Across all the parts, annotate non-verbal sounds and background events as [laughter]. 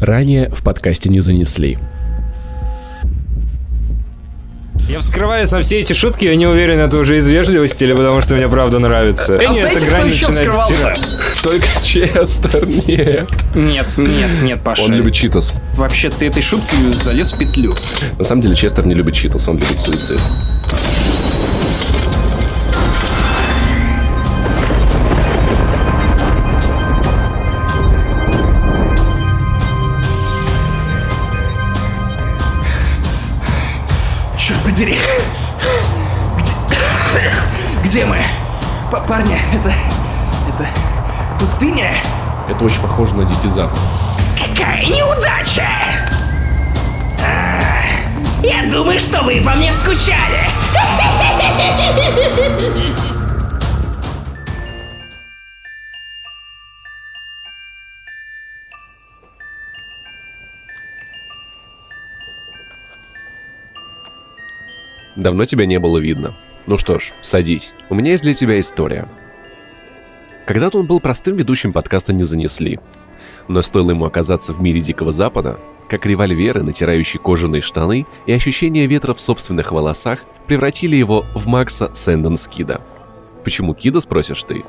Ранее в подкасте не занесли. Я вскрываюсь на все эти шутки, я не уверен, это уже из вежливости или потому что мне правда нравится. А знаете, кто еще вскрывался? Только Честер, нет. Нет, нет, нет, Паша. Он любит читос. Вообще, ты этой шуткой залез в петлю. На самом деле Честер не любит читос, он любит суицид. Где мы? П парни, это... Это... Пустыня? Это очень похоже на Дикий Запад. Какая неудача! А, Я думаю, что вы по мне скучали. Давно тебя не было видно. Ну что ж, садись. У меня есть для тебя история. Когда-то он был простым ведущим подкаста «Не занесли». Но стоило ему оказаться в мире Дикого Запада, как револьверы, натирающие кожаные штаны и ощущение ветра в собственных волосах превратили его в Макса Сэнденс Кида. Почему Кида, спросишь ты?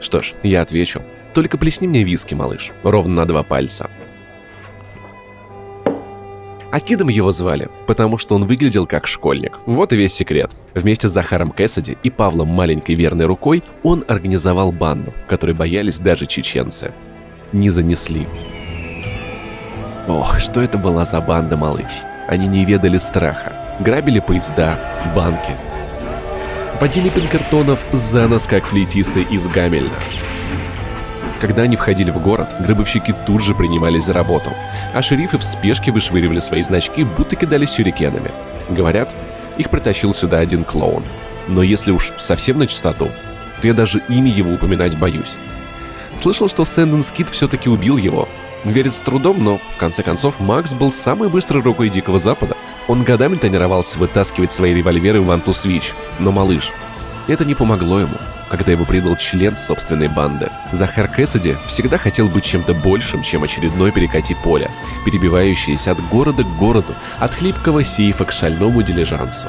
Что ж, я отвечу. Только плесни мне виски, малыш, ровно на два пальца. А Кидом его звали, потому что он выглядел как школьник. Вот и весь секрет. Вместе с Захаром Кэссиди и Павлом маленькой верной рукой он организовал банду, которой боялись даже чеченцы. Не занесли. Ох, что это была за банда, малыш. Они не ведали страха. Грабили поезда, банки. Водили пинкертонов за нос, как флейтисты из Гамельна. Когда они входили в город, гробовщики тут же принимались за работу, а шерифы в спешке вышвыривали свои значки, будто кидались сюрикенами. Говорят, их притащил сюда один клоун. Но если уж совсем на чистоту, то я даже имя его упоминать боюсь. Слышал, что Сэндон Скит все-таки убил его. Верит с трудом, но в конце концов Макс был самой быстрой рукой Дикого Запада. Он годами тренировался вытаскивать свои револьверы в Анту Свич. Но малыш, это не помогло ему, когда его предал член собственной банды. Захар Кэссиди всегда хотел быть чем-то большим, чем очередной перекати поля, перебивающийся от города к городу, от хлипкого сейфа к шальному дилижансу.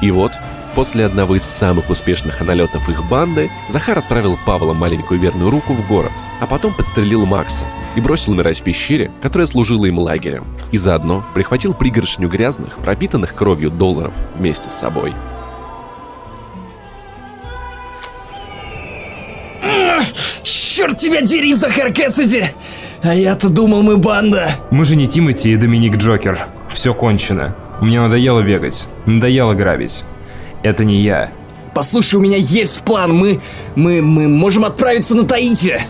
И вот, после одного из самых успешных налетов их банды, Захар отправил Павла маленькую верную руку в город, а потом подстрелил Макса и бросил умирать в пещере, которая служила им лагерем, и заодно прихватил пригоршню грязных, пропитанных кровью долларов вместе с собой. Черт тебя дери, Захар Кэссиди! А я-то думал, мы банда. Мы же не Тимати и Доминик Джокер. Все кончено. Мне надоело бегать. Надоело грабить. Это не я. Послушай, у меня есть план. Мы, мы, мы можем отправиться на Таити.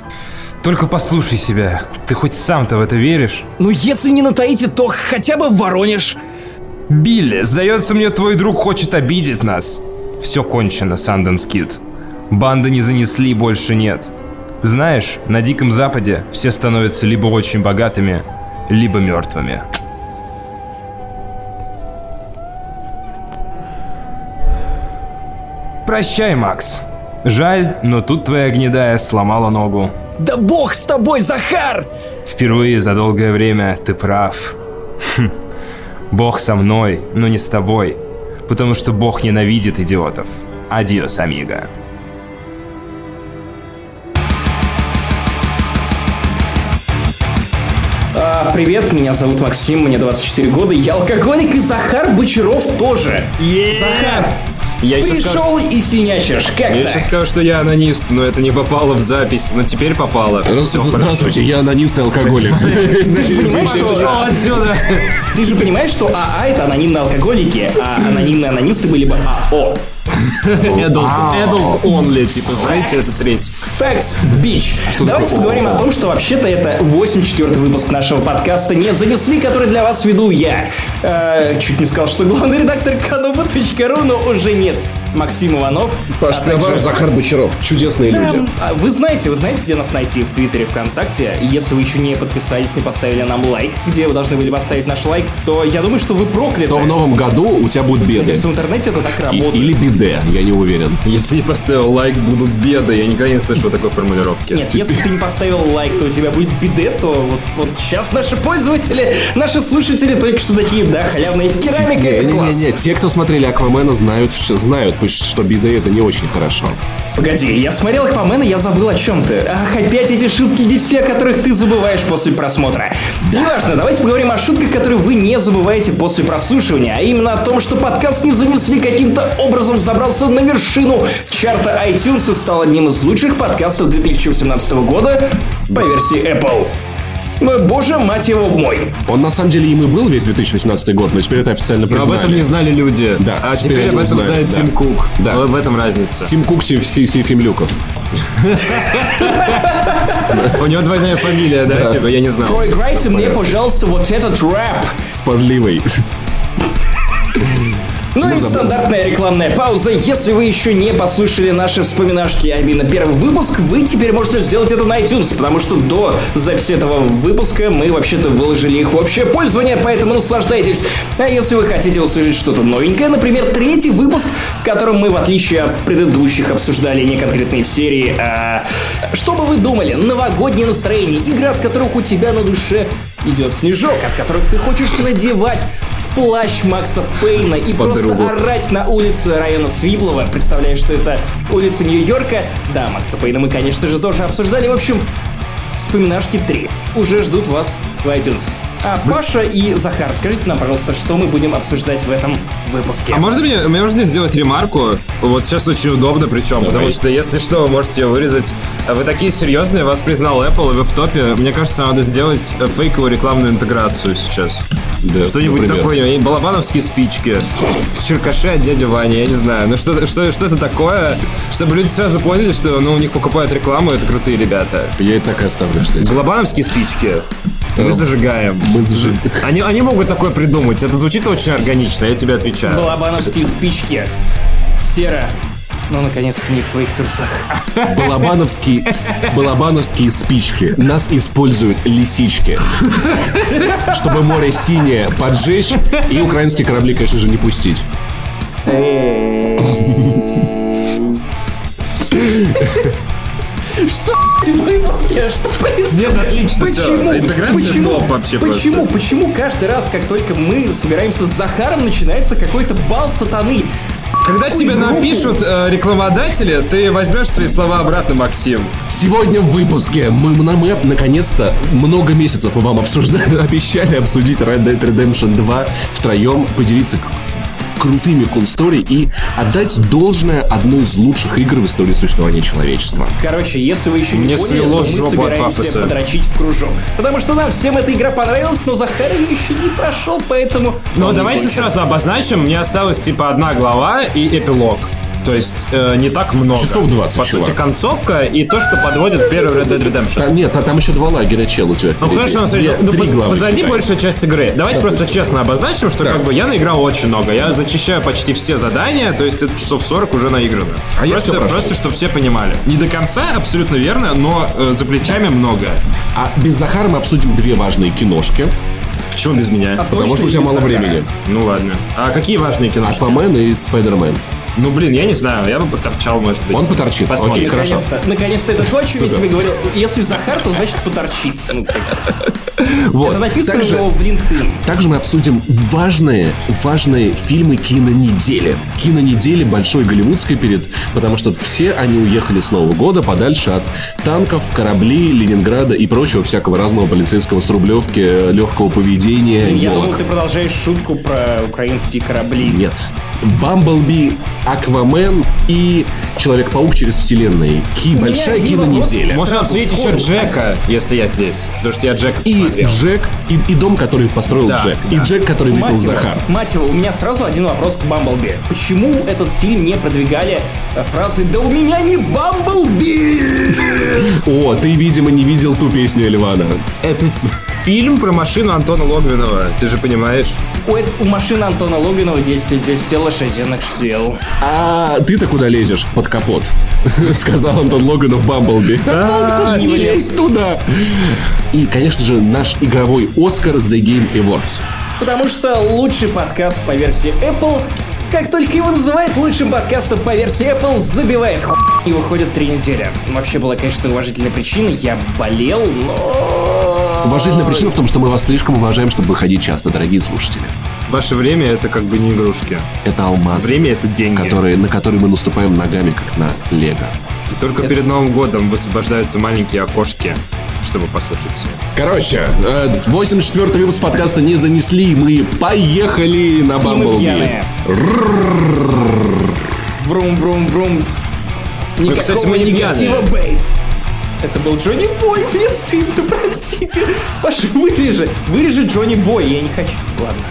Только послушай себя. Ты хоть сам-то в это веришь? Ну, если не на Таити, то хотя бы в Воронеж. Билли, сдается мне, твой друг хочет обидеть нас. Все кончено, Санденс Кид. Банды не занесли, больше нет. Знаешь, на Диком Западе все становятся либо очень богатыми, либо мертвыми. Прощай, Макс. Жаль, но тут твоя гнедая сломала ногу. Да бог с тобой, Захар! Впервые за долгое время ты прав. Хм. Бог со мной, но не с тобой. Потому что Бог ненавидит идиотов. Адиос, амиго. Привет, меня зовут Максим, мне 24 года, я алкоголик, и Захар Бочаров тоже. Захар, Я ты шел и синячишь, как Я так? еще скажу, что я анонист, но это не попало в запись, но теперь попало. Всё, Здравствуйте, я анонист и алкоголик. [laughs] Ты же понимаешь, что... отсюда! Ты же понимаешь, что АА это анонимные алкоголики, а анонимные анонисты были бы АО. Adult, adult only, типа, знаете, это третий. Facts, bitch. Давайте поговорим о том, что вообще-то это 84 выпуск нашего подкаста «Не занесли», который для вас веду я. Э, чуть не сказал, что главный редактор кануба.ру, но уже нет. Максим Иванов. Паш а также- Захар Бочаров. Чудесные Да, люди. а Вы знаете, вы знаете, где нас найти в Твиттере, ВКонтакте? И если вы еще не подписались, не поставили нам лайк, где вы должны были поставить наш лайк, то я думаю, что вы прокляты. То в новом году у тебя будут беды. Если в интернете это так И- работает. или биде, я не уверен. Если не поставил лайк, будут беды. Я никогда не слышал такой формулировки. Нет, если ты не поставил лайк, то у тебя будет биде, то вот, вот сейчас наши пользователи, наши слушатели только что такие, да, халявная керамика, это класс. Не-не-не, те, кто смотрели Аквамена, знают, что, знают, что биде это не очень хорошо. Погоди, я смотрел Аквамена, я забыл о чем ты. Ах, опять эти шутки детей, о которых ты забываешь после просмотра. Неважно, давайте поговорим о шутках, которые вы не забываете после прослушивания, а именно о том, что подкаст не занесли каким-то образом забрался на вершину чарта iTunes и стал одним из лучших подкастов 2018 года по версии Apple. Боже, мать его мой. Он на самом деле им и был весь 2018 год, но теперь это официально Но признали. об этом не знали люди. Да, а теперь теперь об этом знает да. Тим Кук. Да. В этом разница. Тим Кук Си- Сефимлюков. У него двойная фамилия, да, типа, я не знал. Проиграйте мне, пожалуйста, вот этот рэп. Спорливый. Ну и стандартная рекламная пауза. Если вы еще не послушали наши вспоминашки, а именно первый выпуск, вы теперь можете сделать это на iTunes, потому что до записи этого выпуска мы вообще-то выложили их в общее пользование, поэтому наслаждайтесь. А если вы хотите услышать что-то новенькое, например, третий выпуск, в котором мы, в отличие от предыдущих, обсуждали не конкретные серии, а... Что бы вы думали? Новогоднее настроение, игры, от которых у тебя на душе идет снежок, от которых ты хочешь надевать плащ Макса Пейна и просто Подругу. орать на улице района Свиблова. Представляешь, что это улица Нью-Йорка? Да, Макса Пейна мы, конечно же, тоже обсуждали. В общем, вспоминашки 3 уже ждут вас в iTunes. А Паша и Захар, скажите нам, пожалуйста, что мы будем обсуждать в этом выпуске? А можно мне, мне можно сделать ремарку? Вот сейчас очень удобно причем, потому что если что, вы можете ее вырезать. А Вы такие серьезные, вас признал Apple, и вы в топе. Мне кажется, надо сделать фейковую рекламную интеграцию сейчас. Да, Что-нибудь например. такое, и балабановские спички, черкаши от дяди Вани, я не знаю. Ну что, что, что это такое, чтобы люди сразу поняли, что ну, у них покупают рекламу, это крутые ребята. Я и так и оставлю, кстати. Балабановские спички мы зажигаем. Мы зажи- Они, они могут такое придумать. Это звучит очень органично, я тебе отвечаю. Балабановские спички. Сера. Ну, наконец-то не в твоих трусах. Балабановские, балабановские спички. Нас используют лисички. Чтобы море синее поджечь и украинские корабли, конечно же, не пустить. Что эти выпуски? Что происходит? Нет, отлично. Почему? Интеграция почему? топ вообще Почему? Почему каждый раз, как только мы собираемся с Захаром, начинается какой-то бал сатаны? Когда тебе группу. напишут э, рекламодатели, ты возьмешь свои слова обратно, Максим. Сегодня в выпуске мы, мы, мы, наконец-то много месяцев мы вам обсуждали, [laughs] обещали обсудить Red Dead Redemption 2 втроем, поделиться крутыми кунстори и отдать должное одной из лучших игр в истории существования человечества. Короче, если вы еще не Мне поняли, свело то мы собираемся подрочить в кружок. Потому что нам всем эта игра понравилась, но Захар ее еще не прошел, поэтому... Но не давайте сразу обозначим, мне осталось типа одна глава и эпилог. То есть э, не так много. Часов 20, По чувак. сути, концовка и то, что подводит первый Red Dead Redemption. Там, нет, а там еще два лагеря чел у тебя Ну впереди. хорошо, на самом деле, ну, три поз- главы позади считай. большая часть игры. Давайте просто честно обозначим, что как бы я наиграл очень много. Я зачищаю почти все задания, то есть это часов 40 уже наиграно. А я просто, всё прошел. просто чтобы все понимали. Не до конца, абсолютно верно, но э, за плечами много. А без Захара мы обсудим две важные киношки, Почему без меня? А потому что у тебя мало Захара? времени. Ну ладно. А какие важные кино? Аквамен и Спайдермен. Ну блин, я не знаю, я бы поторчал, может быть. Он поторчит. Посмотрим. Окей, хорошо. Наконец-то, наконец-то, это то, о чем я тебе говорил. Если Захар, то значит поторчит. Ну, Вот. Это написано Также- в LinkedIn. Также мы обсудим важные, важные фильмы кинонедели. Кинонедели большой голливудской перед, потому что все они уехали с Нового года подальше от танков, кораблей, Ленинграда и прочего всякого разного полицейского с Рублевки, легкого поведения. Я елок. думал, ты продолжаешь шутку про украинские корабли. Нет. Бамблби, Аквамен и Человек-паук через вселенные. Ки большая кинонеделя. Можно обсудить еще. Джека, если я здесь. Потому что я Джека И посмотрел. Джек, и, и дом, который построил Да, Джек. И да. Джек, который выпил Мать его, Захар. мать его, у меня сразу один вопрос к Бамблби. Почему этот фильм не продвигали э, фразы «Да у меня не Бамблби!» [laughs] О, ты, видимо, не видел ту песню Ливана. Это ф- фильм про машину Антона Логвинова, ты же понимаешь? У, у машины Антона Логинова 10 из 10 лошадиных сил. А ты-то куда лезешь под капот? [laughs] Сказал Антон Логанов Бамблби. А, Не лезь туда. И, конечно же, наш игровой Оскар The Game Awards. Потому что лучший подкаст по версии Apple, как только его называют лучшим подкастом по версии Apple, забивает хуй и выходит три недели. Вообще была, конечно, уважительная причина, я болел, но... Уважительная причина в том, что мы вас слишком уважаем, чтобы выходить часто, дорогие слушатели. Ваше время это как бы не игрушки. Это алмазы, Время это деньги. которые, на которые мы наступаем ногами, как на лего. И только перед Новым годом высвобождаются маленькие окошки, чтобы послушать все. Короче, э, 84-й выпуск подкаста не занесли, мы поехали на Бамблби. Врум-врум-врум. Никакого кстати, мы не негатива, бейб. Это был Джонни Бой, мне стыдно, простите. Паша, вырежи. Вырежи Джонни Бой, я не хочу. Ладно.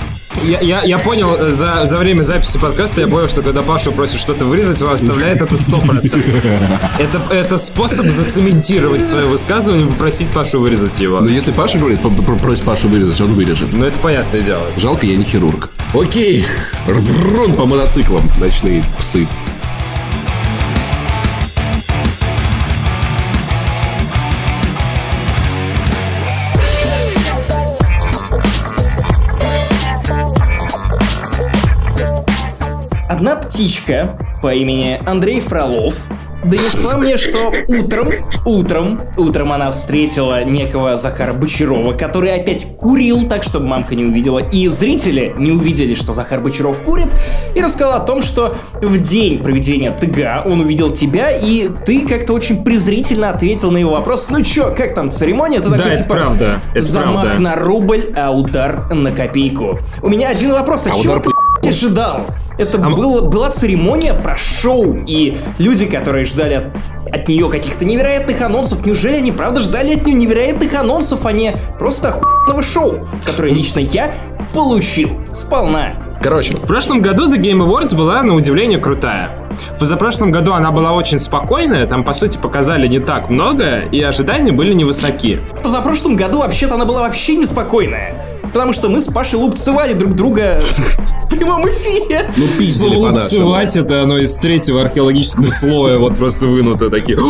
Я, я, я понял, э, за, за время записи подкаста я понял, что когда Пашу просит что-то вырезать, он оставляет это 100%. Это, это способ зацементировать свое высказывание, попросить Пашу вырезать его. Но если Паша говорит, просит Пашу вырезать, он вырежет. Ну это понятное дело. Жалко, я не хирург. Окей, врун по мотоциклам, ночные псы. Птичка по имени Андрей Фролов донесла мне, что утром, утром, утром она встретила некого Захара Бочарова, который опять курил так, чтобы мамка не увидела, и зрители не увидели, что Захар Бочаров курит, и рассказала о том, что в день проведения ТГА он увидел тебя, и ты как-то очень презрительно ответил на его вопрос, ну чё, как там церемония? Ты такой, это типа, правда, это замах правда. на рубль, а удар на копейку. У меня один вопрос, а, чего удар ты по ожидал? Это было, была церемония про шоу, и люди, которые ждали от, от нее каких-то невероятных анонсов, неужели они правда ждали от нее невероятных анонсов, а не просто охуенного шоу, которое лично я получил сполна. Короче, В прошлом году The Game Awards была, на удивление, крутая. В позапрошлом году она была очень спокойная, там, по сути, показали не так много, и ожидания были невысоки. В позапрошлом году вообще-то она была вообще неспокойная. Потому что мы с Пашей лупцевали друг друга в прямом эфире. ну пиздили по-нашему. это оно из третьего археологического слоя вот просто вынуто такие. «О,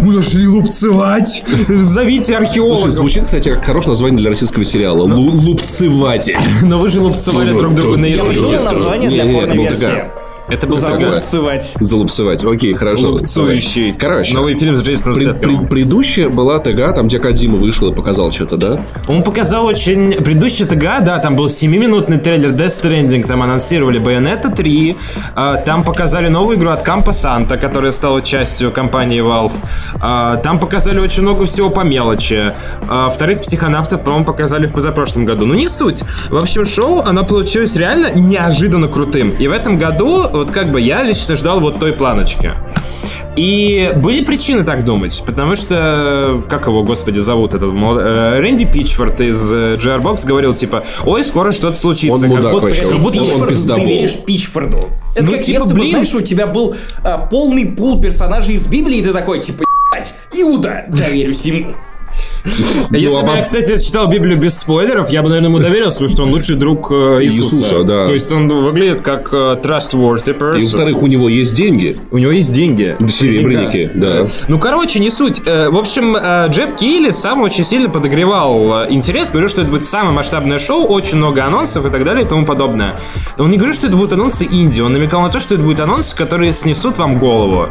Мы нашли лупцевать! Зовите Слушай, археологов! звучит, кстати, как хорошее название для российского сериала. Лу- Лупцеватель. Но вы же лупцевали друг друга на Я придумал название для порно-версии. Это был Залупцевать. Залупцевать. Окей, хорошо. лупцующий. Короче. Новый фильм с Джейсоном Пред- Стэтхэмом. пред- предыдущая была ТГ, там где Кадима вышел и показал что-то, да? Он показал очень... Предыдущий ТГ, да, там был 7-минутный трейлер Death Stranding, там анонсировали Bayonetta 3, а, там показали новую игру от Кампа Санта, которая стала частью компании Valve, а, там показали очень много всего по мелочи. А, Вторых психонавтов, по-моему, показали в позапрошлом году. Ну, не суть. В общем, шоу, оно получилось реально неожиданно крутым. И в этом году, вот как бы я лично ждал вот той планочки. И были причины так думать, потому что, как его, господи, зовут этот молод- э, Рэнди Питчфорд из э, GRBox говорил, типа, ой, скоро что-то случится. Он мудак вообще. как будто- Он Пичфорду, ты веришь Пичфорду. Это Ну, как типа, если бы, блин. знаешь, у тебя был а, полный пул персонажей из Библии, и ты такой, типа, «Ебать, Иуда, доверюсь ему. [laughs] Если Ну, а бы я, баб- кстати, читал Библию без спойлеров, я бы, наверное, ему доверился, потому что он лучший друг э, Иисуса. Да. То есть он выглядит как э, trustworthy person. И, во-вторых, у него есть деньги. У него есть деньги. Серебряники, да. Ну, короче, не суть. Э, В общем, Джефф Кейли сам очень сильно подогревал интерес. Говорил, что это будет самое масштабное шоу, очень много анонсов и так далее и тому подобное. Он не говорил, что это будут анонсы Индии. Он намекал на то, что это будут анонсы, которые снесут вам голову.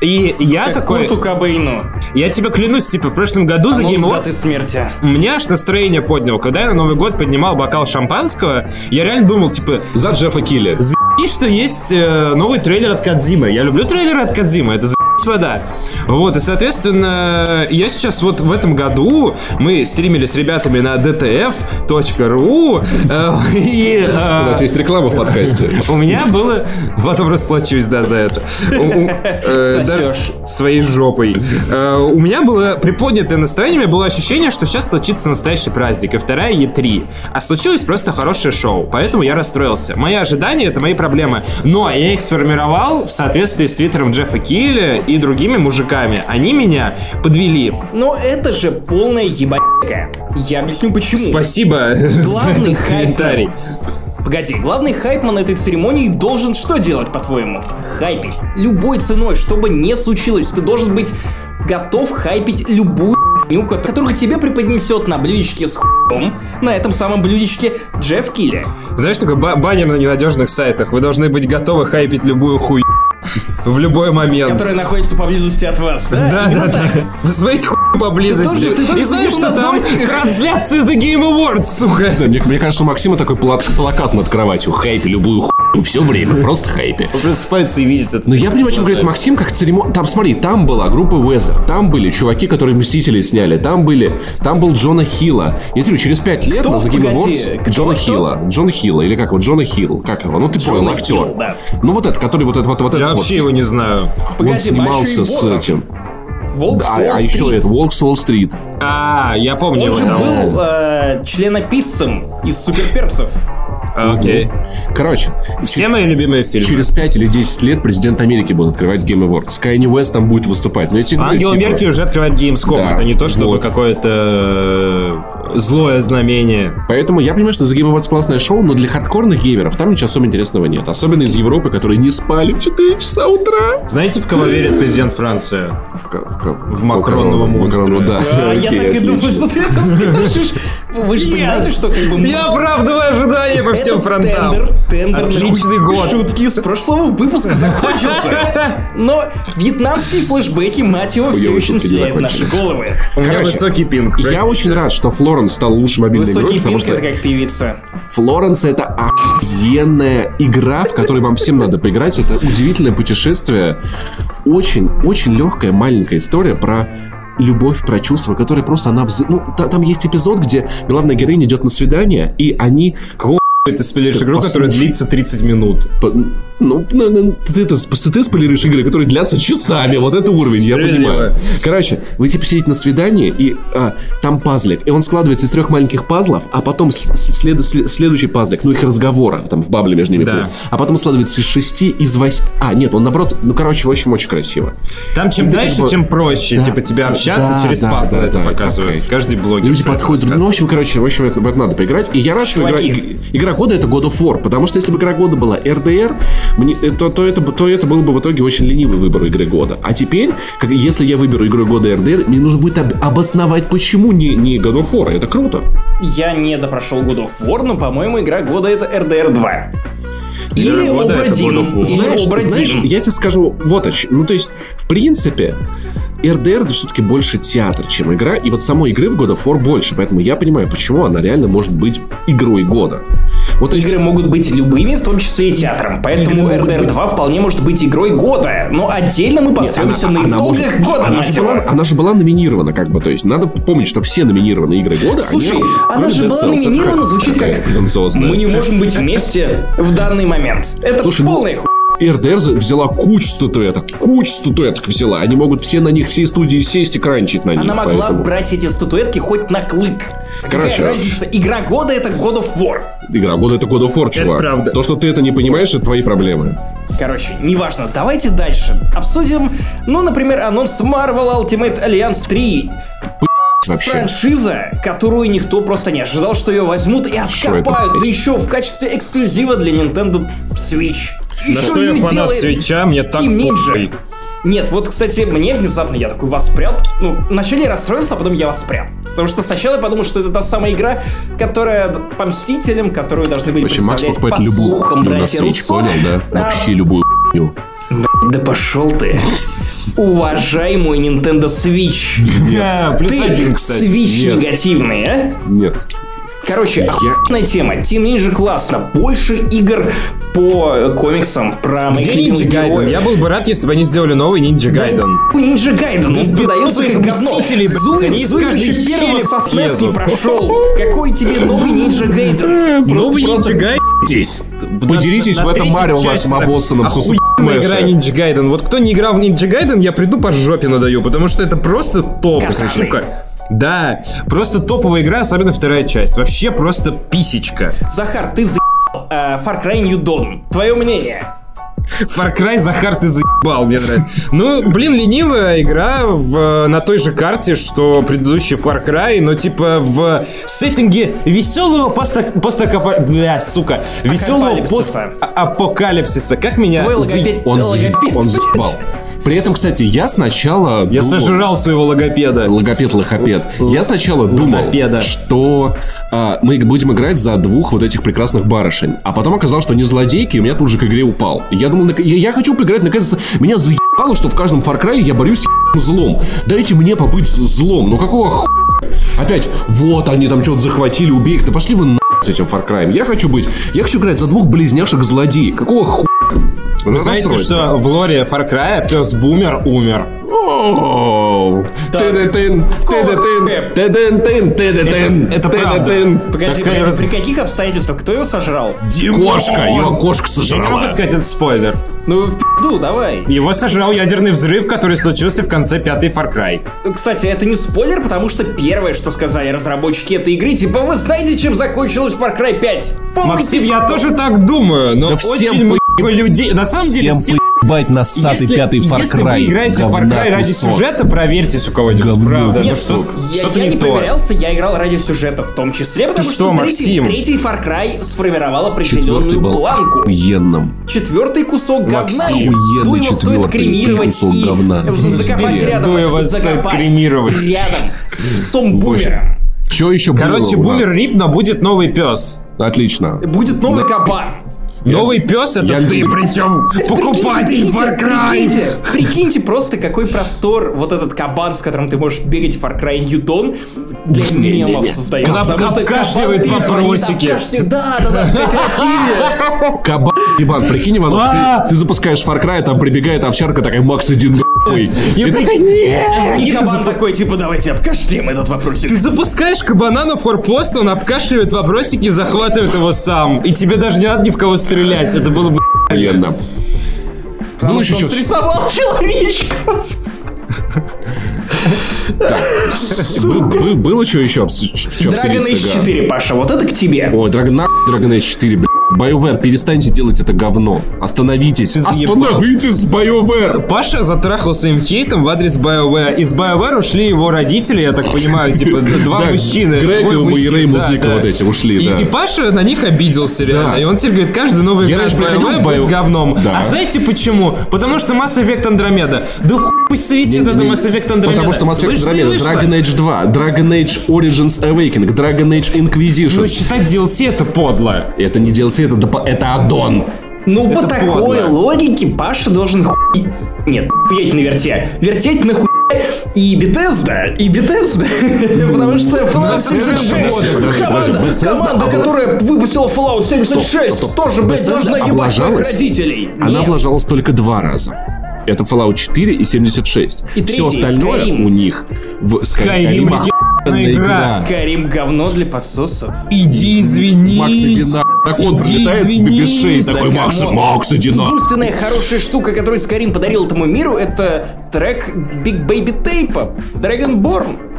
И я Как такой... Курту Кобейну. Я тебе клянусь, типа, в прошлом году Даты Awards смерти. мне аж настроение поднял. Когда я на Новый год поднимал бокал шампанского, я реально думал, типа, За Джеффа Килли. и что есть э, новый трейлер от Кадзимы. Я люблю трейлеры от Кадзимы, это за***ь вода. Вот, и, соответственно, я сейчас вот в этом году, мы стримили с ребятами на dtf.ru, э, и... У э, нас есть реклама в подкасте. у меня было... Потом расплачусь, да, за это. У- у- э, Сосешь. Своей жопой. У меня было приподнятое настроение, у меня было ощущение, что сейчас случится настоящий праздник, и вторая Е3. А случилось просто хорошее шоу, поэтому я расстроился. Мои ожидания — это мои проблемы. Но я их сформировал в соответствии с твиттером Джеффа Килли и другими мужиками. Они меня подвели. Но это же полная ебанька. Я объясню почему. Спасибо [laughs] за Главный этот хайп комментарий. Погоди, главный хайпман этой церемонии должен что делать, по-твоему? Хайпить. Любой ценой, что бы ни случилось, ты должен быть готов хайпить любую хуйню, которую тебе преподнесет на блюдечке с хуем, на этом самом блюдечке Джефф Килли. Знаешь, такой ба- баннер на ненадежных сайтах. Вы должны быть готовы хайпить любую хуй в любой момент. Которая находится поблизости от вас, да? Да, да, да. Вы смотрите хуй поблизости. Ты тоже- ты тоже И знаешь, что на там трансляция The Game Awards, сука. Да, мне, мне кажется, у Максима такой плакат над кроватью. Хайпи любую хуйню. Все время. Просто хайпи. Он просыпается и видит это. Но я понимаю, о чем говорит Максим, как церемония. Там, смотри, там была группа Weather, там были чуваки, которые Мстители сняли, там были, там был Джона Хилла. Я говорю, через пять лет на The Game Awards? Джона? Хилла. Джона Хилла, или как его, Джона Хилл, как его, ну ты понял, актер. Да. Ну вот этот, который вот этот, вот, вот Я этот вообще вот. его не знаю. Он снимался с этим. Волк А, с а еще это, Волк с Уолл-стрит. А, я помню Он его. же да. был э, членописцем из суперперцев. А, Окей. Короче, Все мои любимые фильмы. через 5 или 10 лет президент Америки будет открывать Game Awards. Кайни Уэст там будет выступать. Но я тебе говорю, Ангела типа, Меркель уже открывает Gamescom. Да, Это не то, чтобы вот. какое-то э, злое знамение. Поэтому я понимаю, что The Game Awards классное шоу, но для хардкорных геймеров там ничего особо интересного нет. Особенно из Европы, которые не спали в 4 часа утра. Знаете, в кого верит президент Франции? В, ка- в, ка- В макронного в монстра. Макронного, да. А, я так и думал, что ты это скажешь. Вы же понимаете, что как бы... Я оправдываю ожидания по всем фронтам. Тендер, тендер Отличный на год. шутки с прошлого выпуска закончился. [laughs] Но вьетнамские флешбеки, мать его, все еще не населяют наши головы. У меня Короче, высокий пинг. Я очень рад, что Флоренс стал лучшей мобильной игрой, Высокий потому пинг что это как певица. Флоренс это охуенная игра, в которой вам всем надо поиграть. Это удивительное путешествие. Очень, очень легкая, маленькая история про любовь, про чувства, которые просто она... вз- Ну, та- там есть эпизод, где главная героиня идет на свидание, и они... Ты Ты игру, которая послушай. длится 30 минут. по- Ну, ну, ну, ты, это, ты спойлеришь игры, которые длятся часами. Вот это уровень, я понимаю. Короче, вы типа сидите на свидании, и а, там пазлик. И он складывается из трех маленьких пазлов, а потом с- след- след- следующий пазлик, ну их разговора, там в бабле между ними. Да. А потом складывается из шести, из восьми. А, нет, он наоборот, ну короче, в общем, очень красиво. Там чем Ну, дальше, типа- тем проще. Да, Типа тебе общаться да, через да, пазлы да, это да, показывает. так, Каждый блогер. Люди подходят, ну, в общем, короче, в общем, это, в это надо поиграть. И я рад, что игра, Чуваки. Иг- игра года это God of War, потому что если бы игра года была RDR, мне, то, то, это, то это был бы в итоге очень ленивый выбор игры года. А теперь, как, если я выберу игру года RDR, мне нужно будет об- обосновать, почему не, не God of War. Это круто. Я не допрошел God of War, но, по-моему, игра года это RDR 2. Или Обрадин. Знаешь, знаешь, я тебе скажу вот о чем. Ну, то есть, в принципе, RDR это все-таки больше театр, чем игра. И вот самой игры в God of War больше. Поэтому я понимаю, почему она реально может быть игрой года. Вот, то есть, Игры могут быть любыми, в том числе и театром. Поэтому Игры RDR 2 вполне может быть игрой года. Но отдельно мы посремся на итогах может- года, она, же была, она же была номинирована, как бы, то есть надо помнить, что все номинированные игры года. Слушай, они, она же Dead была Cells, номинирована, звучит как. Мы не можем быть [laughs] вместе в данный момент. Это Слушай, ну, полная RDR за- взяла кучу статуэток, кучу статуэток взяла. Они могут все на них, всей студии сесть и кранчить на них. Она могла поэтому брать эти статуэтки хоть на клык. Короче, Какая разница? Игра года это God of War. Игра года это God of War, чувак. правда. То, что ты это не понимаешь, это твои проблемы. Короче, неважно, давайте дальше. Обсудим, ну, например, анонс Marvel Ultimate Alliance 3. Вообще. Франшиза, которую никто просто не ожидал, что ее возьмут и это, откопают, да еще в качестве эксклюзива для Nintendo Switch. На Еще что я фанат делает свеча, мне так Team Ninja. Нет, вот, кстати, мне внезапно я такой воспрял. Ну, вначале я расстроился, а потом я воспрял. Потому что сначала я подумал, что это та самая игра, которая по Мстителям, которую должны были В общем, Макс покупает по любую слухам на братья Switch, Руссо. понял, да? А, Вообще любую хуйню. Да пошел ты. Уважай мой Nintendo Switch. А, Плюс один, кстати. Switch Нет. негативный, а? Нет. Короче, охуенная тема. Team Ninja классно. Больше игр по комиксам про моих Где Gaiden? героев. Я был бы рад, если бы они сделали новый Ninja Gaiden. Ninja Gaiden, он Да продается как говно. Зуев, они каждой еще первого со SNES не прошел. Какой тебе новый Ninja [laughs] Gaiden? Новый Gaiden. Здесь. Поделитесь На- в этом Марио вашим обоссанным с Охуенная игра Ninja Gaiden. Вот кто не играл в Ninja Gaiden, я приду по жопе надаю, потому что это просто топ, сука. Да, просто топовая игра, особенно вторая часть. Вообще просто писечка. Захар, ты за***л. Э, Far Cry New Dawn. Твое мнение? Far Cry, Захар, ты заебал, мне нравится. Ну, блин, ленивая игра в, на той же карте, что предыдущий Far Cry, но типа в сеттинге веселого поста... постакапа... Бля, сука. Веселого Апокалипсиса. пост-апокалипсиса. Как меня... Твой за- логопед. Он, логопед, он заебал. При этом, кстати, я сначала Я думал- сожрал своего логопеда. Логопед, лохопед. Я сначала думал, Логопеда. что а, мы будем играть за двух вот этих прекрасных барышень. А потом оказалось, что они злодейки, и у меня тут же к игре упал. Я думал, нак- я, я хочу поиграть наконец-то. Меня заебало, что в каждом Far Cry я борюсь с злом. Дайте мне побыть злом. Ну какого хуя? Опять, вот они там что-то захватили, убей их. Да пошли вы на с этим Far Cry. Я хочу быть, я хочу играть за двух близняшек злодеев. Какого хуя? Вы знаете, что в лоре Far Cry пес Бумер умер? Ты-ды-тын, Это- правда. Погоди, при каких обстоятельствах? Кто его сожрал? Кошка, его кошка Я не могу сожрала. сказать, это спойлер. Ну, в пизду, давай. Его сожрал ядерный взрыв, который случился в конце пятой Far Cry. Кстати, это не спойлер, потому что первое, что сказали разработчики этой игры, типа, вы знаете, чем закончилась Far Cry 5? Помните, Максим, я что?» тоже так думаю, но Да очень людей... На самом деле, Всем все... на ссатый Если, пятый Far если Cry. вы играете в Far Cry ради кусок. сюжета, проверьтесь у кого-нибудь, Говно правда. Ну Нет, что, я, что-то я не, не то. проверялся, я играл ради сюжета в том числе, потому Ты что, что, третий, Максим? третий Far Cry сформировал Четвертый определенную был планку. охуенным. Четвертый кусок говна, Максим, и охуенный ну, его стоит четвертый кремировать кусок и говна. закопать рядом, Ну, его стоит закопать кремировать. рядом с псом бумером. Что еще Короче, бумер нас? рип, но будет новый пес. Отлично. Будет новый кабан. Новый пес это я- ты, причем покупатель Прикиньте, Far Cry. Прикиньте, прикиньте просто, какой простор вот этот кабан, с которым ты можешь бегать в Far Cry Dawn, для мемов создает. Он Потому что обкашливает вопросики. Да, да, да, в кооперативе. Кабан, ебан, прикинь, Иван, А! ты, запускаешь Far Cry, там прибегает овчарка такая, Макс, иди нахуй. И такая, нет. И кабан такой, типа, давайте обкашляем этот вопросик. Ты запускаешь кабана на форпост, он обкашивает вопросики и захватывает его сам. И тебе даже не надо ни в кого стрелять. Это было бы Охуенно. Потому Ну, что еще он чё- срисовал человечков. Был- был- Было что еще Dragon Age ТГ? 4, Паша, вот это к тебе. Нахуй Dragon Age 4, блядь. BioWare, перестаньте делать это говно. Остановитесь. Остановитесь, BioWare. Паша затрахал своим хейтом в адрес BioWare. Из BioWare ушли его родители, я так понимаю, типа [laughs] два мужчины. Грег двое и Рэй Музыка вот эти ушли, и, да. и Паша на них обиделся реально. И он теперь говорит, каждый новый игра BioWare будет говном. А знаете почему? Потому что Mass Effect Andromeda. Да хуй пусть свистит это Mass Effect Andromeda. Потому что Mass Effect Andromeda. Dragon Age 2, Dragon Age Origins Awakening, Dragon Age Inquisition. Ну, считать DLC это подло. Это не DLC, это, доп- это аддон. Ну, по Это такой подло. логике Паша должен хуй... Нет, хуять на верте. Вертеть на хуй... И Bethesda, и Bethesda, [laughs] потому что Fallout Bethesda, 76, подожди, команда, которая выпустила Fallout 76, Стоп, стоп, стоп. тоже, блядь, должна ебать облажалась? родителей. Она облажалась только два раза. Это Fallout 4 и 76. И Все остальное Skyrim. у них в Skyrim легендарная игра. Скорим говно для подсосов. Иди извинись. Макс, иди. Дракон Иди прилетает тебе без шеи, такой, Макс. Макс, иди на... Единственная хорошая штука, которую Скарим подарил этому миру, это трек Big Baby Tape Dragonborn.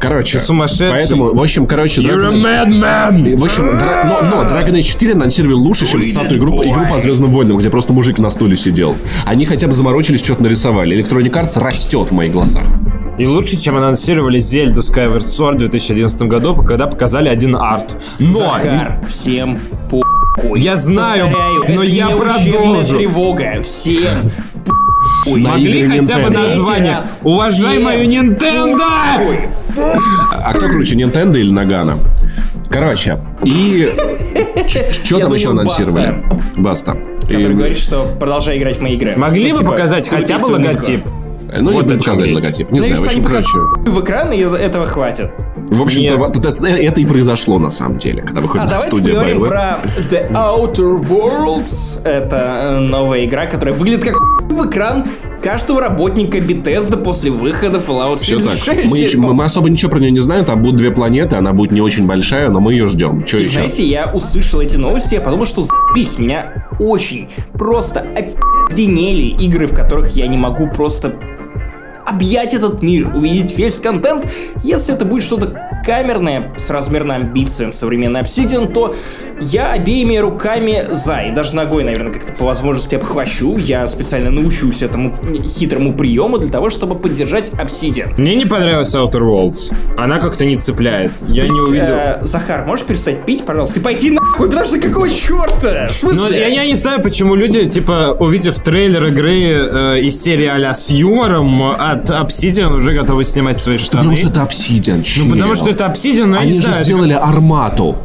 Короче, сумасшедший. поэтому, в общем, короче... You're a Dragon- madman. В общем, дра- но, но Dragon Age 4 анонсировали лучше, чем статую игру, игру по Звездным войнам, где просто мужик на стуле сидел. Они хотя бы заморочились, что-то нарисовали. Electronic Arts растет в моих глазах. И лучше, чем анонсировали Зельду Skyward Sword в 2011 году, когда показали один арт. Но Захар, всем похуй. Я знаю, Повторяю, но это я продолжу. тревога. Всем могли хотя бы название. Мою Nintendo! А кто круче, Nintendo или Нагана? Короче, и... Что там еще анонсировали? Баста. Который говорит, что продолжай играть в мои игры. Могли бы Спасибо. показать хотя бы логотип? Ну, Вот не показали логотип. Не Ну, знаю, в общем, короче... в экран, и этого хватит. В общем-то, вот это, это и произошло на самом деле, когда выходит А давайте студия поговорим BioWare. про The Outer Worlds. Это э, новая игра, которая выглядит как в экран каждого работника Bethesda после выхода Fallout Все так. 76. Мы, еще- мы- мы особо ничего про нее не знаем. Там будут две планеты, она будет не очень большая, но мы ее ждем. Что И еще? знаете, я услышал эти новости, я подумал, что за***ись, меня очень просто опьянели игры, в которых я не могу просто объять этот мир, увидеть весь контент, если это будет что-то камерная, с размерным амбицием современный Obsidian, то я обеими руками за, и даже ногой, наверное, как-то по возможности обхвачу. Я специально научусь этому хитрому приему для того, чтобы поддержать Obsidian. Мне не понравилась Outer Worlds. Она как-то не цепляет. Я не увидел. Э, Захар, можешь перестать пить, пожалуйста? Ты пойди нахуй, потому что какого черта? Ну, я, я не знаю, почему люди, типа, увидев трейлер игры э, из серии а с юмором, от Obsidian уже готовы снимать свои штаны. Потому что это Obsidian, Ну, потому что это Obsidian, но я Они не же знаю. сделали армату.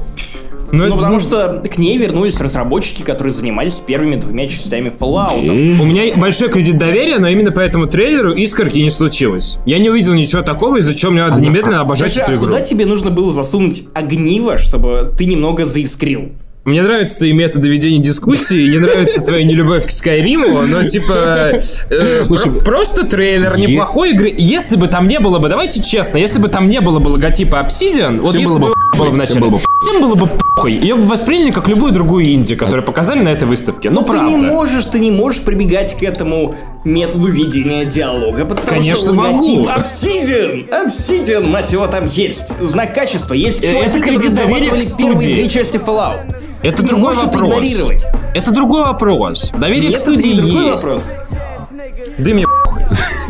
Ну, Ну, это- потому что к ней вернулись разработчики, которые занимались первыми двумя частями Fallout. У меня большой кредит доверия, но именно по этому трейлеру искорки не случилось. Я не увидел ничего такого, из-за чего мне надо немедленно обожать эту а игру. куда тебе нужно было засунуть огниво, чтобы ты немного заискрил? Мне нравятся твои методы ведения дискуссии, не нравится твоя нелюбовь к Скайриму, но типа э, Слушай, про- просто трейлер е- неплохой игры. Если бы там не было бы, давайте честно, если бы там не было бы логотипа Obsidian, вот Всем если было бы бы было в всем начале, было бы всем было бы похуй. Ее бы восприняли как любую другую инди, которую показали на этой выставке. Ну Ты правда. не можешь, ты не можешь прибегать к этому методу ведения диалога, потому Конечно, что логотип могу. Obsidian, Obsidian, мать его, там есть. Знак качества, есть Э, это кредит доверия к первые студии. две части Fallout. Это Ты другой это вопрос. игнорировать. Это другой вопрос. Доверие Нет, к это студии не другой есть. вопрос. Да мне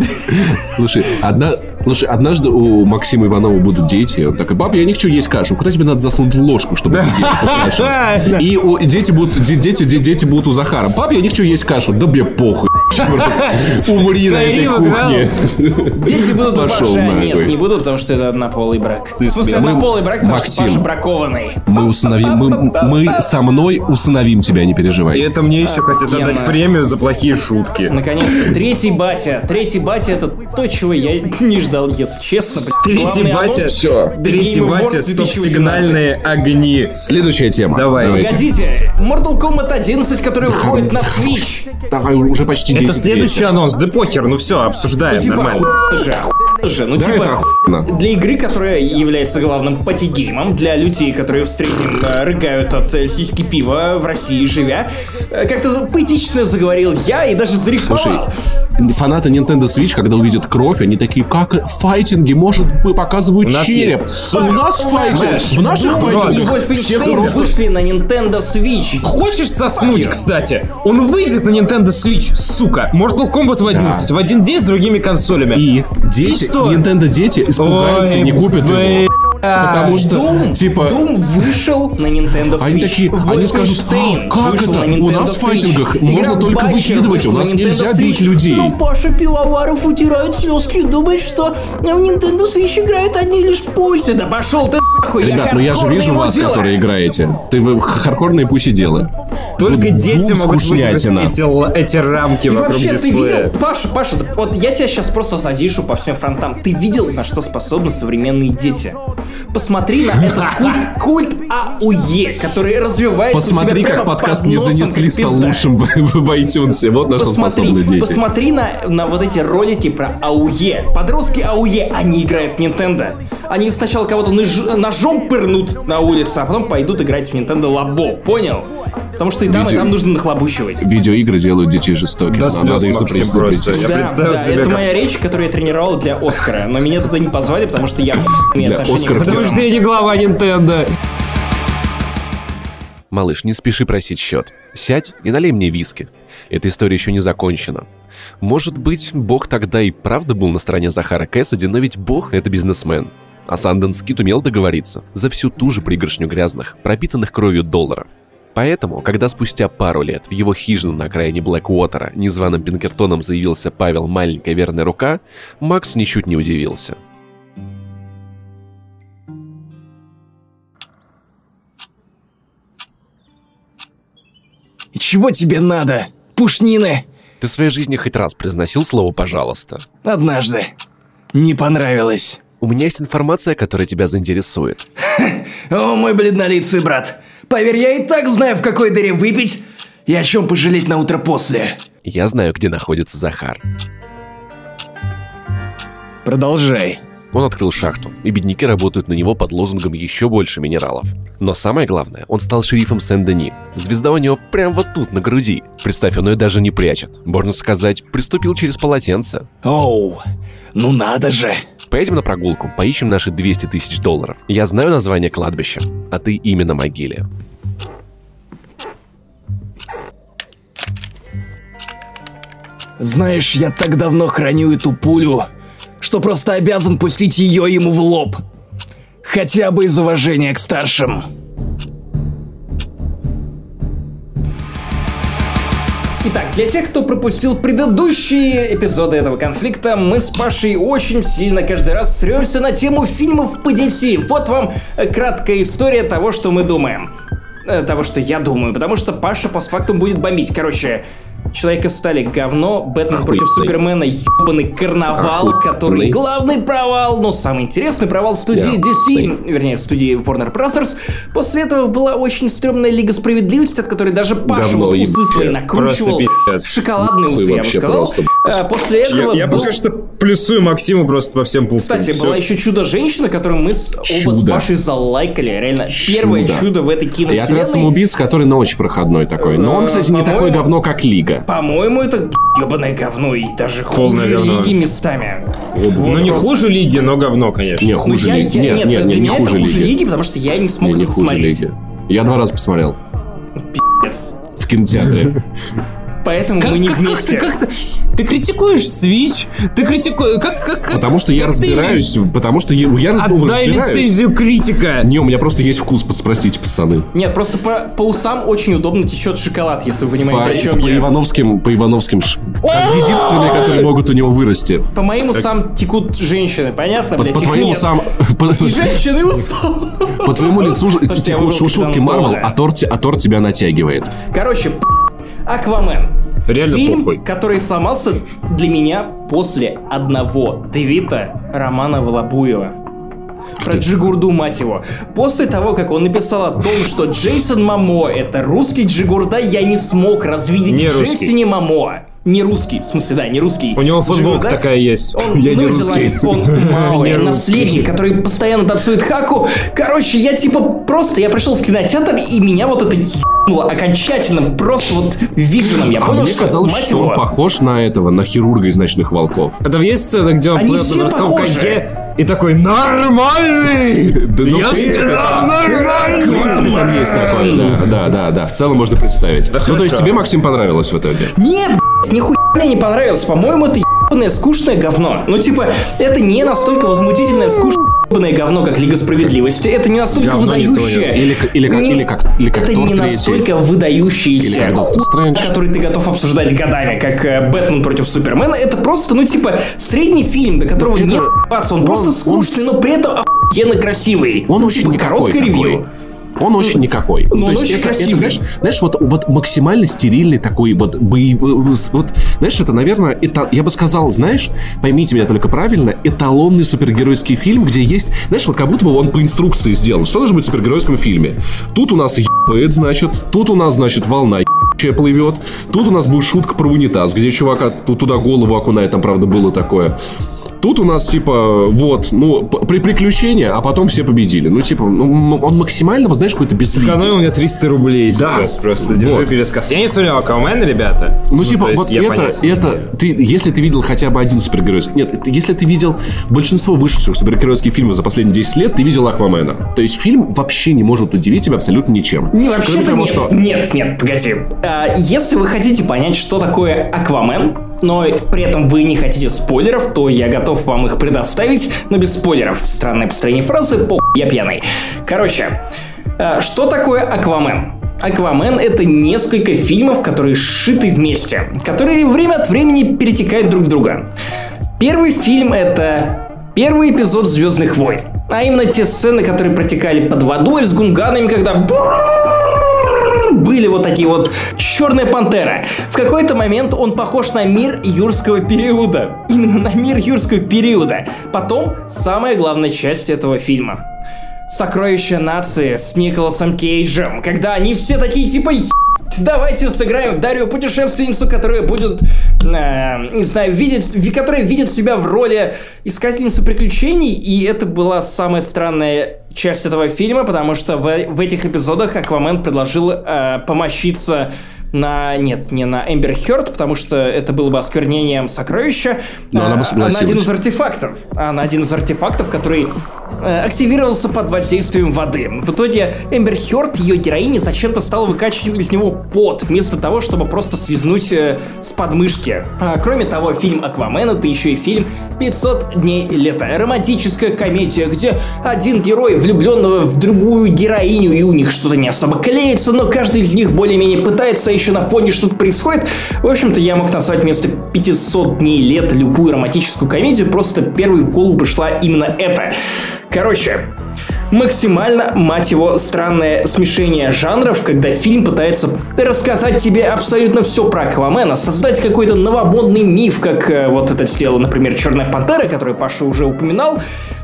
[laughs] Слушай, одна, слушай, однажды у Максима Иванова будут дети. Он такой, пап, я не хочу есть кашу. Куда тебе надо засунуть ложку, чтобы [laughs] кашу?» И у- и дети будут, де- дети, де- дети будут у Захара. Пап, я не хочу есть кашу. Да мне похуй. [laughs] Умри на этой кухне. Дети будут у Паши, а нет, не будут, потому что это однополый брак. В смысле, однополый брак, потому что Максим. Паша бракованный. Мы усыновим, мы, мы со мной усыновим тебя, не И переживай. это мне еще хотят Гена. отдать премию за плохие шутки. Наконец-то, третий батя. Третий батя это то, чего я не ждал, если честно. Третий батя. The Третий батя, 2018. стоп-сигнальные огни. Следующая тема. Давай. Давайте. Погодите, Mortal Kombat 11, который выходит на Switch. Давай, уже почти 10 Это следующий анонс, да похер, ну все, обсуждаем, Ну, типа, нормально. же, же. Ну, Да, это типа, охуенно. для игры, которая является главным party game ом, для людей, которые в среднем э, рыгают от э, сиськи пива в России живя, э, как-то поэтично заговорил я и даже Слушай, зарифмовал. фанаты Nintendo Switch, когда увидят кровь, они такие, как в файтинге, может, мы показывают У нас череп. есть. У нас файтинг, в наших и файтингах все вышли на Nintendo Switch. Хочешь соснуть, кстати? Он выйдет на Nintendo Switch, сука. Mortal Kombat в 11, в один день с другими консолями. И дети, что? Nintendo дети испугаются, Ой, не купят блин. его. Потому что, Doom, типа, Doom вышел на Nintendo Switch. Они такие, они скажут, «А, как вышел это? на У нас в файтингах Игра можно только выкидывать, у нас нельзя Switch. бить людей. Но Паша Пивоваров утирает слезки и думает, что в Nintendo Switch играют одни лишь пуси. Да пошел ты нахуй, Ребят, ну я же вижу вас, мудила. которые играете. Ты вы хардкорные пуси делы. Только Тут дети могут эти, эти рамки И вокруг вообще, ты дисплея. видел, Паша, Паша, вот я тебя сейчас просто задишу по всем фронтам. Ты видел, на что способны современные дети? Посмотри на этот [laughs] культ, культ АУЕ, который развивается у Посмотри, тебя как подкаст под не занесли, стал лучшим [laughs] в, в, iTunes. Вот на что способны Посмотри, дети. посмотри на, на вот эти ролики про АУЕ. Подростки АУЕ, они играют в Nintendo. Они сначала кого-то нож- ножом пырнут на улице, а потом пойдут играть в Nintendo Лабо. Понял? Потому что и там, и Видео- там нужно нахлобучивать. Видеоигры делают детей жестокими. Да Нам надо их запретить. да, да, себе, это как- моя речь, которую я тренировал для Оскара, но меня туда не позвали, потому что я имею Для отношение Оскара Потому что я не глава Nintendo. Малыш, не спеши просить счет. Сядь и налей мне виски. Эта история еще не закончена. Может быть, Бог тогда и правда был на стороне Захара Кэссиди, но ведь Бог — это бизнесмен. А Санденс Кит умел договориться за всю ту же пригоршню грязных, пропитанных кровью долларов. Поэтому, когда спустя пару лет в его хижину на окраине Блэквотера незваным Пинкертоном заявился Павел Маленькая Верная Рука, Макс ничуть не удивился. Чего тебе надо? Пушнины? Ты в своей жизни хоть раз произносил слово «пожалуйста»? Однажды. Не понравилось. У меня есть информация, которая тебя заинтересует. О, мой бледнолицый брат. Поверь, я и так знаю, в какой дыре выпить и о чем пожалеть на утро после. Я знаю, где находится Захар. Продолжай. Он открыл шахту, и бедняки работают на него под лозунгом «Еще больше минералов». Но самое главное, он стал шерифом Сен-Дени. Звезда у него прям вот тут, на груди. Представь, он ее даже не прячет. Можно сказать, приступил через полотенце. Оу, ну надо же. Поедем на прогулку, поищем наши 200 тысяч долларов. Я знаю название кладбища, а ты именно могиле. Знаешь, я так давно храню эту пулю, что просто обязан пустить ее ему в лоб. Хотя бы из уважения к старшим. Итак, для тех, кто пропустил предыдущие эпизоды этого конфликта, мы с Пашей очень сильно каждый раз сремся на тему фильмов по DC. Вот вам э, краткая история того, что мы думаем. Э, того, что я думаю, потому что Паша постфактум будет бомбить. Короче, Человек из стали говно, Бэтмен Охуенный. против Супермена ебаный карнавал, Охуенный. который главный провал, но самый интересный провал студии Да, DC, вернее, студии Warner Bros. После этого была очень стрёмная Лига Справедливости, от которой даже Паша Говно вот усы свои накручивал. Просто. Шоколадные Нахуй усы, я бы сказал. просто, После этого Я, я был- пока что плюсую Максиму просто по всем пунктам. Кстати, Всё. была еще чудо-женщина, которую мы с, оба с Чудо. Пашей залайкали. Реально, первое Чудо. чудо в этой И отряд киновселенной. самоубийц, который ночь проходной такой. Но он, кстати, не такое говно, как Лига. По-моему, это ебаное говно и даже хуже говно. лиги местами. Ну не хуже лиги, но говно, конечно. Не, Ну, хуже я, Лиги. я- Нет, нет, нет, не, не хуже это хуже Лиги. лиги, потому что я не смог Не, не хуже смотреть. Лиги. Я два раза посмотрел. Пиздец. В кинотеатре. [laughs] Поэтому мы не как, вместе. Как, ты, как ты, ты критикуешь Switch? Ты критикуешь... Как, как, как- Потому что я как разбираюсь, имеешь- потому что я, я Отдай разбираюсь. лицензию критика. Не, у меня просто есть вкус, под- спросите, пацаны. Нет, просто по, по усам очень удобно течет шоколад, если вы По, понимаете, о чем по я. Ивановским, по Ивановским, ш- единственные, которые могут у него вырасти. По моим усам текут женщины, понятно? По, Блядь, по их твоему нет. сам, [laughs] по, И женщины [laughs] усам. по твоему лицу текут выбрал шутки Капитана Марвел, а торт, а торт тебя натягивает. Короче, п- Аквамен. Реально Фильм, похуй. который сломался для меня после одного твита Романа Волобуева. Про Джигурду, мать его. После того, как он написал о том, что Джейсон Мамо это русский Джигурда, я не смог развидеть Не в. Джейсоне Мамо. Не русский, в смысле, да, не русский. У него футболка Джигурда- такая есть. Он, [laughs] Я не новозеландец, русский. Он малый, [laughs] Не наследник, который постоянно танцует хаку. Короче, я типа просто, я пришел в кинотеатр, и меня вот это ебнуло окончательно, просто вот виженом. Я А понял, мне что, казалось, мать что он похож на этого, на хирурга из «Ночных волков». Там есть сцена, где он Они плывет на морском коньке и такой нормальный! Да ну, Я сказал нормальный! там есть такое, да, да, да, да, в целом можно представить. ну, то есть тебе, Максим, понравилось в итоге? Нет, блядь, нихуя мне не понравилось. По-моему, это ебаное скучное говно. Ну, типа, это не настолько возмутительное, скучное ебаное говно, как Лига Справедливости. Это не настолько Говно не выдающее. Или, как- или, как, Не- или, как, или как это Тор не настолько выдающийся хуй, который ты готов обсуждать годами, как э, Бэтмен против Супермена. Это просто, ну, типа, средний фильм, до которого это- нет ебаться. Он, он- просто скучный, но при этом охуенно красивый. Он Ну, очень типа, короткое такой. Он очень никакой. ну, То он есть очень это, это, красивый. знаешь, знаешь, вот, вот максимально стерильный такой вот боевой... Вот, знаешь, это, наверное, это, я бы сказал, знаешь, поймите меня только правильно, эталонный супергеройский фильм, где есть, знаешь, вот как будто бы он по инструкции сделан. Что должно быть в супергеройском фильме? Тут у нас ебает, значит, тут у нас, значит, волна ебучая плывет, тут у нас будет шутка про унитаз, где чувака ту- туда голову окунает, там, правда, было такое. Тут у нас, типа, вот, ну, при приключения, а потом все победили. Ну, типа, ну, он максимально, вот знаешь, какой-то безликий. Сэкономил мне 300 рублей Да. сейчас просто. Держи Вот. пересказ. Я не смотрел Аквамена, ребята. Ну, типа, то есть вот это, это, ты, если ты видел хотя бы один супергеройский... Нет, ты- если ты видел большинство вышедших супергеройских фильмов за последние 10 лет, ты видел Аквамена. То есть фильм вообще не может удивить тебя абсолютно ничем. Не, вообще-то нет. что- Нет, нет, погоди. А, если вы хотите понять, что такое Аквамен, но при этом вы не хотите спойлеров, то я готов вам их предоставить, но без спойлеров. Странное построение фразы, по я пьяный. Короче, а, что такое Аквамен? Аквамен это несколько фильмов, которые сшиты вместе, которые время от времени перетекают друг в друга. Первый фильм это первый эпизод Звездных войн. А именно те сцены, которые протекали под водой с гунганами, когда были вот такие вот черная пантера. В какой-то момент он похож на мир юрского периода. Именно на мир юрского периода. Потом самая главная часть этого фильма. Сокровища нации с Николасом Кейджем, когда они все такие типа «Ебать, Давайте сыграем в Дарью путешественницу, которая будет, э, не знаю, видеть, ви- которая видит себя в роли искательницы приключений, и это была самая странная часть этого фильма, потому что в, в этих эпизодах Аквамен предложил э, помощиться на... Нет, не на Эмбер Хёрд, потому что это было бы осквернением сокровища. Но она бы а, согласилась. на один из артефактов. А на один из артефактов, который э, активировался под воздействием воды. В итоге Эмбер Хёрд, ее героиня, зачем-то стала выкачивать из него пот, вместо того, чтобы просто связнуть э, с подмышки. А, кроме того, фильм «Аквамен» — это еще и фильм «500 дней лета». Романтическая комедия, где один герой, влюбленного в другую героиню, и у них что-то не особо клеится, но каждый из них более-менее пытается, еще на фоне что-то происходит. В общем-то, я мог назвать вместо 500 дней лета любую романтическую комедию, просто первой в голову пришла именно это. Короче, максимально, мать его, странное смешение жанров, когда фильм пытается рассказать тебе абсолютно все про Аквамена, создать какой-то новомодный миф, как э, вот это сделала, например, Черная Пантера, которую Паша уже упоминал,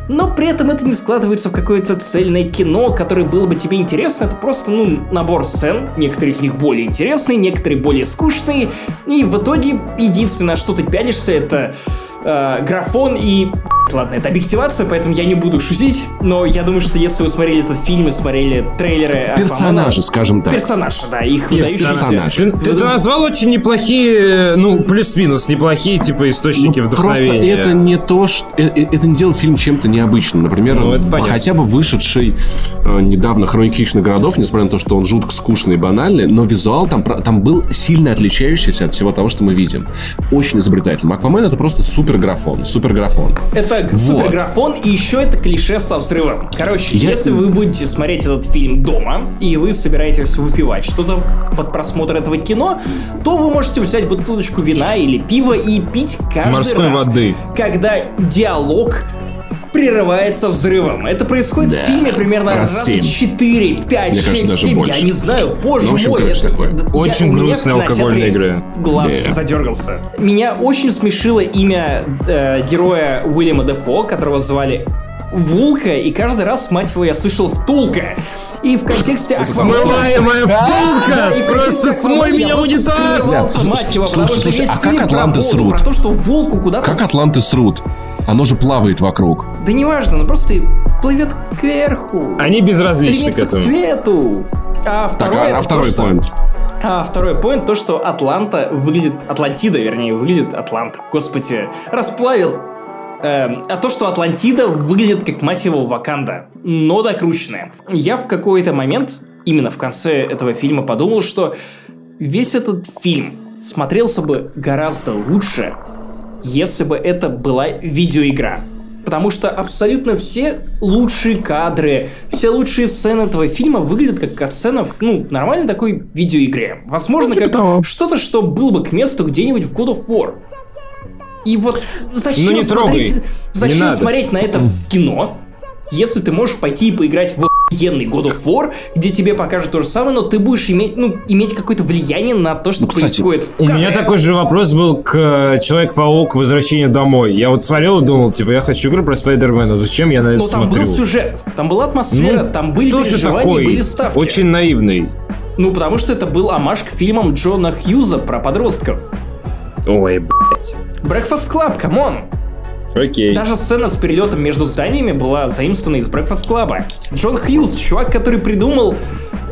но при этом это не складывается в какое-то цельное кино, которое было бы тебе интересно. Это просто, ну, набор сцен. Некоторые из них более интересные, некоторые более скучные. И в итоге единственное, что ты пялишься, это э, графон и... Ладно, это объективация, поэтому я не буду шутить, но я думаю, что если вы смотрели этот фильм и смотрели трейлеры Аквамена- Персонажи, скажем так. Персонажи, да, их выдающиеся. Персонаж. Ты, ты- ты назвал очень неплохие, ну, плюс-минус, неплохие, типа, источники Ну, Просто вдохновения. это не то, что... э, э, Это не делает фильм чем-то необычным. Например, Ну, это в- понятно. хотя бы вышедший э, недавно «Хроники хищных городов», несмотря на то, что он жутко скучный и банальный, но визуал там, про- там был сильно отличающийся от всего того, что мы видим. Очень изобретательным. Аквамен это просто супер графон. Супер графон. Это Вот. суперграфон, и еще это клише со взрывом. Короче, Я- если вы будете смотреть этот фильм дома, и вы собираетесь выпивать что-то под просмотр этого кино, то вы можете взять бутылочку вина или пива и пить каждый Морской раз, воды. когда диалог прерывается взрывом. Это происходит Да. в фильме примерно Раз раз семь. 4, 5, Мне 6, кажется, даже 7, я больше. не знаю, боже Ну, в общем, мой. это- такое. я- Очень грустная алкогольная игра. Глаз Да. задергался. Меня очень смешило имя э, героя Уильяма Дефо, которого звали Вулка, и каждый раз, мать его, я слышал втулка. И в контексте Аквамена... Смываемая втулка! Просто смой меня я в унитаз! мать его, потому Слушай, что слушай, весь а как фильм про Атланты воду, срут? про то, что Вулку куда-то... Как Атланты срут? Оно же плавает вокруг. Да неважно, он просто плывет кверху. Они безразличны к этому. свету. А Так, второе, а, а это то, второй что- point. А второй point то, что Атланта выглядит... Атлантида, вернее, выглядит Атланта. Господи, расплавил. Эм, а то, что Атлантида выглядит как, мать его, Ваканда, но докрученная. Я в какой-то момент, именно в конце этого фильма, подумал, что весь этот фильм смотрелся бы гораздо лучше, если бы это была видеоигра. Потому что абсолютно все лучшие кадры, все лучшие сцены этого фильма выглядят как катсцена в, ну, нормальной такой видеоигре. Возможно, типа как что-то, что было бы к месту где-нибудь в God of War. И вот зачем Ну, не смотреть, трогай. зачем Не смотреть на это в кино, если ты можешь пойти и поиграть в охуенный God of War, где тебе покажут то же самое, но ты будешь иметь, ну, иметь какое-то влияние на то, что Ну, кстати, происходит У меня такой же вопрос был к э, Человек-паук Возвращение домой. Я вот смотрел и думал, типа, я хочу игру про Спайдермена. Зачем я на это Но Ну, там смотрю? был сюжет, там была атмосфера, Ну, там были переживания, такой, были ставки. очень наивный. Ну, потому что это был амаш к фильмам Джона Хьюза про подростков. Ой, блядь. Breakfast Club, come on! Окей. Даже сцена с перелетом между зданиями была заимствована из Breakfast Club. Джон Хьюз, чувак, который придумал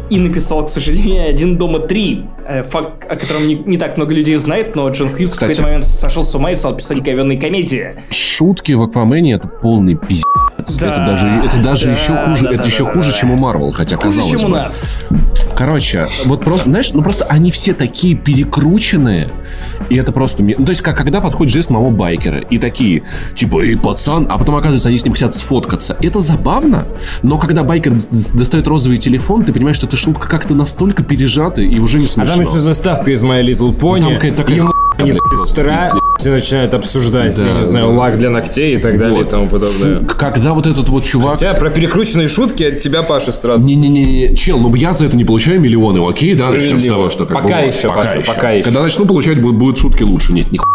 и написал, к сожалению, «Один дома три». Э, Факт, о котором не, не так много людей знает, но Джон Хьюз в Кстати. какой-то момент сошел с ума и стал писать говенные комедии. Шутки в Аквамене это полный пиздец. Да, это даже, это даже да, еще хуже, да, это да, еще да, хуже, да. чем у Марвел, хотя Хуже, казалось чем у бы. нас. Короче, вот просто, знаешь, ну просто они все такие перекрученные, и это просто... Ну, то есть, как когда подходит жест моего байкера, и такие, типа, эй, пацан, а потом, оказывается, они с ним хотят сфоткаться. Это забавно, но когда байкер достает розовый телефон, ты понимаешь, что эта шутка как-то настолько пережата, и уже не А смешно. там еще заставка из My Little Pony. там какая-то такая Ему блядь, сестра, все начинают обсуждать, я Да, не знаю, лак для ногтей и так далее и Вот. тому подобное. Фу, Когда вот этот вот чувак... Хотя про перекрученные шутки от тебя, Паша, страдает. Не-не-не, чел, ну я за это не получаю миллионы, окей, да, начнем с того, что как Пока бы, еще, Паша, пока еще. Когда начну получать, будут, будут шутки лучше, нет, ни хуя.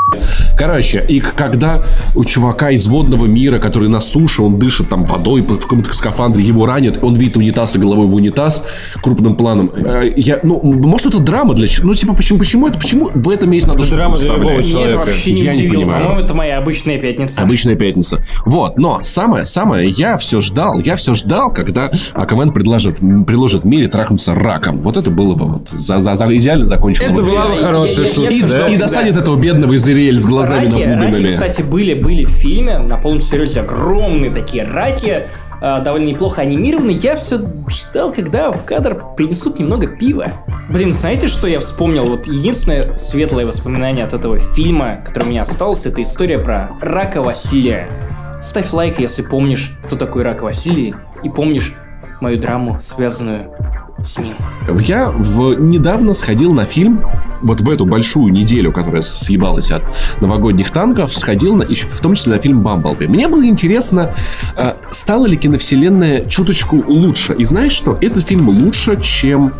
Короче, и когда у чувака из водного мира, который на суше, он дышит там водой в каком-то скафандре, его ранят, он видит унитаз и головой в унитаз крупным планом. э, Я, ну, может, это драма для... Ну, типа, почему, почему это, почему в этом месте надо шутку драма для любого это человека. вообще не я не понимаю. По-моему, это моя обычная пятница. Обычная пятница. Вот, но самое-самое, я все ждал, я все ждал, когда Аквамен предложит, предложит Мире трахнуться раком. Вот это было бы вот за, за- за- идеально закончило. Это бы была фильм. бы Я- хорошая я- я шутка, всё да? ждал, И достанет этого бедного Израиль с глазами раки, раки, напуганными. кстати, были, были в фильме, на полном серьезе, огромные такие раки, а, довольно неплохо анимированы. Я все ждал, когда в кадр принесут немного пива. Блин, знаете, что я вспомнил? Вот единственное светлое воспоминание от этого фильма, которое у меня осталось, это история про рака Василия. Ставь лайк, если помнишь, кто такой рак Василий, и помнишь мою драму, связанную с ним. Я в... недавно сходил на фильм, вот в эту большую неделю, которая съебалась от новогодних танков, сходил на, в том числе на фильм «Бамблби». Мне было интересно, а, стала ли киновселенная чуточку лучше. И знаешь что? Этот фильм лучше, чем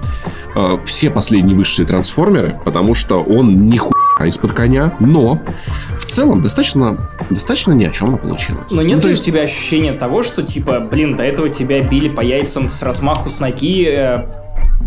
а, все последние высшие трансформеры, потому что он не хуй из-под коня, но в целом достаточно, достаточно ни о чем получилось. Но нет Ну, ли есть у тебя ощущения того, что, типа, блин, до этого тебя били по яйцам с размаху с ноги, э,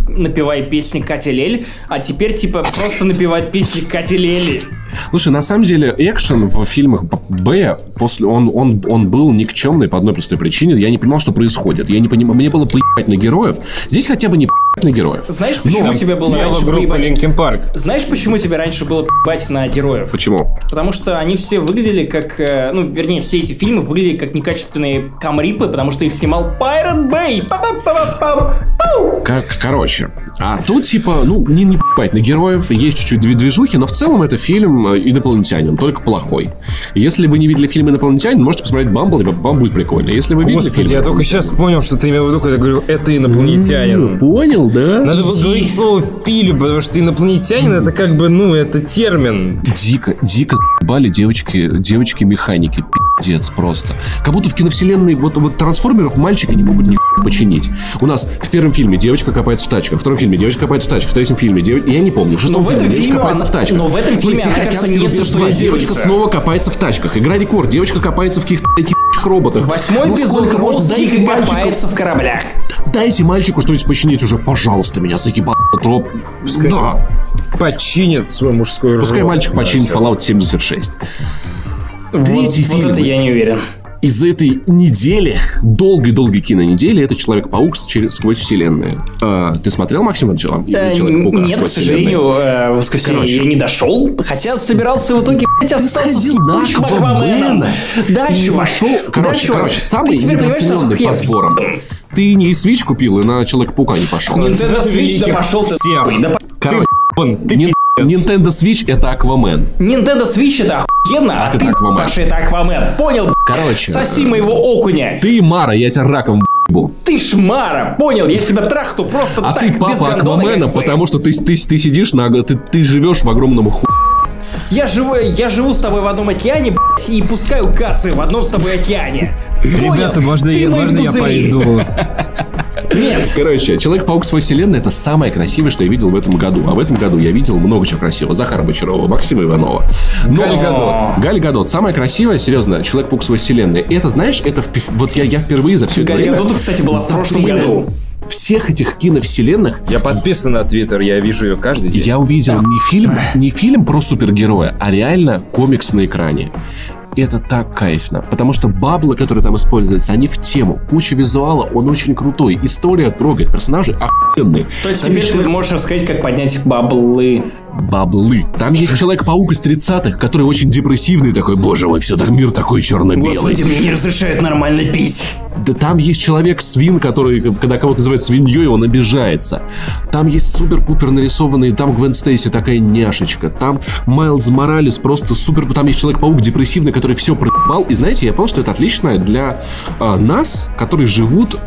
напевая песни Кати Лель, а теперь, типа, просто напевать песни Кати Лели. Слушай, на самом деле, экшен в фильмах Б, после, он, он, он был никчемный по одной простой причине. Я не понимал, что происходит. Я не понимал, мне было поебать на героев. Здесь хотя бы не на героев. Знаешь, почему Но- тебе было раньше поебать? Линкен Парк. Знаешь, почему тебе раньше было поебать на героев? Почему? Потому что они все выглядели как... э, Ну, вернее, все эти фильмы выглядели как некачественные камрипы, потому что их снимал Pirate Bay. Пау! Как, короче. А тут, типа, ну, не, не на героев. Есть чуть-чуть две движухи, но в целом это фильм э, «Инопланетянин», только плохой. Если вы не видели фильм «Инопланетянин», можете посмотреть «Бамбл», и вам- будет прикольно. Если вы видели Господи, фильм я только сейчас понял, что ты имел в виду, когда говорю, это инопланетянин. Понял, да? Надо было говорить слово фильм, потому что инопланетянин это как бы, ну, это термин. Дико, дико бали девочки, девочки-механики. Пиздец просто. Как будто в киновселенной вот, вот трансформеров мальчики не могут ни починить. У нас в первом фильме девочка копается в тачках, в втором фильме девочка копается в тачках, в третьем фильме девочка... Я не помню, в шестом Но в этом фильме девочка фильме копается она- в тачках. но в этом фильме она, кажется, не два, сексуализируется. Девочка снова копается в тачках. Игра рекорд. Девочка копается в каких-то этих роботах. Восьмой Ну, эпизод? Роуз Дайте дико мальчику- копается в кораблях. Дайте мальчику что-нибудь починить уже, пожалуйста, меня заебал троп. Да. Починит свой мужской Пускай мальчик Да, починит всё. Fallout 76. Вот, Третий вот это фильм. я не уверен. из этой недели, долгой-долгой кинонедели, это Человек-паук через, сквозь вселенные. А, ты смотрел, Максим начала? Э, Нет, к сожалению, э, в воскресенье Короче. я не дошел, хотя собирался в итоге, блядь, остался с лучшим Аквамена. Акваменом. Да, И чувак. вошел, короче, чувак. короче, самый Ты недооцененный по сборам. Ты не Switch купил и на Человека-паука не пошел. Nintendo Switch, да пошел ты. Всем. Да, ты Нин- Nintendo Switch это Аквамен. Nintendo Switch это охуенно, а ты, Аквамен. Паша, это Аквамен. Понял? Короче, Соси моего окуня. Ты Мара, я тебя раком ебу. Ты шмара. Понял? Я тебя трахну просто А так, ты без папа гондона, Аквамена, потому что ты, ты, ты сидишь на... Ты, ты живешь в огромном ху... Я живу, я живу с тобой в одном океане, б***ь, и пускаю кассы в одном с тобой океане. Ребята, можно, Ты я, можно я пойду? Нет. Короче, Человек-паук свой вселенной это самое красивое, что я видел в этом году. А в этом году я видел много чего красивого. Захара Бочарова, Максима Иванова. Но... Галь Гадот. Галь Гадот. Самое красивое, серьезно, Человек-паук свой вселенной. Это, знаешь, это впи- вот я, я впервые за все это Галь время... Гадот, кстати, была в за прошлом время году. Всех этих киновселенных Я подписан на Твиттер, я вижу ее каждый день. я увидел не фильм, не фильм про супергероя, а реально комикс на экране. И это так кайфно, потому что баблы, которые там используются, они в тему. Куча визуала, он очень крутой. История трогает, персонажи охуенные. То есть Там теперь ты можешь рассказать, как поднять баблы. Баблы. Там есть Человек-паук из 30-х, который очень депрессивный такой, боже мой, все так мир такой черно-белый. Господи, мне не разрешают нормально пить. Да там есть человек-свин, который, когда кого-то называют свиньей, он обижается. Там есть супер-пупер нарисованный, там Гвен Стейси такая няшечка. Там Майлз Моралес просто супер... Там есть Человек-паук депрессивный, который все проебал. И знаете, я понял, что это отлично для а, нас, которые живут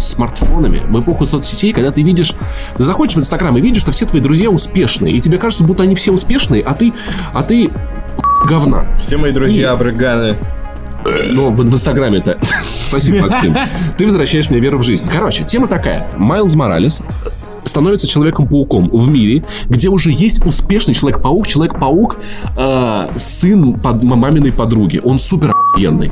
смартфонами в эпоху соцсетей, когда ты видишь, ты заходишь в Инстаграм и видишь, что все твои друзья успешные, и тебе кажется, будто они все успешные, а ты, а ты говна. Все мои друзья абрыганы. Ну, в, в Инстаграме это. [laughs] Спасибо, Максим. [laughs] Ты возвращаешь мне веру в жизнь. Короче, тема такая. Майлз Моралес становится Человеком-пауком в мире, где уже есть успешный Человек-паук. Человек-паук э, сын под, маминой подруги. Он супер охуенный.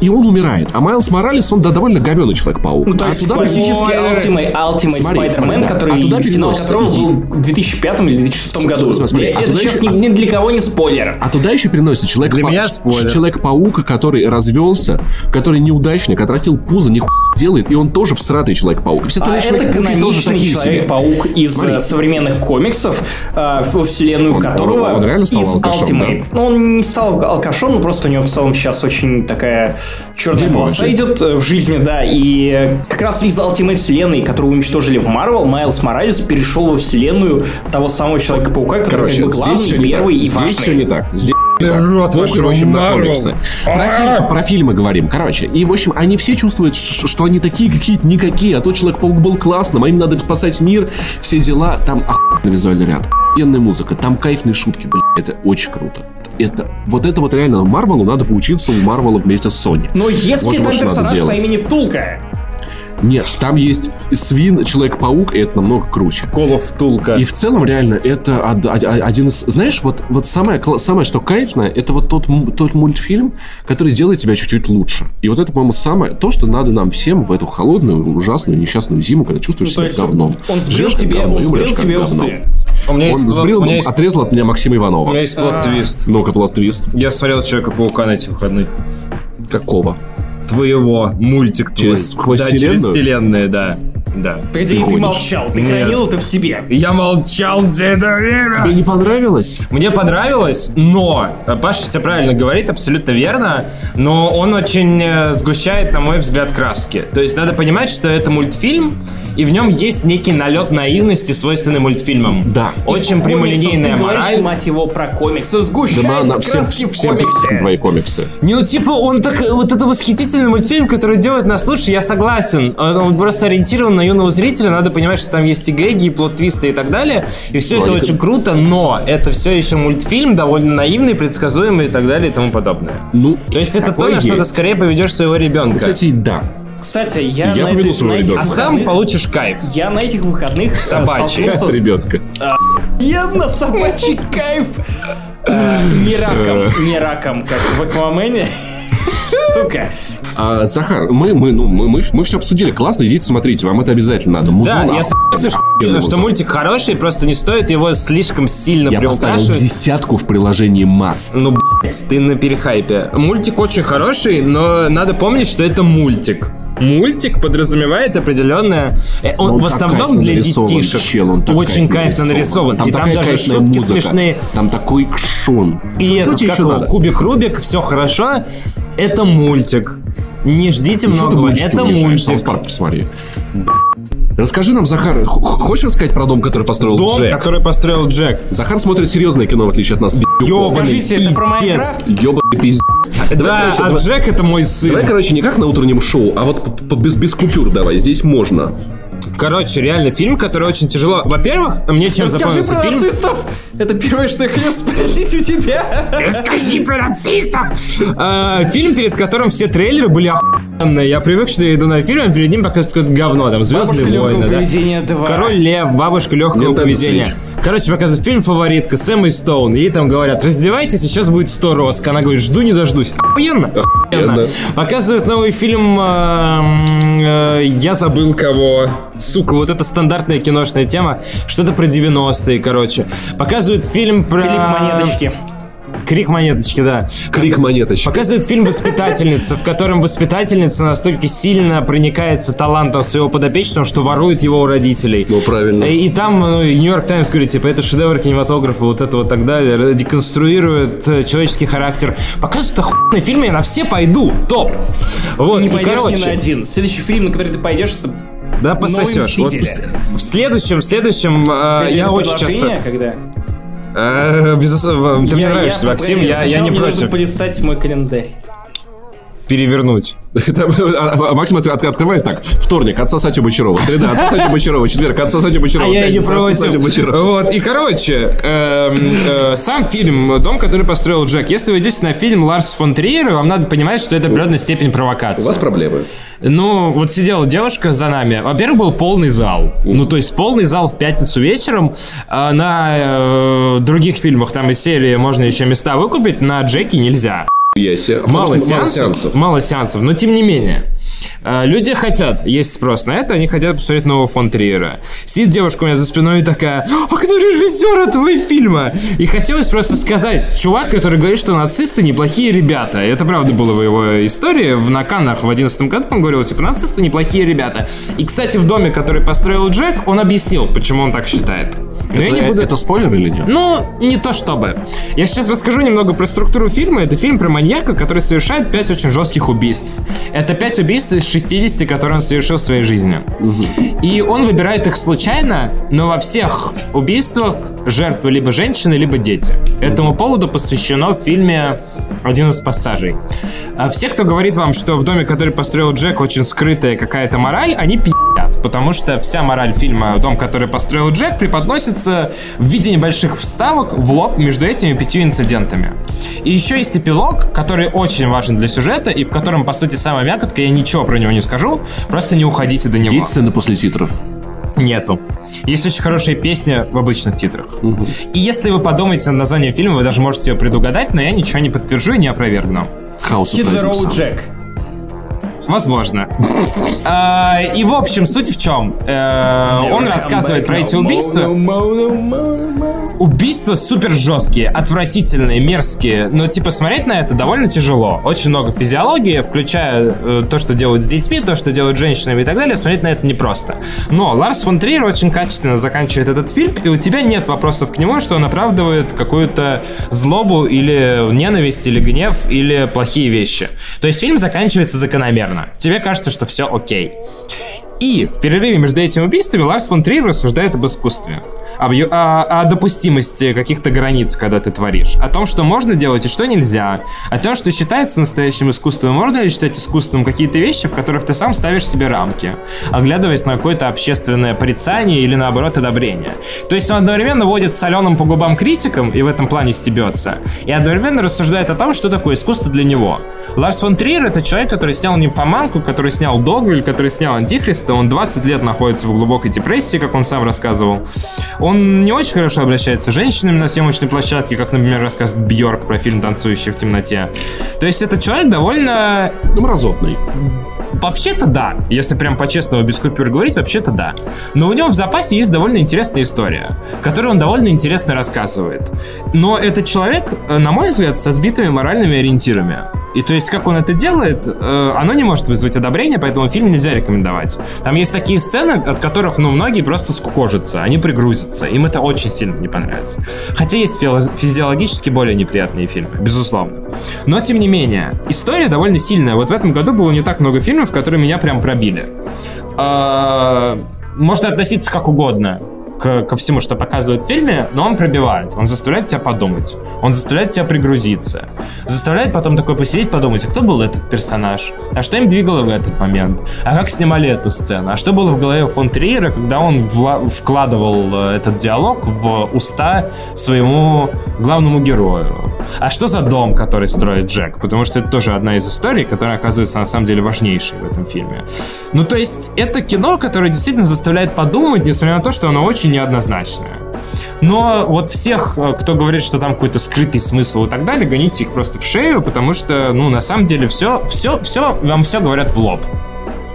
И он умирает. А Майлз Моралес, он да, довольно говеный Человек-паук. Ну, то А есть туда классический Ultimate, Ultimate Смотри, Spider-Man, да. который А туда финал которого был в 2005 или 2006 году. Смотри, смотри, а Это сейчас еще- ни, ни для кого не спойлер. А туда еще переносится человек Для меня спойлер. Человек-паук, который развелся, который неудачник, отрастил пузо, нихуя делает, и он тоже всратый Человек-паук. И все А остальные это Человеки-пауки тоже такие себе. Человек-паук из Смотри. э, современных комиксов, э, во вселенную Он- которого он- он реально стал из алкашом, Ultimate. Ну, он не стал алкашом, но просто у него в целом сейчас очень такая черная полоса идет э, в жизни, да. И как раз из Ultimate вселенной, которую уничтожили в Марвел, Майлз Моралес перешел во вселенную того самого Человека-паука, который Короче, как бы здесь главный, первый и Здесь важный. все не так. Здесь Рот Похуй, в общем, на комиксы. Про, про фильмы говорим. Короче, и, в общем, они все чувствуют, что они такие какие-то никакие, а то Человек-паук был классным, а им надо спасать мир, все дела. Там охуенный визуальный ряд, охуенная музыка, там кайфные шутки, блин, это очень круто. Это, вот это вот реально Марвелу надо поучиться у Марвела вместе с Sony. Но если Вот там персонаж по имени Втулка, Нет, там есть Свин, Человек-паук, и это намного круче. Колов втулка. И в целом, реально, это од- од- один из... Знаешь, вот, вот самое, самое, что кайфное, это вот тот, тот мультфильм, который делает тебя чуть-чуть лучше. И вот это, по-моему, самое... То, что надо нам всем в эту холодную, ужасную, несчастную зиму, когда чувствуешь Ну, себя есть говном. он сбрил Живешь тебе, говно он сбрил тебе усы. У меня есть, Он сбрил, у меня есть, отрезал от меня Максима у Иванова. меня есть plot twist. Ну-ка, plot twist. Я смотрел Человека-паука на этих выходных. Какого? Твоего, мультик твой. Через сквозь да, через вселенную? вселенная, да. Да. Погоди, ты, ходишь. молчал, ты Нет. хранил это в себе. Я молчал за это время. Тебе не понравилось? Мне понравилось, но э, Паша все правильно говорит, абсолютно верно, но он очень э, сгущает, на мой взгляд, краски. То есть надо понимать, что это мультфильм, и в нем есть некий налет наивности, свойственный мультфильмам. Да. Очень Комиксов, прямолинейная Ты говоришь, мораль. мать его, про комиксы. Да Сгущает на, на, всем, краски в всем комиксе. твои комиксы. Не, ну типа, он так, вот это восхитительный мультфильм, который делает нас лучше, я согласен. Он, он просто ориентирован на юного зрителя, надо понимать, что там есть и гэги, и плот-твисты и так далее. И все Ну, это они очень круто, но это все еще мультфильм, довольно наивный, предсказуемый и так далее и тому подобное. Ну, То есть это то, на что ты скорее поведешь своего ребенка. Кстати, да. Кстати, я, Я на, поведу этой- своего на этих ребенка. а сам выходных- получишь кайф. Я на этих выходных Собачий. От с- ребенка. Я на собачий кайф. Э, Не раком, не раком, как в Аквамене. Сука. А, Захар, мы, мы, ну, мы, мы, мы все обсудили. Классно, идите смотрите, вам это обязательно надо. Да, Музон я охуенный, согласен, что, мультик хороший, просто не стоит его слишком сильно Я поставил десятку в приложении Мац. Ну, блядь, ты на перехайпе. Мультик очень хороший, но надо помнить, что это мультик. Мультик подразумевает определенное... э, Он, Он в так основном для детишек. чел, он очень кайфно нарисован. Там и там даже шутки музыка. смешные. Там такой кшон. И Что это тебе как его? Кубик Рубик, все хорошо. Это мультик. Не ждите Ну, многого. Это унижаешь? мультик. Саус Парк посмотри. Расскажи нам, Захар, хочешь рассказать про дом, который построил Дом, Джек? который построил Джек. Захар смотрит серьезное кино, в отличие от нас. Ёбаный Скажите, это про. Майнкрафт? Ёбаный пиздец. Да, короче, а давай- Джек это мой сын. Давай, короче, не как на утреннем шоу, а вот без, без купюр давай. Здесь можно. Короче, реально фильм, который очень тяжело. Во-первых, мне чем Расскажи запомнился про фильм. нацистов. Это первое, что я хотел спросить у тебя. Расскажи про нацистов! А, Фильм, перед которым все трейлеры были охуенные. Я привык, что я иду на фильм, а перед ним показывают какое-то говно. Там Бабушка Звездные легкого войны, да. поведения 2. Король Лев, бабушка легкого Nintendo поведения. Switch. Короче, показывают фильм «Фаворитка» с Эммой Стоун. Ей там говорят, раздевайтесь, сейчас будет 100 роск. Она говорит, жду не дождусь. Охуенно. Охуенно. Показывают новый фильм эм, э, «Я забыл кого». Сука, вот это стандартная киношная тема. Что-то про 90-е, короче. Показывают фильм про... Клип монеточки. Крик монеточки, да. Крик монеточек. Показывает фильм «Воспитательница», в котором воспитательница настолько сильно проникается талантом своего подопечного, что ворует его у родителей. Ну, правильно. И, и там ну, Нью-Йорк Таймс говорит, типа, это шедевр кинематографа, вот это вот так далее, деконструирует э, человеческий характер. Показывают охуенные фильмы, я на все пойду, топ. Вот, Не и, пойдешь короче, ни на один. Следующий фильм, на который ты пойдешь, это Да пососешь. Вот Мстители». в следующем, в следующем, э, я очень часто... Когда... Э, безусловно, ты мне Я- нравишься, я- Максим, я, я не против полистать мой календарь. перевернуть. [laughs] Там, а, а, Максим от- от- открывает так. Вторник, отсосать у Бочарова. Среда, отсосать у Бочарова. Четверг, отсосать у Бочарова. А я не у против. Вот, и короче, эм, э, сам фильм «Дом, который построил Джек». Если вы идете на фильм Ларс фон Триера, вам надо понимать, что это определенная степень У провокации. вас проблемы. Ну, вот сидела девушка за нами. Во-первых, был полный зал. Ну, то есть полный зал в пятницу вечером. А на э, других фильмах там из серии можно еще места выкупить, на Джеки нельзя. Яся. Мало Просто сеансов, мало сеансов, но тем не менее. э, Люди хотят, есть спрос на это, они хотят посмотреть нового фон Триера. Сидит девушка у меня за спиной и такая, а кто режиссер этого фильма? И хотелось просто сказать, чувак, который говорит, что нацисты неплохие ребята. Это правда было в его истории. В Наканах в 11 году он говорил, типа, нацисты неплохие ребята. И, кстати, в доме, который построил Джек, он объяснил, почему он так считает. Но я не буду... Это спойлер или нет? Ну, не то чтобы. Я сейчас расскажу немного про структуру фильма. Это фильм про маньяка, который совершает 5 очень жестких убийств. Это 5 убийств из 60, которые он совершил в своей жизни. И он выбирает их случайно, но во всех убийствах жертвы либо женщины, либо дети. Этому поводу посвящено в фильме один из пассажей. А все, кто говорит вам, что в доме, который построил Джек, очень скрытая какая-то мораль, они пи***ят. Потому что вся мораль фильма «Дом, который построил Джек» преподносится в виде небольших вставок в лоб между этими пятью инцидентами. И еще есть эпилог, который очень важен для сюжета, и в котором, по сути, самая мякотка, я ничего про него не скажу, просто не уходите до него. Есть сцены после титров? Нету. Есть очень хорошая песня в обычных титрах. И если вы подумаете над названием фильма, вы даже можете ее предугадать, но я ничего не подтвержу и не опровергну. House of Hit the road. Jack. Возможно. А, И, в общем, суть в чем? Э, Он рассказывает про эти убийства. Убийства супер жесткие, отвратительные, мерзкие. Но, типа, смотреть на это довольно тяжело. Очень много физиологии, включая э, то, что делают с детьми, то, что делают с женщинами и так далее. Смотреть на это непросто. Но Ларс фон Триер очень качественно заканчивает этот фильм, и у тебя нет вопросов к нему, что он оправдывает какую-то злобу или ненависть, или гнев, или плохие вещи. То есть фильм заканчивается закономерно. Тебе кажется, что все окей. И в перерыве между этими убийствами Ларс фон Триер рассуждает об искусстве. Об, о, о допустимости каких-то границ, когда ты творишь. О том, что можно делать и что нельзя. О том, что считается настоящим искусством. Можно ли считать искусством какие-то вещи, в которых ты сам ставишь себе рамки, оглядываясь на какое-то общественное порицание или наоборот одобрение. То есть он одновременно водит соленым по губам критикам и в этом плане стебется. И одновременно рассуждает о том, что такое искусство для него. Ларс фон Триер это человек, который снял «Нимфоманку», который снял «Догвиль», который снял «Антихриста». Он 20 лет находится в глубокой депрессии, как он сам рассказывал. Он не очень хорошо обращается с женщинами на съемочной площадке, как, например, рассказывает Бьорк про фильм «Танцующий в темноте». То есть это человек довольно мразотный. Вообще-то да. Если прям по-честному, без купюр говорить, вообще-то да. Но у него в запасе есть довольно интересная история, которую он довольно интересно рассказывает. Но этот человек, э, на мой взгляд, со сбитыми моральными ориентирами. И то есть, как он это делает, э, оно не может вызвать одобрение, поэтому фильм нельзя рекомендовать. Там есть такие сцены, от которых, ну, многие просто скукожатся, они пригрузятся. Им это очень сильно не понравится. Хотя есть физиологически более неприятные фильмы, безусловно. Но, тем не менее, история довольно сильная. Вот в этом году было не так много фильмов, которые меня прям пробили. А, Можно относиться как угодно к- ко всему, что показывают в фильме, но он пробивает. Он заставляет тебя подумать. Он заставляет тебя пригрузиться. Заставляет потом такой посидеть, подумать, а кто был этот персонаж? А что им двигало в этот момент? А как снимали эту сцену? А что было в голове фон Триера, когда он вла- вкладывал э, этот диалог в уста своему главному герою? А что за дом, который строит Джек? Потому что это тоже одна из историй, которая оказывается на самом деле важнейшей в этом фильме. Ну, то есть, это кино, которое действительно заставляет подумать, несмотря на то, что оно очень неоднозначное. Но вот всех, э, кто говорит, что там какой-то скрытый смысл и так далее, гоните их просто в шею, потому что, ну, на самом деле, все, все, все, вам все говорят в лоб.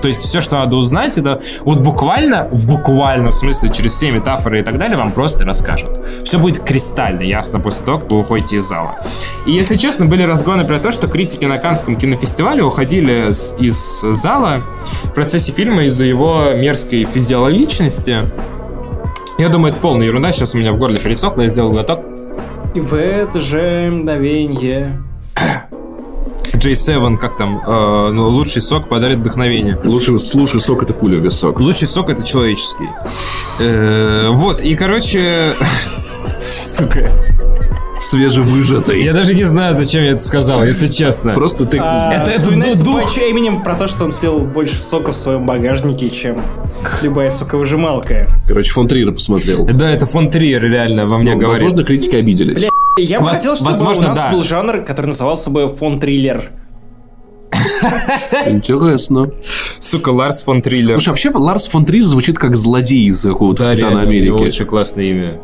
То есть все, что надо узнать, это вот буквально, в буквальном смысле, через все метафоры и так далее, вам просто расскажут. Все будет кристально ясно после того, как вы уходите из зала. И, если честно, были разгоны про то, что критики на Каннском кинофестивале уходили из зала в процессе фильма из-за его мерзкой физиологичности. Я думаю, это полная ерунда. Сейчас у меня в горле пересохло, я сделал глоток. И в это же мгновенье... J7, как там, э, ну, лучший сок подарит вдохновение. Лучше, слушай, сок это пуля в висок. Лучший сок это человеческий. Э, вот, и короче. [laughs] Сука. Свежевыжатый. Я даже не знаю, зачем я это сказал, если честно. Просто ты... А, Это- это вспоминается дух. Эминем про то, что он сделал больше сока в своем багажнике, чем любая соковыжималка. Короче, фон Триера посмотрел. Да, это фон Триер реально во мне Ну, говорит. Возможно, критики обиделись. Я бы Воз- хотел, чтобы возможно, у нас да. был жанр, который назывался бы фон-триллер. [laughs] Интересно. Сука, Ларс фон Триллер. Слушай, вообще Ларс фон Триер звучит как злодей из какого-то Да, Капитана реально, Америки. очень классное имя.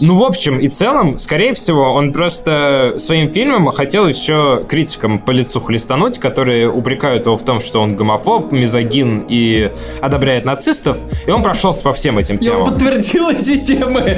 Ну, в общем и целом, скорее всего, он просто своим фильмом хотел еще критикам по лицу хлестануть, которые упрекают его в том, что он гомофоб, мизогин и одобряет нацистов, и он прошелся по всем этим Я темам. подтвердил эти темы.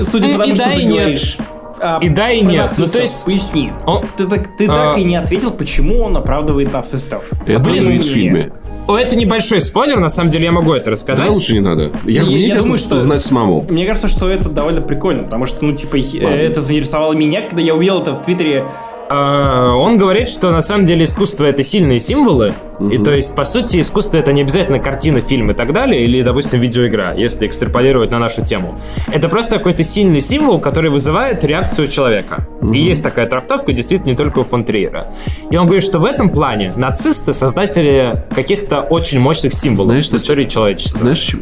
Судя Ну, по тому, и что да, ты и нет. говоришь. А, И да, и нет. нацистов Ну, то есть- Поясни. Он- Ты, так, ты А, так и не ответил, почему он оправдывает нацистов. Это блин, в мнению. фильме. О, это небольшой спойлер, на самом деле я могу это рассказать. Давай лучше не надо. Я, Я- мне я думаю, что- знать самому. Мне кажется, что это довольно прикольно, потому что, ну, типа, э, Ладно. это заинтересовало меня, когда я увидел это в Твиттере. А, Он говорит, что на самом деле искусство это сильные символы. И то есть, по сути, искусство это не обязательно картина, фильм и так далее, или, допустим, видеоигра, если экстраполировать на нашу тему. Это просто какой-то сильный символ, который вызывает реакцию человека. И есть такая трактовка действительно не только у фон Триера. И он говорит, что в этом плане нацисты создатели каких-то очень мощных символов Знаешь, в истории человечества. Знаешь,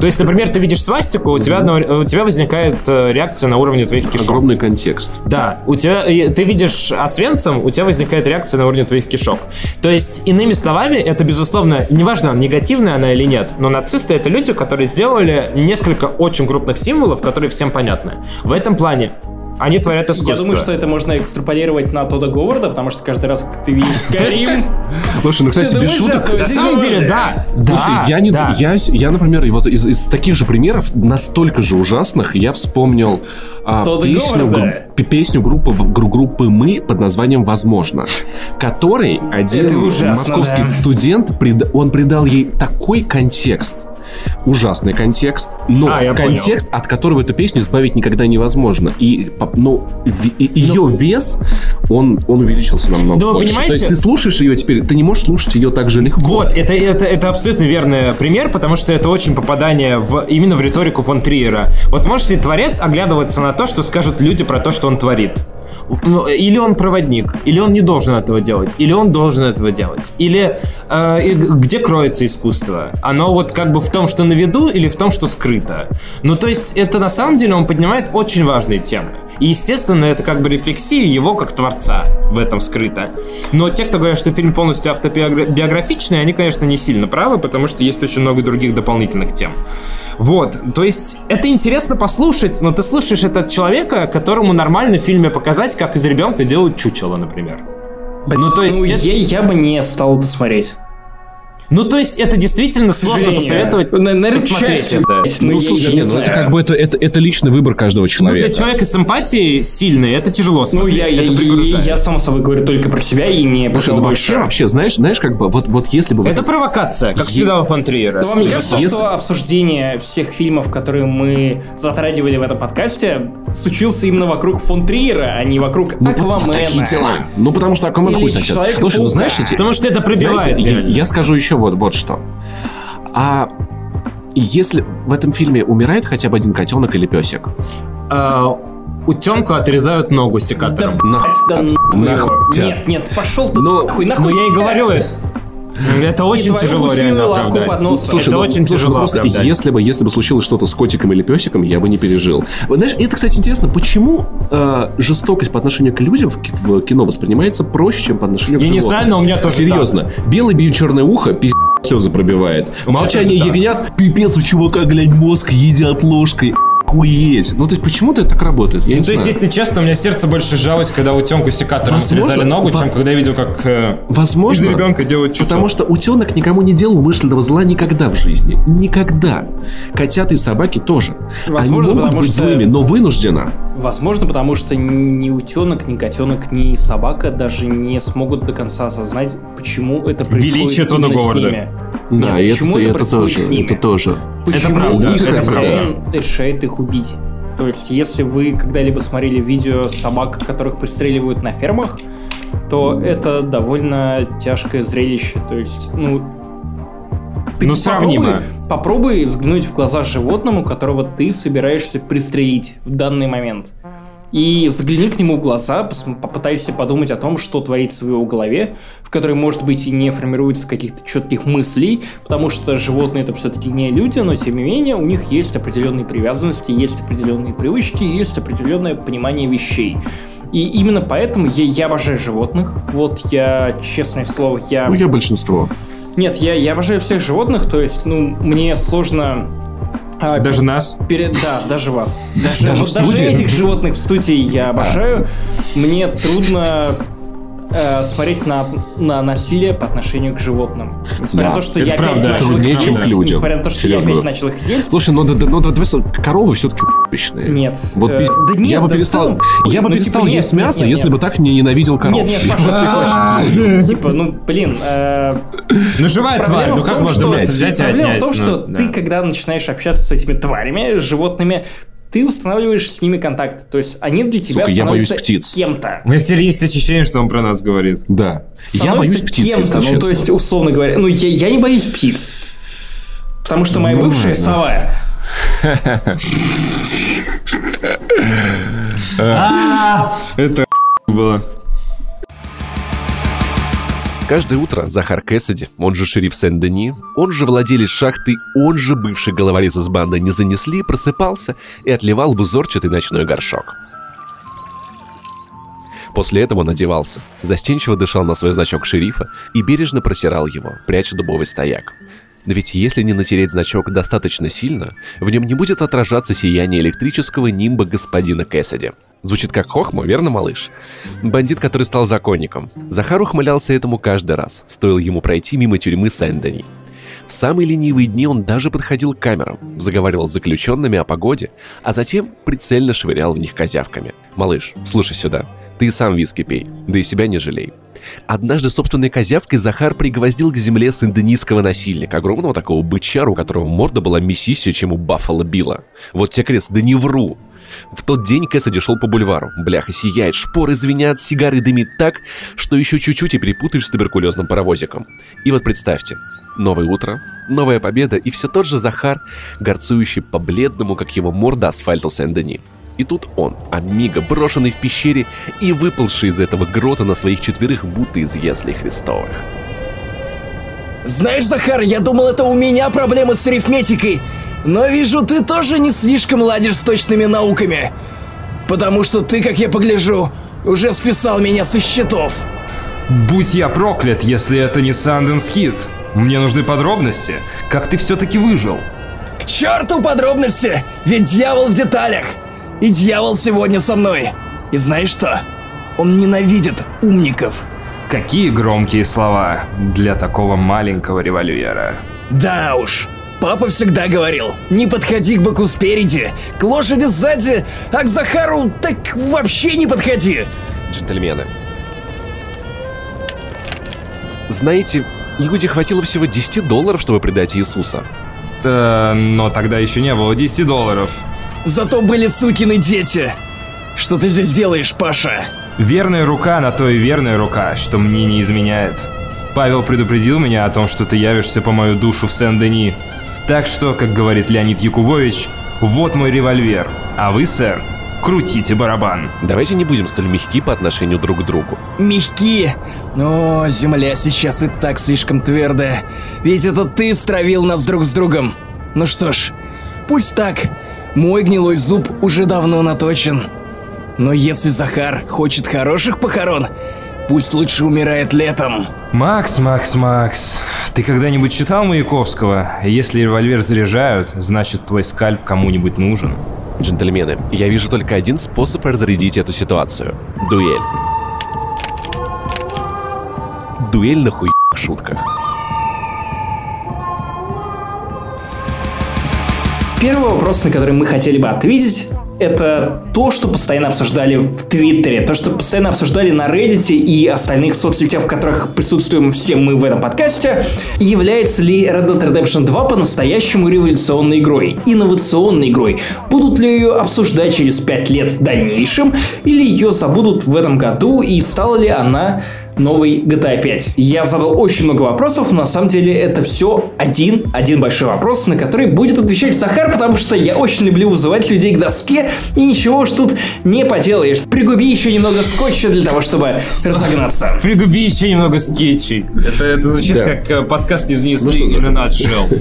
То есть, например, ты видишь свастику, у тебя, у тебя возникает э, реакция на уровне твоих кишок. огромный контекст. Да, у тебя, ты видишь освенцем, у тебя возникает реакция на уровне твоих кишок. То есть, иными словами, это, безусловно, неважно, негативная она или нет, но нацисты это люди, которые сделали несколько очень крупных символов, которые всем понятны. В этом плане они творят искусство. Я думаю, что это можно экстраполировать на Тодда Говарда, потому что каждый раз, как ты видишь [laughs] Скайрим, Слушай, ну, кстати, без шуток... На самом деле, да. да Слушай, я, не, я, я, например, вот из, из таких же примеров, настолько же ужасных, я вспомнил а, песню, гру- группы, «Мы» под названием «Возможно», который один ужасно, московский да. студент, он придал ей такой контекст, ужасный контекст, но А, я понял. контекст, от которого эту песню избавить никогда невозможно. И, ну, ви- и- ее вес, он, он увеличился намного вы больше. понимаете- То есть ты слушаешь ее теперь, ты не можешь слушать ее так же легко. Вот, это, это, это абсолютно верный пример, потому что это очень попадание в, именно в риторику фон Триера. Вот может ли творец оглядываться на то, что скажут люди про то, что он творит? Ну, Или он проводник, или он не должен этого делать, или он должен этого делать. Или э, где кроется искусство? Оно вот как бы в том, что на виду, или в том, что скрыто? Ну, то есть, это на самом деле он поднимает очень важные темы. И, естественно, это как бы рефлексия его как творца в этом скрыто. Но те, кто говорят, что фильм полностью автобиографичный, они, конечно, не сильно правы, потому что есть очень много других дополнительных тем. Вот, то есть это интересно послушать, но ты слушаешь это от человека, которому нормально в фильме показать, как из ребенка делают чучело, например. Ну, то есть, ну, я, я бы не стал это смотреть. Ну, то есть это действительно сложно посоветовать На- на посмотреть счастье, это. ну, Ну, я- слушай, я не нет, ну, это как бы это, это, это личный выбор каждого Ну, человека. для человека с эмпатией сильной это тяжело Ну, смотреть, я, я, это я, пригружает. я сам собой говорю только про себя, и мне Слушай, ну вообще, вообще, знаешь, знаешь, как бы, вот, вот если бы... Это провокация, как всегда у фон Триера. Но вам не кажется, Если- что обсуждение всех фильмов, которые мы затрагивали в этом подкасте, случился именно вокруг фон Триера, а не вокруг Ну, Аквамена? такие дела. Ну, потому что Аквамен хуй. Человека-паука. Слушай, ну знаешь, эти- Потому что это пробивает я, я скажу еще вот, вот что. А если в этом фильме умирает хотя бы один котенок или песик, А, утенку отрезают ногу Да, секатором. Нахуй. да нахуй Нахуй его. тебя. Нет, нет, пошел ты Ну, нахуй, Ну нахуй. я и говорю, это, это очень тяжело реально оправдать. Слушай, это очень тяжело оправдать. если бы, если бы случилось что-то с котиком или песиком, я бы не пережил. Знаешь, это, кстати, интересно, почему э, жестокость по отношению к людям в, ки- в кино воспринимается проще, чем по отношению к Я не животным? знаю, но у меня тоже Серьезно. Белый бьет черное ухо, пиздец, слезы пробивает. Молчание ягнят, пипец, у чувака, глянь, мозг едят ложкой. Охуеть. Ну, то есть, почему-то это так работает? Я не Ну, то есть, знаю. если честно, у меня сердце больше жалость, когда утенку секатором Возможно, отрезали ногу, во- чем когда я видел, как э, Возможно. из ребенка делают чучело. Потому что утенок никому не делал умышленного зла никогда в жизни. Никогда. Котята и собаки тоже. Возможно, Они могут потому быть что- злыми, но вынужденно. Возможно, потому что ни утенок, ни котенок, ни собака даже не смогут до конца осознать, почему это происходит Величие именно с ними. Да, Нет, и почему это, это это происходит тоже. с ними? Это тоже. Почему правда, их это хозяин решает их убить? То есть, если вы когда-либо смотрели видео собак, которых пристреливают на фермах, то это довольно тяжкое зрелище. То есть, ну... Ты Ну, сравнимо. попробуй, попробуй взглянуть в глаза животному, которого ты собираешься пристрелить в данный момент. И загляни к нему в глаза, попытайся подумать о том, что творится в его голове, в которой, может быть, и не формируется каких-то четких мыслей, потому что животные это все-таки не люди, но тем не менее у них есть определенные привязанности, есть определенные привычки, есть определенное понимание вещей. И именно поэтому я, я обожаю животных. Вот я, честное слово, я... Ну, я большинство. Нет, я, я обожаю всех животных, то есть, ну, мне сложно... а, Даже нас? Перед, да, даже вас. Даже, Даже даже этих животных в студии я обожаю. Мне трудно э, смотреть на, на насилие по отношению к животным. Несмотря Да, на то, что это я правда. опять начал их чем есть, людям. несмотря на то, что Серьезно. я опять начал их есть. Слушай, ну, да, да, ну, да, давай с- коровы все-таки упичные. Нет. Вот Э, да нет, я бы да перестал, целом- я бы ну, перестал типа, нет, есть нет, мясо, нет, если нет. бы так не ненавидел коров. Нет, нет, Паша, [laughs] типа, ну, блин, э, Ну живая тварь, ну как можно взять и проблема в том, что Ну, ты, да. когда начинаешь общаться с этими тварями, животными, ты устанавливаешь с ними контакт. То есть они для тебя Сука, я боюсь становятся птиц. кем-то. У меня теперь есть ощущение, что он про нас говорит. Да. Я Становятся боюсь птиц, если кем-то. Ну, то есть, условно говоря, ну, я, я не боюсь птиц. Потому что моя Ну, бывшая ладно. сова. [laughs] [laughs] Это было. Каждое утро Захар Кэссиди, он же шериф Сен-Дени, он же владелец шахты, он же бывший головорез из банды «Не занесли», просыпался и отливал в узорчатый ночной горшок. После этого он одевался, застенчиво дышал на свой значок шерифа и бережно просирал его, пряча дубовый стояк. Но ведь если не натереть значок достаточно сильно, в нем не будет отражаться сияние электрического нимба господина Кэссиди. Звучит как хохма, верно, малыш? Бандит, который стал законником. Захар ухмылялся этому каждый раз, стоило ему пройти мимо тюрьмы Сен-Дени. В самые ленивые дни он даже подходил к камерам, заговаривал с заключенными о погоде, а затем прицельно швырял в них козявками. «Малыш, слушай сюда, ты сам виски пей, да и себя не жалей». Однажды собственной козявкой Захар пригвоздил к земле синдонийского насильника, огромного такого бычару, у которого морда была мясистее, чем у Баффала Билла. Вот те крест, да не вру. В тот день Кэссиди шел по бульвару. Бляха сияет, шпоры звенят, сигары дымит так, что еще чуть-чуть и перепутаешь с туберкулезным паровозиком. И вот представьте, новое утро, новая победа и все тот же Захар, горцующий по бледному, как его морда, асфальту Сен-Дени. И тут он, Амиго, брошенный в пещере и выползший из этого грота на своих четверых, будто из яслей Христовых. Знаешь, Захар, я думал, это у меня проблемы с арифметикой. Но вижу, ты тоже не слишком ладишь с точными науками. Потому что ты, как я погляжу, уже списал меня со счетов. Будь я проклят, если это не Санденс Хит. Мне нужны подробности. Как ты все-таки выжил? К черту подробности! Ведь дьявол в деталях! И дьявол сегодня со мной. И знаешь что? Он ненавидит умников. Какие громкие слова для такого маленького револьвера. Да уж. Папа всегда говорил, не подходи к быку спереди, к лошади сзади, а к Захару так вообще не подходи. Джентльмены. Знаете, Иуде хватило всего 10 долларов, чтобы предать Иисуса. Да, но тогда еще не было 10 долларов. Зато были сукины дети. Что ты здесь делаешь, Паша? Верная рука на то и верная рука, что мне не изменяет. Павел предупредил меня о том, что ты явишься по мою душу в Сен-Дени. Так что, как говорит Леонид Якубович, вот мой револьвер, а вы, сэр, крутите барабан. Давайте не будем столь мягки по отношению друг к другу. Мягки. О, земля сейчас и так слишком твердая. Ведь это ты стравил нас друг с другом. Ну что ж, пусть так. Мой гнилой зуб уже давно наточен. Но если Захар хочет хороших похорон, пусть лучше умирает летом. Макс, Макс, Макс, ты когда-нибудь читал Маяковского? Если револьвер заряжают, значит твой скальп кому-нибудь нужен. Джентльмены, я вижу только один способ разрядить эту ситуацию. Дуэль. Дуэль на хуй шутках. Первый вопрос, на который мы хотели бы ответить, это то, что постоянно обсуждали в Твиттере, то, что постоянно обсуждали на Reddit и остальных соцсетях, в которых присутствуем все мы в этом подкасте. Является ли Red Dead Redemption 2 по-настоящему революционной игрой, инновационной игрой? Будут ли ее обсуждать через 5 лет в дальнейшем, или ее забудут в этом году, и стала ли она новый GTA 5? Я задал очень много вопросов, но на самом деле это все один, один большой вопрос, на который будет отвечать Захар, потому что я очень люблю вызывать людей к доске, и ничего уж тут не поделаешь. Пригуби еще немного скотча для того, чтобы разогнаться. Пригуби еще немного скетчей. Это, это звучит Да. как э, подкаст из Ну Несли что за- in a nutshell.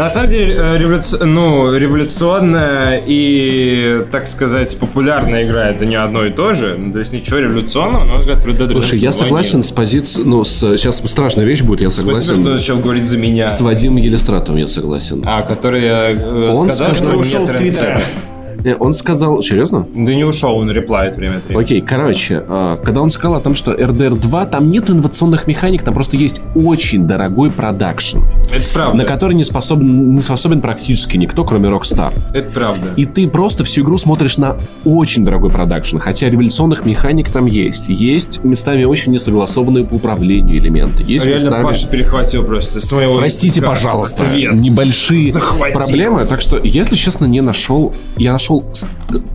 На самом деле, э, революц- ну, революционная и, так сказать, популярная игра это не одно и то же. Ну, То есть ничего революционного, на мой взгляд, в Red Dead Слушай, я 2 согласен нет. с позицией... Ну, с, сейчас страшная вещь будет, я Спасибо, согласен. что начал говорить за меня. С Вадимом Елистратовым я согласен. А, который э, Он сказал, сказал, что нет ушел с Твиттера. Э, Он сказал... Серьезно? Да не ушел, он реплает время от времени. Окей, короче, э, когда он сказал о том, что RDR 2, там нет инновационных механик, там просто есть очень дорогой продакшн, Это правда. на который не способен, не способен практически никто, кроме Rockstar. Это правда. И ты просто всю игру смотришь на очень дорогой продакшн, хотя революционных механик там есть. Есть местами очень несогласованные по управлению элементы. Есть Реально местами... Паша перехватил просто с моего Простите, языка пожалуйста, ответ. небольшие Захватил. проблемы. Так что, если честно, не нашел. Я нашел с-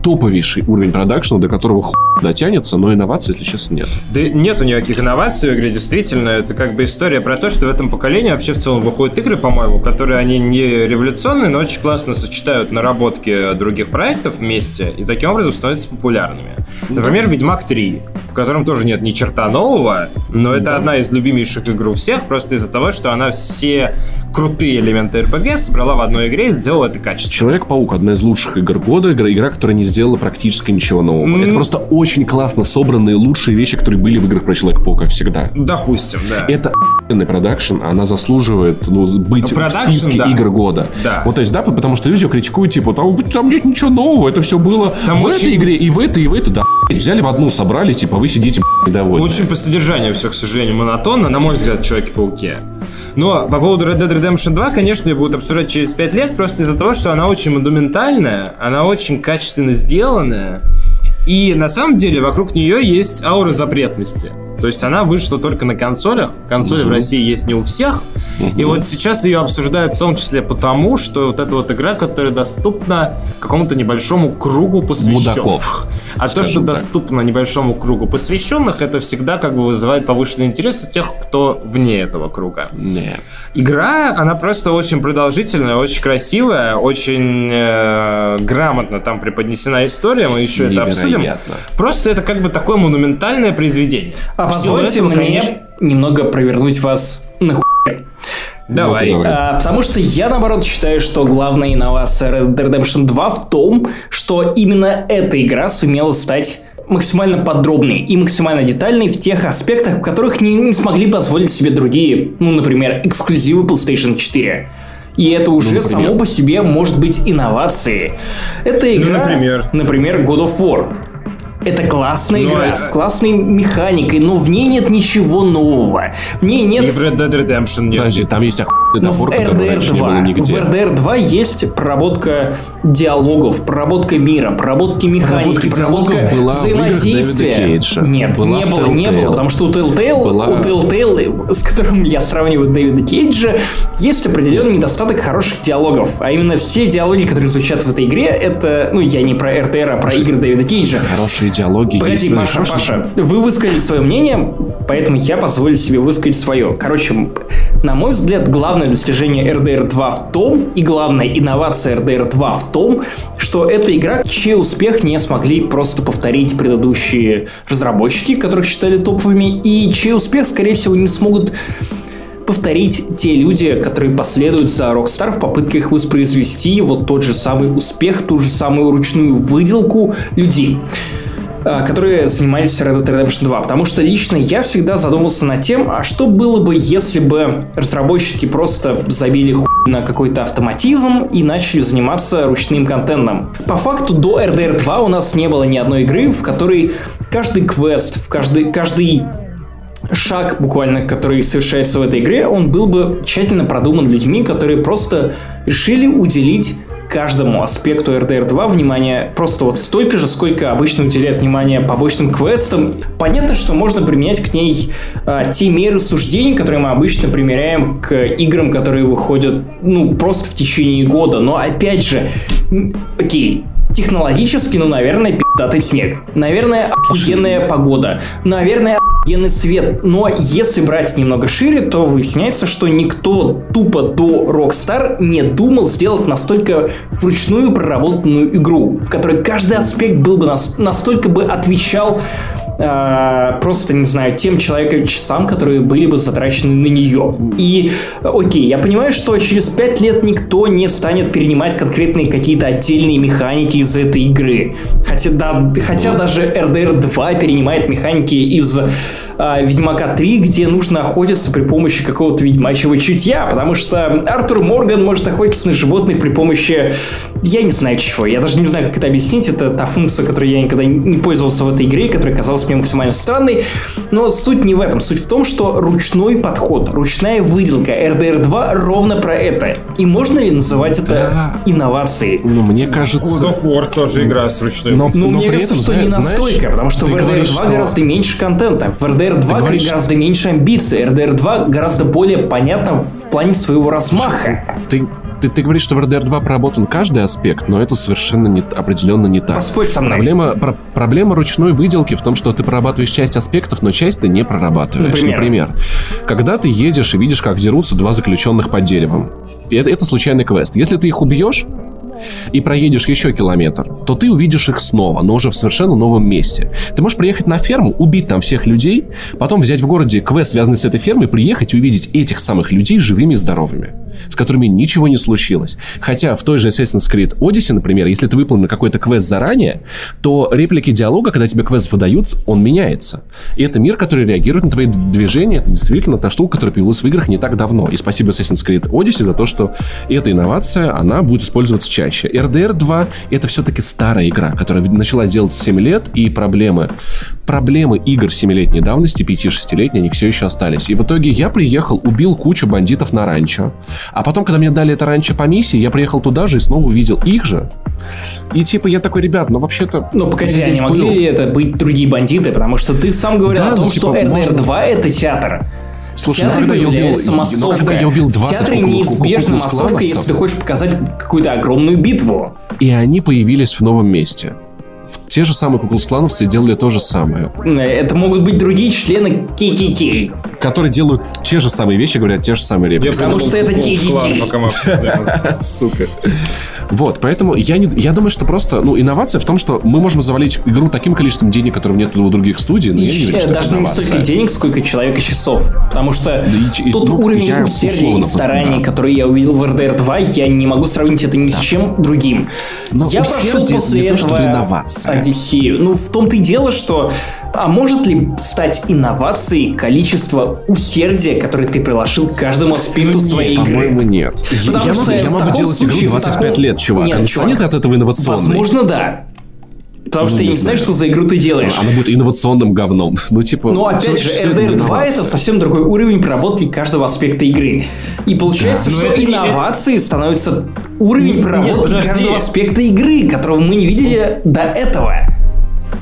топовейший уровень продакшена, до которого хуй дотянется, но инноваций, если честно, нет. Да нету никаких инноваций в игре, действительно. Это как бы история про то, что в этом поколении вообще в целом выходят игры, по-моему, которые они не революционные, но очень классно сочетают наработки других проектов вместе и таким образом становятся популярными. Например, Ведьмак 3, в котором тоже нет ни черта нового, но это одна из любимейших игр у всех, просто из-за того, что она все крутые элементы RPG собрала в одной игре и сделала это качественно. Человек-паук одна из лучших игр года, игра, игра, которая не сделала практически ничего нового. М. Это просто очень классно собранные лучшие вещи, которые были в играх про Человека-паука всегда. Допустим, да. Это охуенный продакшн, она заслуживает ну, быть Продакшн, в списке да. игр года. Да. Вот, то есть, да, потому что люди критикуют, типа, там, там нет ничего нового, это все было Там в очень- этой игре, и в этой, и в этой, да, взяли в одну, собрали, типа, вы сидите, недовольны. Очень по содержанию все, к сожалению, монотонно, на мой взгляд, Человеке-пауке. Но по поводу Red Dead Redemption 2, конечно, ее будут обсуждать через 5 лет, просто из-за того, что она очень монументальная, она очень качественно сделанная, и на самом деле вокруг нее есть аура запретности. То есть она вышла только на консолях. Консоли в России есть не у всех. И вот сейчас ее обсуждают в том числе потому, что вот эта вот игра, которая доступна какому-то небольшому кругу посвященных. Мудаков, А то, что так. доступно небольшому кругу посвященных, это всегда как бы вызывает повышенный интерес у тех, кто вне этого круга. Не. Игра, она просто очень продолжительная, очень красивая, очень э, грамотно там преподнесена история, мы еще это обсудим. Невероятно. Просто это как бы такое монументальное произведение. А позвольте этого, мне конечно- немного провернуть вас на хуй. Давай. Ну, давай. А, потому что я, наоборот, считаю, что главная инновация Red Dead Redemption 2 в том, что именно эта игра сумела стать максимально подробной и максимально детальной в тех аспектах, в которых не, не смогли позволить себе другие, ну, например, эксклюзивы PlayStation 4. И это уже например? само по себе может быть инновацией. Это игра, например? например, God of War. Это классная Ну, игра это- с классной механикой, но в ней нет ничего нового. В ней нет И в Red Dead Redemption нет. Подожди, там есть охуенный но в топор, который раньше RDR не было 2, в. RDR 2 есть проработка диалогов, проработка мира, проработки механики, Проработка проработка была в играх взаимодействия. Нет, Была не в было, не было, потому что у Telltale, Была- у Telltale, с которым я сравниваю Дэвида Кейджа, есть определенный недостаток хороших диалогов. А именно все диалоги, которые звучат в этой игре, это, ну, я не про RDR, а про игры Дэвида Кейджа. Хорошие диалоги Погоди, есть. ну, Паша, хорошие- Паша, вы высказали свое мнение, поэтому я позволю себе высказать свое. Короче, на мой взгляд, главное достижение RDR 2 в том, и главная инновация RDR 2 в том, что эта игра, чей успех не смогли просто повторить предыдущие разработчики, которых считали топовыми, и чей успех, скорее всего, не смогут повторить те люди, которые последуют за Rockstar в попытке их воспроизвести вот тот же самый успех, ту же самую ручную выделку людей которые занимались Red Dead Redemption 2. Потому что лично я всегда задумался над тем, а что было бы, если бы разработчики просто забили хуй на какой-то автоматизм и начали заниматься ручным контентом. По факту до RDR 2 у нас не было ни одной игры, в которой каждый квест, в каждый, каждый шаг буквально, который совершается в этой игре, он был бы тщательно продуман людьми, которые просто решили уделить каждому аспекту RDR 2 внимание просто вот столько же, сколько обычно уделяют внимание побочным квестам. Понятно, что можно применять к ней а, те меры суждений, которые мы обычно примеряем к играм, которые выходят, ну, просто в течение года. Но опять же, окей, Технологически, ну, наверное, пи***тый снег. Наверное, охуенная погода. Наверное, охуенный свет. Но если брать немного шире, то выясняется, что никто тупо до Rockstar не думал сделать настолько вручную проработанную игру, в которой каждый аспект был бы нас- настолько бы отвечал э, просто, не знаю, тем человеком часам, которые были бы затрачены на нее. И, окей, я понимаю, что через 5 лет никто не станет перенимать конкретные какие-то отдельные механики из этой игры. Хотя, да, хотя даже RDR 2 перенимает механики из э, Ведьмака 3, где нужно охотиться при помощи какого-то ведьмачьего чутья, потому что Артур Морган может охотиться на животных при помощи, я не знаю чего, я даже не знаю, как это объяснить, это та функция, которой я никогда не пользовался в этой игре, которая казалась мне максимально странной, но суть не в этом, суть в том, что ручной подход, ручная выделка RDR 2 ровно про это. И можно ли называть это Да. инновацией? Ну, мне кажется... God of War тоже игра с ручной. Но- Ну, но мне кажется, этом, что зна- не знаешь, настолько, потому что в RDR 2 говоришь, что- гораздо меньше контента, в RDR 2 говоришь, гораздо меньше амбиций, RDR 2 гораздо более понятно в плане своего размаха. Ты, ты, ты говоришь, что в RDR 2 проработан каждый аспект, но это совершенно не, определенно не так. Поспорь со мной. Проблема, про- проблема ручной выделки в том, что ты прорабатываешь часть аспектов, но часть ты не прорабатываешь. Например? Например, когда ты едешь и видишь, как дерутся два заключенных под деревом. И это, это случайный квест. Если ты их убьешь и проедешь еще километр, то ты увидишь их снова, но уже в совершенно новом месте. Ты можешь приехать на ферму, убить там всех людей, потом взять в городе квест, связанный с этой фермой, приехать и увидеть этих самых людей живыми и здоровыми, с которыми ничего не случилось. Хотя в той же Assassin's Creed Odyssey, например, если ты выполнил какой-то квест заранее, то реплики диалога, когда тебе квест выдают, он меняется. И это мир, который реагирует на твои движения. Это действительно та штука, которая появилась в играх не так давно. И спасибо Assassin's Creed Odyssey за то, что эта инновация, она будет использоваться чаще. RDR 2 это все-таки старая игра, которая начала делать 7 лет, и проблемы, проблемы игр 7-летней давности, 5-6-летней, они все еще остались. И в итоге я приехал, убил кучу бандитов на ранчо. А потом, когда мне дали это ранчо по миссии, я приехал туда же и снова увидел их же. И типа я такой, ребят, ну вообще-то... Ну, погоди, я а могли был». ли это быть другие бандиты? Потому что ты сам говорил Да, о том, ну, что типа, RDR можно- 2 это театр. Слушай, в ну, когда я убил- появляется ну, массовка. когда я убил 20 в театре куклу- неизбежно куклу- массовка, если ты хочешь показать какую-то огромную битву. И они появились в новом месте. В- Те же самые куклус-клановцы делали то же самое. Это могут быть другие члены ККК. Которые делают те же самые вещи, говорят те же самые реплики. Потому что это обсуждаем. [laughs] Сука. Вот, поэтому я, не, я думаю, что просто, ну, инновация в том, что мы можем завалить игру таким количеством денег, которого нет у других студий, но И я не верю, что даже это не столько денег, сколько человека часов. Потому что и ч- и, тот ну, уровень усердия и стараний, да. который я увидел в RDR 2, я не могу сравнить это ни с чем другим. Но я прошел усердие после не то, этого чтобы инновация. Одиссею. Ну, в том-то и дело, что а может ли стать инновацией количество усердия, которое ты приложил к каждому аспекту своей игры? Ну, По-моему, нет. Я, Потому я что могу, я могу делать игру случае, в 25 таком- лет, чувак. Нет, а не чувак, станет от этого инновационной? Возможно, да. Потому что Ну, я не не знаю, знаю. что за игру ты делаешь. Она будет инновационным говном. [laughs] Ну, типа... Но опять же, это RDR 2 это совсем другой уровень проработки каждого аспекта игры. И получается, Но что это не- инновации становятся уровень проработки подожди. каждого аспекта игры, которого мы не видели до этого.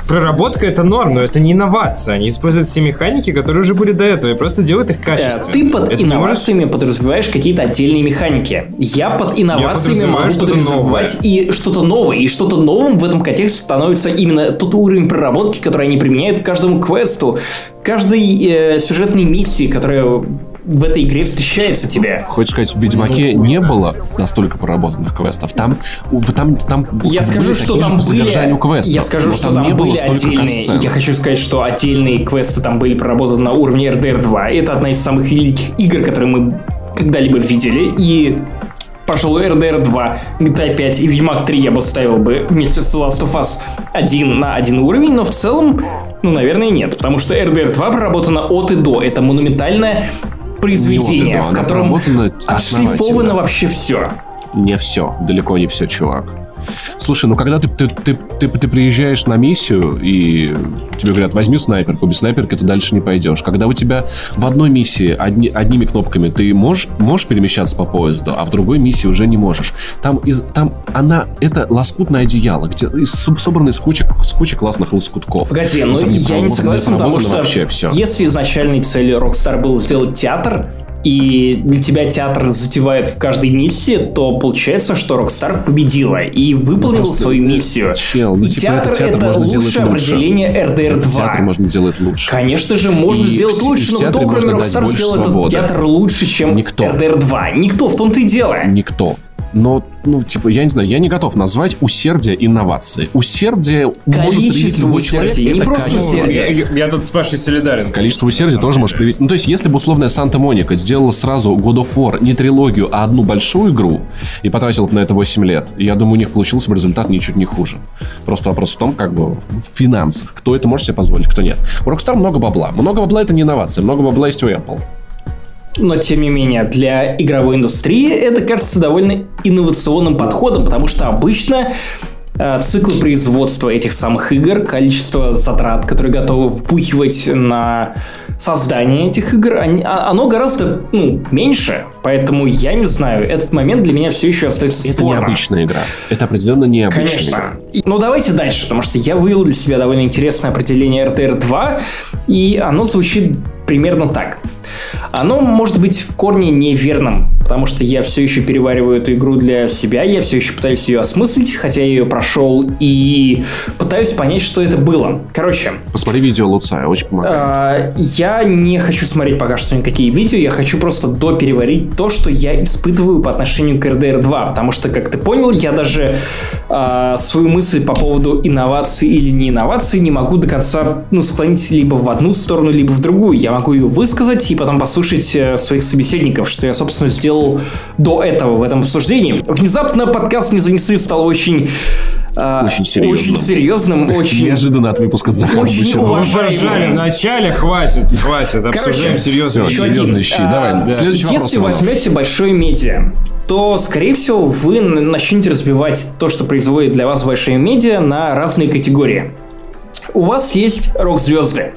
Проработка это норм, но это не инновация. Они используют все механики, которые уже были до этого, и просто делают их Э, качественно. Ты под Это инновациями подразумеваешь какие-то отдельные механики. Я под инновациями подразумеваю могу что-то подразумевать и что-то новое. И что-то новым в этом контексте становится именно тот уровень проработки, который они применяют к каждому квесту, каждой э, сюжетной миссии, которая в этой игре встречается тебе. Хочешь сказать, в Ведьмаке не было настолько проработанных квестов? Там, там, там Я скажу, что там были... квестов, Я скажу, что там, не было отдельные... Я хочу сказать, что отдельные квесты там были проработаны на уровне RDR 2. Это одна из самых великих игр, которые мы когда-либо видели. И Пожалуй, RDR 2, GTA 5 и Ведьмак 3 я бы ставил бы вместе с Last of Us один на один уровень, но в целом, ну, наверное, нет. Потому что RDR 2 проработана от и до. Это монументальное произведение, Не от и до, в котором отшлифовано вообще все. Не все, далеко не все, чувак. Слушай, ну когда ты, ты, ты, ты, ты приезжаешь на миссию, и тебе говорят, возьми снайперку, без снайперки ты дальше не пойдешь. Когда у тебя в одной миссии одни, одними кнопками ты можешь, можешь перемещаться по поезду, а в другой миссии уже не можешь. Там, из, там она, это лоскутное одеяло, где из, со- собрано из кучи, с кучи классных лоскутков. Погоди, ну не я не согласен, потому что вообще все. если изначальной целью Rockstar было сделать театр, и для тебя театр затевает в каждой миссии, то получается, что Rockstar победила и выполнила просто, свою миссию. чел, ну, и типа, театр, это театр это лучшее лучше. определение RDR 2. Театр можно делать лучше. Конечно же, можно И сделать в- лучше, но кто, кроме Rockstar, сделал этот театр лучше, чем Никто. RDR 2? Никто, в том-то и дело. Никто. Но, ну, типа, я не знаю, я не готов назвать усердие инновации. Усердие может Количество человек. усердия, не просто усердие. Я, я тут с Пашей солидарен. Количество усердия тоже может проявить. Ну, то есть, если бы условная Санта-Моника сделала сразу God of War не трилогию, а одну большую игру и потратила бы на это 8 лет, я думаю, у них получился бы результат ничуть не хуже. Просто вопрос в том, как бы, в финансах. Кто это может себе позволить, кто нет. У Rockstar много бабла. Много бабла это не инновация. Много бабла есть у Apple. Но, тем не менее, для игровой индустрии это кажется довольно инновационным подходом, потому что обычно э, циклы производства этих самых игр, количество затрат, которые готовы впухивать на создание этих игр, они- а- оно гораздо ну, меньше. Поэтому я не знаю, этот момент для меня все еще остается Это необычная игра. Это определенно необычная Конечно. игра. Ну давайте дальше, потому что я вывел для себя довольно интересное определение RTR 2, и оно звучит примерно так. Оно может быть в корне неверным, потому что я все еще перевариваю эту игру для себя, я все еще пытаюсь ее осмыслить, хотя я ее прошел и пытаюсь понять, что это было. Короче, Посмотри видео Луцая, очень помогает. а, Я не хочу смотреть пока что никакие видео, я хочу просто допереварить то, что я испытываю по отношению к RDR 2, потому что, как ты понял, я даже а, свою мысль по поводу инноваций или не инноваций не могу до конца ну, склонить либо в одну сторону, либо в другую. Я могу ее высказать и потом послушать э, своих собеседников, что я, собственно, сделал до этого в этом обсуждении. Внезапно подкаст не занесли стал очень... а, Очень серьезным. Очень серьезным, [laughs] очень... Неожиданно от выпуска Захар Очень. Поржали в начале, хватит, хватит. Обсуждаем серьезно. Всё, Еще серьезные щи. А, Давай, да. следующий вопрос. Если нас. возьмете большое медиа, то, скорее всего, вы начнете разбивать то, что производит для вас большое медиа, на разные категории. У вас есть рок-звезды.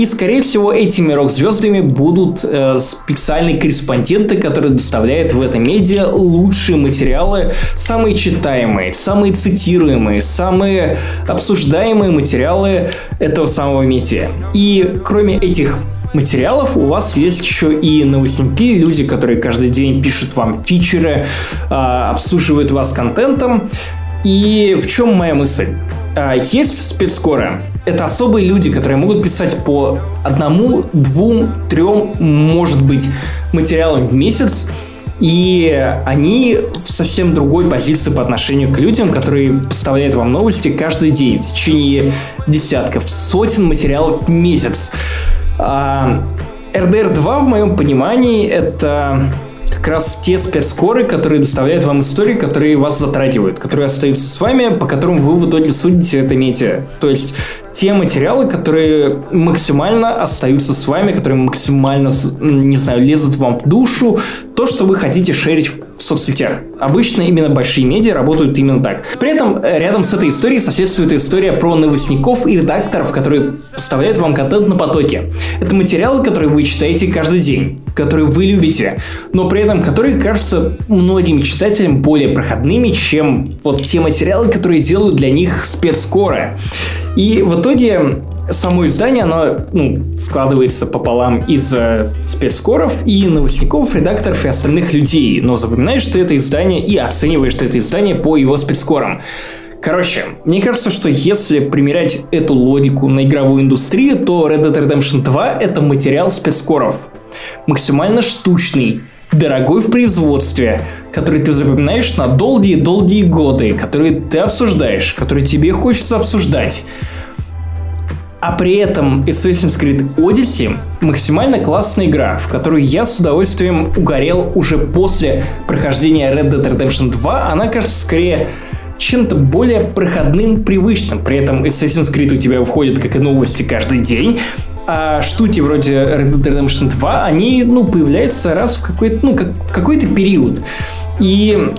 И, скорее всего, этими рок-звездами будут э, специальные корреспонденты, которые доставляют в это медиа лучшие материалы, самые читаемые, самые цитируемые, самые обсуждаемые материалы этого самого медиа. И кроме этих материалов у вас есть еще и новостники, люди, которые каждый день пишут вам фичеры, а, обслуживают вас контентом. И в чем моя мысль? А, Есть спецскоры. Это особые люди, которые могут писать по одному, двум, трем, может быть, материалам в месяц. И они в совсем другой позиции по отношению к людям, которые поставляют вам новости каждый день в течение десятков, сотен материалов в месяц. А, RDR 2, в моем понимании, это как раз те спецскоры, которые доставляют вам истории, которые вас затрагивают, которые остаются с вами, по которым вы в итоге судите это медиа. То есть те материалы, которые максимально остаются с вами, которые максимально, не знаю, лезут вам в душу, то, что вы хотите шерить в соцсетях. Обычно именно большие медиа работают именно так. При этом э, рядом с этой историей соседствует история про новостников и редакторов, которые поставляют вам контент на потоке. Это материалы, которые вы читаете каждый день, которые вы любите, но при этом которые кажутся многим читателям более проходными, чем вот те материалы, которые делают для них спецскоры. И в итоге само издание, оно ну, складывается пополам из э, спецскоров и новостников, редакторов и остальных людей. Но запоминаешь ты это издание и оцениваешь ты это издание по его спецскорам. Короче, мне кажется, что если примерять эту логику на игровую индустрию, то Red Dead Redemption 2 это материал спецскоров. Максимально штучный, дорогой в производстве, который ты запоминаешь на долгие-долгие годы, которые ты обсуждаешь, которые тебе хочется обсуждать. А при этом Assassin's Creed Odyssey максимально классная игра, в которую я с удовольствием угорел уже после прохождения Red Dead Redemption 2. Она кажется скорее чем-то более проходным, привычным. При этом Assassin's Creed у тебя входит как и новости каждый день, а штуки вроде Red Dead Redemption 2, они, ну, появляются раз в какой-то, ну, как, в какой-то период. И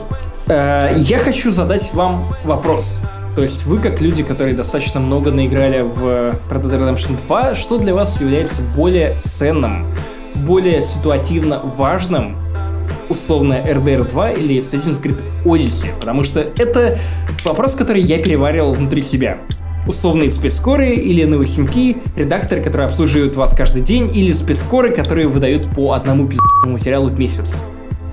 э, я хочу задать вам вопрос. То есть вы, как люди, которые достаточно много наиграли в Red Dead Redemption 2, что для вас является более ценным, более ситуативно важным, условно RDR 2 или Assassin's Creed Odyssey? Потому что это вопрос, который я переваривал внутри себя. условные спецскоры или новостники, редакторы, которые обслуживают вас каждый день, или спецскоры, которые выдают по одному пиздецному материалу в месяц?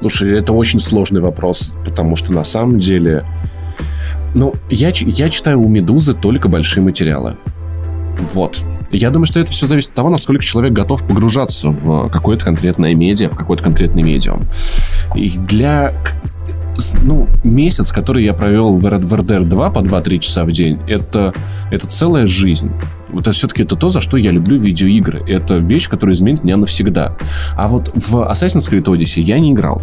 Слушай, это очень сложный вопрос, потому что на самом деле... Ну, я, я читаю у «Медузы» только большие материалы. Вот. Я думаю, что это все зависит от того, насколько человек готов погружаться в какое-то конкретное медиа, в какой-то конкретный медиум. И для ну, месяц, который я провел в RDR 2 по 2-3 часа в день, это, это целая жизнь. Вот это все-таки это то, за что я люблю видеоигры. Это вещь, которая изменит меня навсегда. А вот в Assassin's Creed Odyssey я не играл.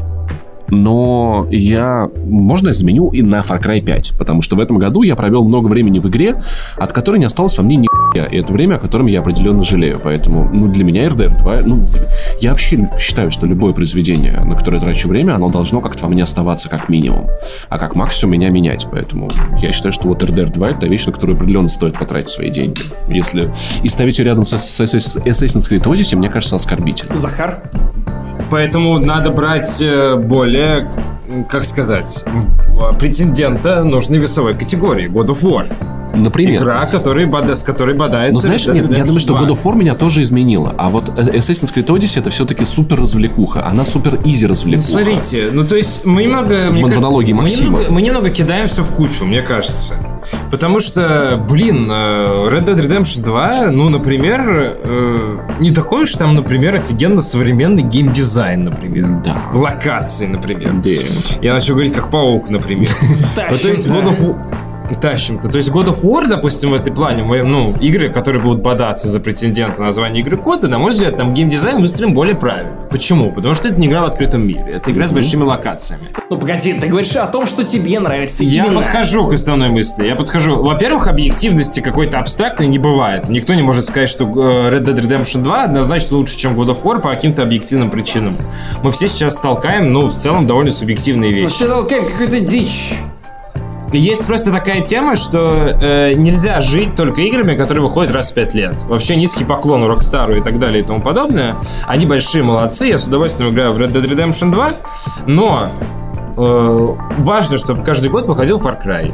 Но я, можно я заменю и на Far Cry 5, потому что в этом году я провел много времени в игре, от которой не осталось во мне ни. И это время, о котором я определенно жалею. Поэтому, ну, для меня RDR 2, ну, я вообще считаю, что любое произведение, на которое трачу время, оно должно как-то во мне оставаться как минимум, а как максимум меня менять. Поэтому я считаю, что вот RDR 2 это вещь, на которую определенно стоит потратить свои деньги. Если и ставить ее рядом с, с Assassin's Creed Odyssey, мне кажется, оскорбительно. Захар? Поэтому надо брать э, более, как сказать, претендента нужной весовой категории. God of War. Например. Игра, который, с которой бодается. Ну, знаешь, нет, я думаю, что 2. God of War меня тоже изменила. А вот Assassin's Creed Odyssey это все-таки супер развлекуха. Она супер изи развлекуха. Смотрите, ну то есть мы немного... ка- монологии мы Максима. немного, мы немного кидаем все в кучу, мне кажется. Потому что, блин, э, Red Dead Redemption 2, ну, например, э, не такой уж там, например, офигенно современный геймдизайн, например. Да. Локации, например. Да. Я начал говорить как паук, например. [laughs] Ну, То есть God of War- Тащим-то. То есть God of War, допустим, в этой плане, мы, ну, игры, которые будут бодаться за претендента на название игры года, на мой взгляд, там геймдизайн выстроен более правильно. Почему? Потому что это не игра в открытом мире. Это игра с большими локациями. Ну погоди, ты говоришь о том, что тебе нравится Я именно. подхожу к основной мысли. Я подхожу. Во-первых, объективности какой-то абстрактной не бывает. Никто не может сказать, что э, Red Dead Redemption 2 однозначно лучше, чем God of War по каким-то объективным причинам. Мы все сейчас толкаем, ну, в целом, довольно субъективные вещи. ты толкаешь какую-то дичь. Есть просто такая тема, что э, нельзя жить только играми, которые выходят раз в пять лет. Вообще низкий поклон Rockstar и так далее и тому подобное. Они большие молодцы, я с удовольствием играю в Red Dead Redemption 2, но э, важно, чтобы каждый год выходил Far Cry.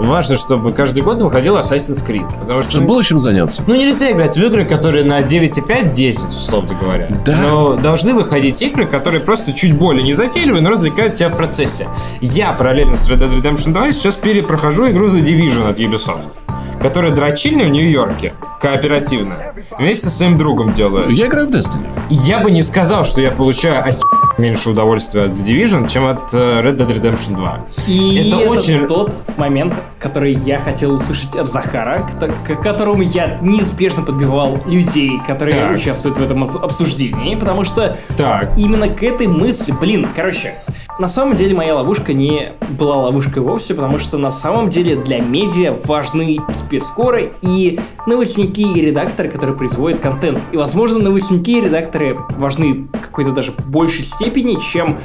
Важно, чтобы каждый год выходил Assassin's Creed. Потому что Чтобы было чем заняться. ну, нельзя играть в игры, которые на 9,5-10, условно говоря. Да. Но должны выходить игры, которые просто чуть более незатейливые, но развлекают тебя в процессе. Я параллельно с Red Dead Redemption 2 сейчас перепрохожу игру The Division от Ubisoft, которая дрочильня в Нью-Йорке, кооперативно. Вместе со своим другом делаю. Я играю в Destiny. Я бы не сказал, что я получаю охе... меньше удовольствия от The Division, чем от э, Red Dead Redemption 2. И Это это, очень- тот момент, который я хотел услышать от Захара, к, к которому я неизбежно подбивал людей, которые Так. участвуют в этом об- обсуждении, потому что Так. именно к этой мысли, блин, короче, на самом деле моя ловушка не была ловушкой вовсе, потому что на самом деле для медиа важны спецскоры и новостники и редакторы, которые производят контент. И, возможно, новостники и редакторы важны в какой-то даже большей степени, чем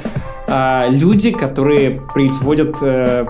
а, люди, которые производят э,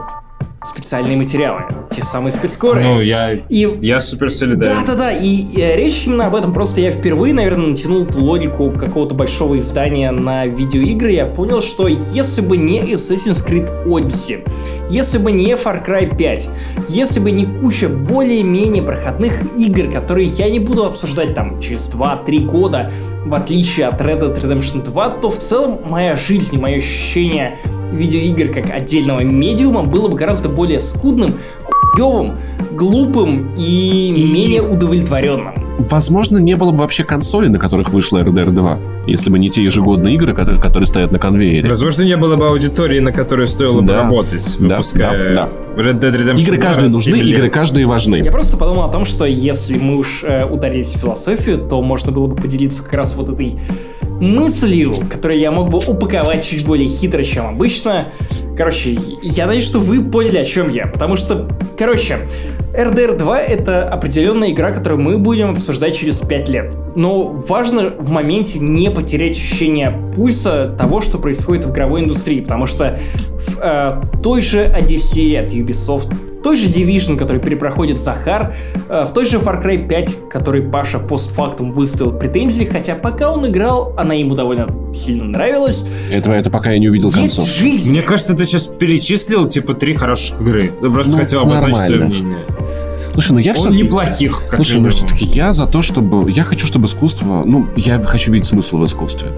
специальные материалы. Те самые спецскоры. Ну, я, И я супер солидарен. да-да-да, и, э, речь именно об этом. Просто я впервые, наверное, натянул логику какого-то большого издания на видеоигры. Я понял, что если бы не Assassin's Creed Odyssey, если бы не Far Cry 5, если бы не куча более-менее проходных игр, которые я не буду обсуждать там через 2-3 года, в отличие от Red Dead Redemption 2, то в целом моя жизнь и мое ощущение видеоигр как отдельного медиума было бы гораздо более скудным, хуёвым, глупым и, менее удовлетворенным. Возможно, не было бы вообще консолей, на которых вышла RDR 2, если бы не те ежегодные игры, которые, которые стоят на конвейере. Возможно, не было бы аудитории, на которую стоило бы Да. работать, Да, выпуская да, Red Dead Redemption Игры 2 каждой раз в нужны, 7 лет. игры каждые важны. Я просто подумал о том, что если мы уж э, ударились в философию, то можно было бы поделиться как раз вот этой мыслью, которую я мог бы упаковать чуть более хитро, чем обычно. Короче, я надеюсь, что вы поняли, о чем я. Потому что, короче, RDR 2 это определенная игра, которую мы будем обсуждать через 5 лет. Но важно в моменте не потерять ощущение пульса того, что происходит в игровой индустрии, потому что в э, той же Одиссее от Ubisoft, в той же Division, который перепроходит Захар, э, в той же Far Cry 5, который Паша постфактум выставил претензии, хотя пока он играл, она ему довольно сильно нравилась. Этого это пока я не увидел Есть концов. жизнь. Мне кажется, ты сейчас перечислил, типа, три хороших игры. Ты просто Ну, хотел обозначить свое нормально. мнение. Слушай, ну я все... Неплохих, как Слушай, ну все-таки я за то, чтобы... Я хочу, чтобы искусство... Ну, я хочу видеть смысл в искусстве.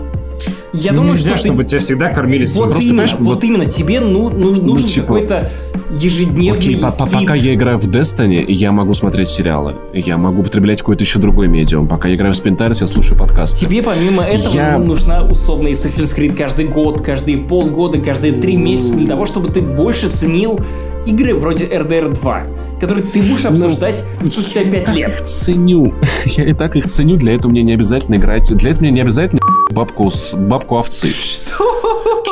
Я думаю, Нельзя, что ты- чтобы тебя всегда кормили Вот свиной. именно, вот, вот- именно, тебе ну, ну- нужен типа, какой-то ежедневный Окей, по- по- вид. пока я играю в Destiny, я могу смотреть сериалы. Я могу употреблять какой-то еще другой медиум. Пока я играю в Spintaris, я слушаю подкасты. Тебе помимо этого Я- ну, нужна условная Assassin's Creed каждый год, каждые полгода, каждые три месяца для того, чтобы ты больше ценил игры вроде RDR 2, которые ты будешь Ну, обсуждать спустя пять лет. ценю. [laughs] Я и так их ценю, для этого мне не обязательно играть. Для этого мне не обязательно бабку с бабку овцы. Что?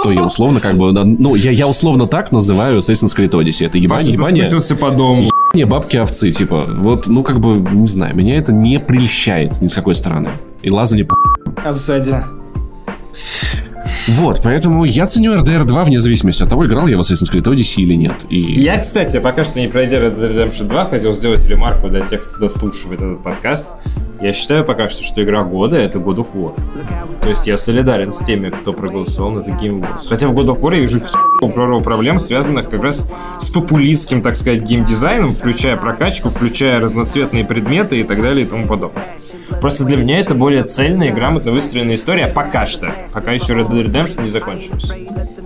Что я условно как бы, ну, я, я условно так называю Assassin's Creed Odyssey. Это ебание, ебание, по дому. ебание бабки овцы, типа, вот, ну, как бы, не знаю, меня это не прельщает ни с какой стороны. И лаза не по... А сзади? Вот, поэтому я ценю RDR 2 вне зависимости от того, играл я в Assassin's Creed Odyssey или нет. И Я, кстати, пока что не пройдя Red Dead Redemption 2, хотел сделать ремарку для тех, кто дослушивает этот подкаст. Я считаю пока что, что игра года — это God of War. То есть я солидарен с теми, кто проголосовал на The Game Awards. Хотя в God of War я вижу прорву проблем, связанных как раз с популистским, так сказать, геймдизайном, включая прокачку, включая разноцветные предметы и так далее и тому подобное. Просто для меня это более цельная и грамотно выстроенная история пока что. Пока еще Red Dead Redemption не закончилась.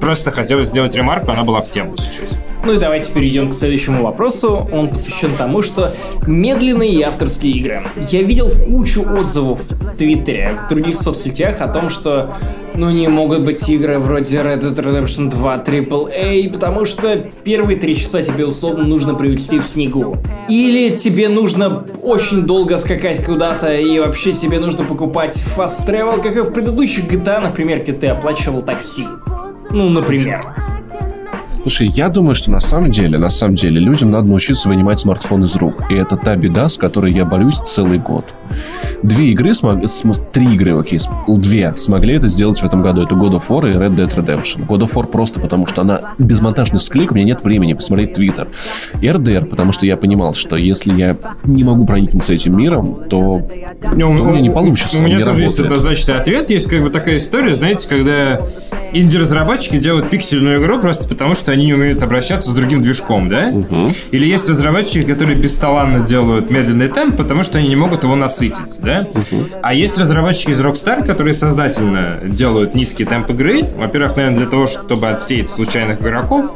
Просто хотелось сделать ремарку, она была в тему сейчас. Ну и давайте перейдем к следующему вопросу. Он посвящен тому, что медленные авторские игры. Я видел кучу отзывов в Твиттере, в других соцсетях о том, что ну не могут быть игры вроде Red Dead Redemption 2 AAA, потому что первые три часа тебе условно нужно провести в снегу. Или тебе нужно очень долго скакать куда-то, и вообще тебе нужно покупать fast travel, как и в предыдущих GTA, например, где ты оплачивал такси. Ну, например. Слушай, я думаю, что на самом деле, на самом деле, людям надо научиться вынимать смартфон из рук. И это та беда, с которой я борюсь целый год. Две игры смогли... Три игры, окей, см- две смогли это сделать в этом году. Это God of War и Red Dead Redemption. God of War просто потому, что она безмонтажный склик, у меня нет времени посмотреть Твиттер. И RDR, потому что я понимал, что если я не могу проникнуться этим миром, то, Не, у, то у меня не получится, У меня тоже есть работает. однозначный ответ. Есть как бы такая история, знаете, когда инди-разработчики делают пиксельную игру просто потому, что они не умеют обращаться с другим движком, да? Или есть разработчики, которые бесталанно делают медленный темп, потому что они не могут его насытить, да? А есть разработчики из Rockstar, которые сознательно делают низкий темп игры. Во-первых, наверное, для того, чтобы отсеять случайных игроков,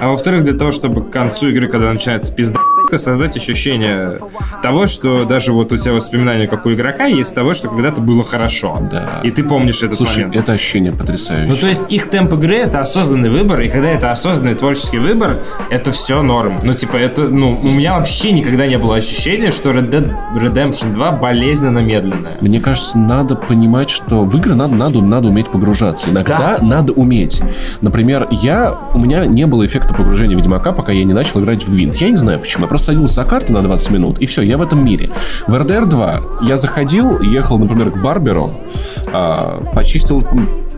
а во-вторых, для того, чтобы к концу игры, когда начинается пизда, создать ощущение того, что даже вот у тебя воспоминания, как у игрока, есть того, что когда-то было хорошо. Да. И ты помнишь этот Слушай, момент. это ощущение потрясающее. Ну, то есть их темп игры это осознанный выбор, и когда это осознанный творческий выбор, это все норм. Ну, типа, это, ну, у меня вообще никогда не было ощущения, что Red Dead Redemption 2 болезненно медленная. Мне кажется, надо понимать, что в игры надо, надо, надо уметь погружаться. Иногда Да. надо уметь. Например, я, у меня не было эффекта погружения Ведьмака, пока я не начал играть в Гвинт. Я не знаю почему. Я просто садился за карты на 20 минут, и все, я в этом мире. В RDR 2 я заходил, ехал, например, к Барберу, а, почистил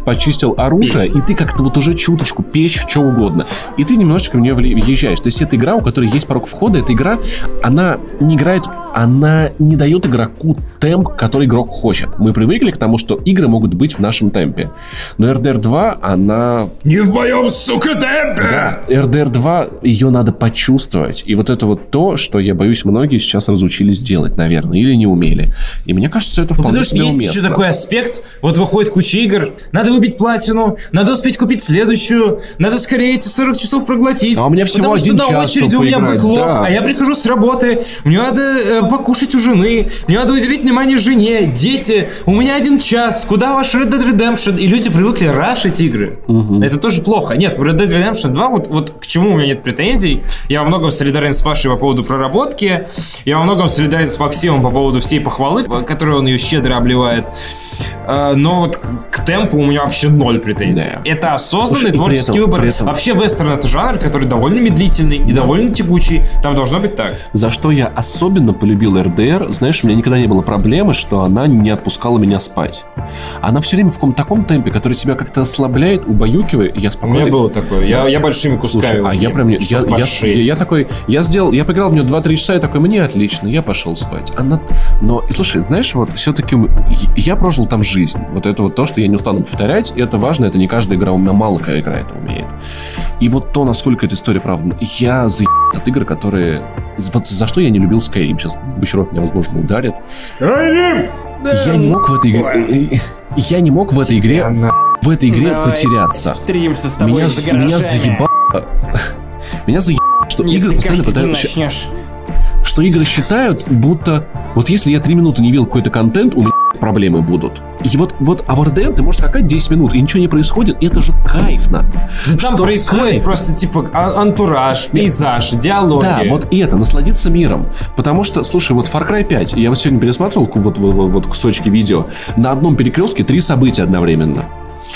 почистил оружие, и ты как-то вот уже чуточку печь, что угодно. И ты немножечко в нее въезжаешь. То есть это игра, у которой есть порог входа. Эта игра, она не играет, она не дает игроку темп, который игрок хочет. Мы привыкли к тому, что игры могут быть в нашем темпе. Но RDR 2, она... Не в моем, сука, темпе! RDR 2, ее надо почувствовать. И вот это вот то, что, я боюсь, многие сейчас разучились делать, наверное, или не умели. И мне кажется, это вполне Потому что есть уместно. еще такой аспект, вот выходит куча игр, надо выбить платину, надо успеть купить следующую, надо скорее эти 40 часов проглотить. А у меня всего потому что один на час, очереди чтобы у меня бэклог, да. а я прихожу с работы, мне надо э, покушать у жены, мне надо уделить внимание жене, дети, у меня один час, куда ваш Red Dead Redemption? И люди привыкли рашить игры. Это тоже плохо. Нет, в Red Dead Redemption 2, вот, вот к чему у меня нет претензий, я во многом солидарен с Пашей по поводу проработки, я во многом солидарен с Максимом по поводу всей похвалы, которую он ее щедро обливает. Э, Но вот к темпу у меня вообще ноль претензий. Да. Это осознанный Слушай, творческий этом- выбор. этом- Вообще вестерн это жанр, который довольно медлительный и довольно тягучий. Там должно быть так. За что я особенно полюбил РДР, знаешь, у меня никогда не было проблемы, что она не отпускала меня спать. Она все время в каком-то таком темпе, который тебя как-то ослабляет, убаюкивает, я У спокойно... меня было такое. Я, я большими кусками. Слушай, а я прям... Я, я, я, я такой... Я сделал... Я поиграл в нее 2-3 часа, и такой, мне отлично, я пошел спать. Она... Но, и слушай, знаешь, вот все-таки я прожил там жизнь. Вот это вот то, что я не устану повторять, и это важно, это не каждая игра, у меня мало какая игра это умеет. И вот то, насколько эта история правда. Я за от игр, которые... Вот за что я не любил Skyrim. Сейчас Бочаров меня, возможно, ударит. Skyrim! Я не мог в этой игре... Я не мог в этой игре... В этой игре Давай потеряться. Встретимся с тобой Меня, меня заебало... [laughs] Меня заебало, что Если игры постоянно пытаются... Что игры считают, будто... Вот если я три минуты не видел какой-то контент, у меня проблемы будут. И вот, вот, а в RDR ты можешь скакать 10 минут, и ничего не происходит, и это же кайфно. Да там происходит кайф. просто типа антураж, пейзаж, диалоги. Да, вот и это, насладиться миром. Потому что, слушай, вот Far Cry 5, я вот сегодня пересматривал вот, вот, вот, вот кусочки видео, на одном перекрестке три события одновременно.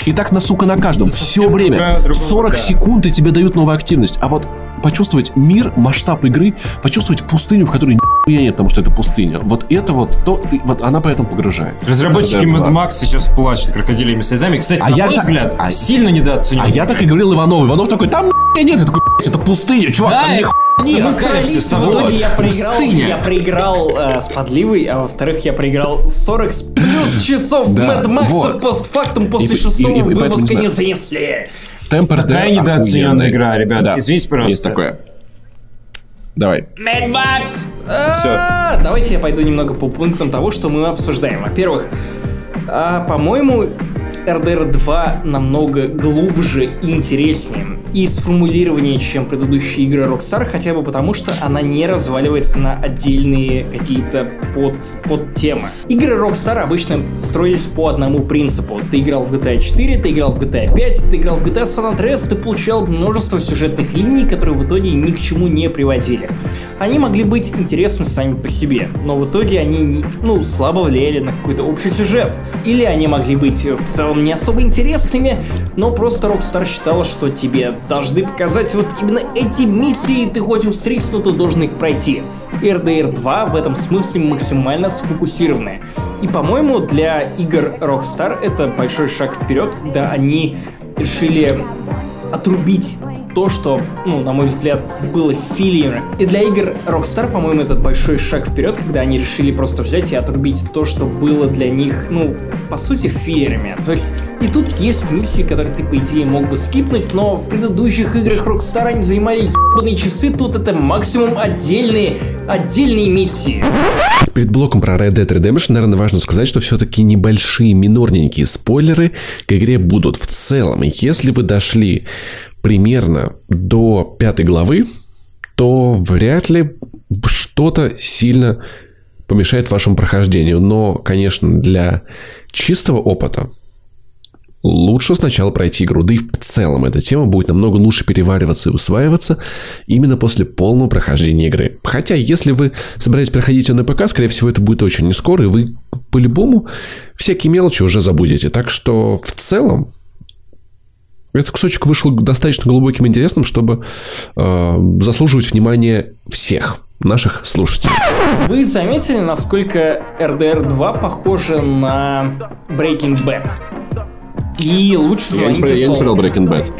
И так, на, сука, на каждом. Все время. другого, 40 да. секунд и тебе дают новую активность. А вот почувствовать мир, масштаб игры, почувствовать пустыню, в которой нихуя нет, потому что это пустыня. Вот это вот, то, и вот она поэтому погружает. Разработчики Mad. Max сейчас плачут крокодилями слезами. Кстати, А на я мой так- взгляд, а- сильно недооценен. А я так и говорил Иванову. Иванов такой, там нет. Я такой, «Блядь, это пустыня, чувак. Да, там Не, Апокалипсис, сорвались, в итоге я проиграл, Пустыня. я проиграл э, с подливой, а во-вторых, я проиграл 40 с плюс часов Да, Mad Max вот. постфактум после И- шестого и- выпуска не занесли. Темп Такая недооцененная игра, ребят. Да, Извините, пожалуйста. Есть такое. Давай. Max! А, Давайте я пойду немного по пунктам того, что мы обсуждаем. Во-первых, а, по-моему, RDR 2 намного глубже и интереснее и сформулированнее, чем предыдущие игры Rockstar, хотя бы потому, что она не разваливается на отдельные какие-то под, подтемы. Игры Rockstar обычно строились по одному принципу. Ты играл в GTA 4, ты играл в GTA 5, ты играл в GTA San Andreas, ты получал множество сюжетных линий, которые в итоге ни к чему не приводили. Они могли быть интересны сами по себе, но в итоге они, ну, слабо влияли на какой-то общий сюжет. Или они могли быть в целом не особо интересными, но просто Rockstar считала, что тебе должны показать вот именно эти миссии, ты хоть устрись, но ты должен их пройти. RDR 2 в этом смысле максимально сфокусированы. И, по-моему, для игр Rockstar это большой шаг вперед, когда они решили отрубить то, что, ну, на мой взгляд, было филлером. И для игр Rockstar, по-моему, это большой шаг вперед, когда они решили просто взять и отрубить то, что было для них, ну, по сути, филлерами. То есть, и тут есть миссии, которые ты, по идее, мог бы скипнуть, но в предыдущих играх Rockstar они занимали ебаные часы, тут это максимум отдельные, отдельные миссии. Перед блоком про Red Dead Redemption, наверное, важно сказать, что все-таки небольшие, минорненькие спойлеры к игре будут в целом. Если вы дошли примерно до пятой главы, то вряд ли что-то сильно помешает вашему прохождению. Но, конечно, для чистого опыта лучше сначала пройти игру. Да и в целом эта тема будет намного лучше перевариваться и усваиваться именно после полного прохождения игры. Хотя, если вы собираетесь проходить ее на ПК, скорее всего, это будет очень не скоро, и вы по-любому всякие мелочи уже забудете. Так что, в целом, этот кусочек вышел достаточно глубоким и интересным, чтобы э, заслуживать внимания всех наших слушателей. Вы заметили, насколько RDR 2 похожа на Breaking Bad? И лучше Я не, звоните смотрел, я не смотрел Breaking Bad.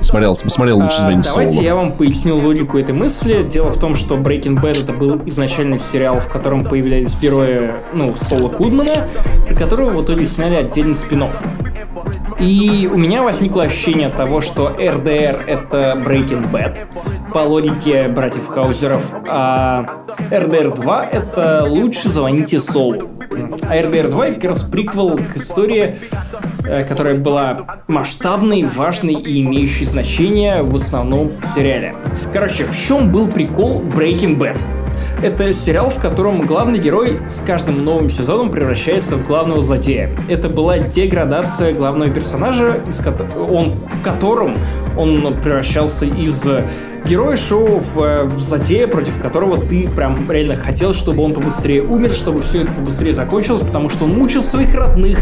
Смотрел, смотрел лучше А, звонить Давайте Солу. я вам поясню логику этой мысли. Дело в том, что Breaking Bad это был изначально сериал, в котором появлялись герои, ну, Соло Кудмана, про которого в итоге сняли отдельный спин И у меня возникло ощущение того, что RDR это Breaking Bad по логике братьев Хаузеров, а RDR 2 это лучше звоните Солу. А RDR 2 это как раз приквел к истории, э, которая была масштабной, важной и имеющей значение в основном сериале. Короче, в чем был прикол Breaking Bad? Это сериал, в котором главный герой с каждым новым сезоном превращается в главного злодея. Это была деградация главного персонажа, из кото- он, в котором он превращался из героя шоу в э, злодея, против которого ты прям реально хотел, чтобы он побыстрее умер, чтобы все это побыстрее закончилось, потому что он мучил своих родных,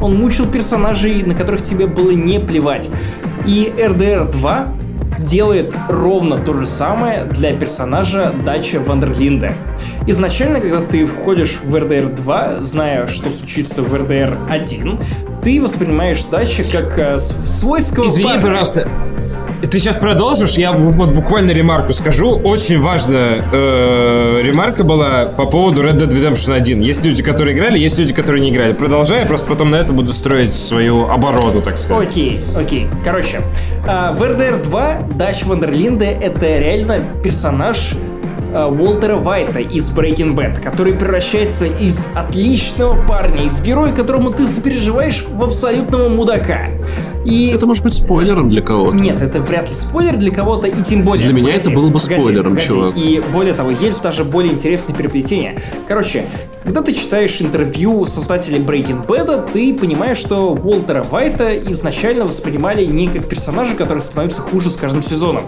он мучил персонажей, на которых тебе было не плевать. И RDR 2 делает ровно то же самое для персонажа Дача Вандерлинда. Изначально, когда ты входишь в RDR 2, зная, что случится в RDR 1, ты воспринимаешь Дача как э, свойского Извини, парня. пожалуйста. Ты сейчас продолжишь, я вот буквально ремарку скажу. Очень важная э, ремарка была по поводу Red Dead Redemption 1. Есть люди, которые играли, есть люди, которые не играли. Продолжай, просто потом на это буду строить свою оборону, так сказать. Окей, окей. Короче, в RDR 2 Дач Вандерлинде это реально персонаж а, Уолтера Вайта из Breaking Bad, который превращается из отличного парня, из героя, которому ты сопереживаешь, в абсолютного мудака. И... Это может быть спойлером для кого-то. Нет, это вряд ли спойлер для кого-то, и тем более... Для меня это было бы погоди, спойлером, погоди. чувак. И более того, есть даже более интересные переплетения. Короче, когда ты читаешь интервью создателей Breaking Bad, ты понимаешь, что Уолтера Вайта изначально воспринимали не как персонажа, который становится хуже с каждым сезоном.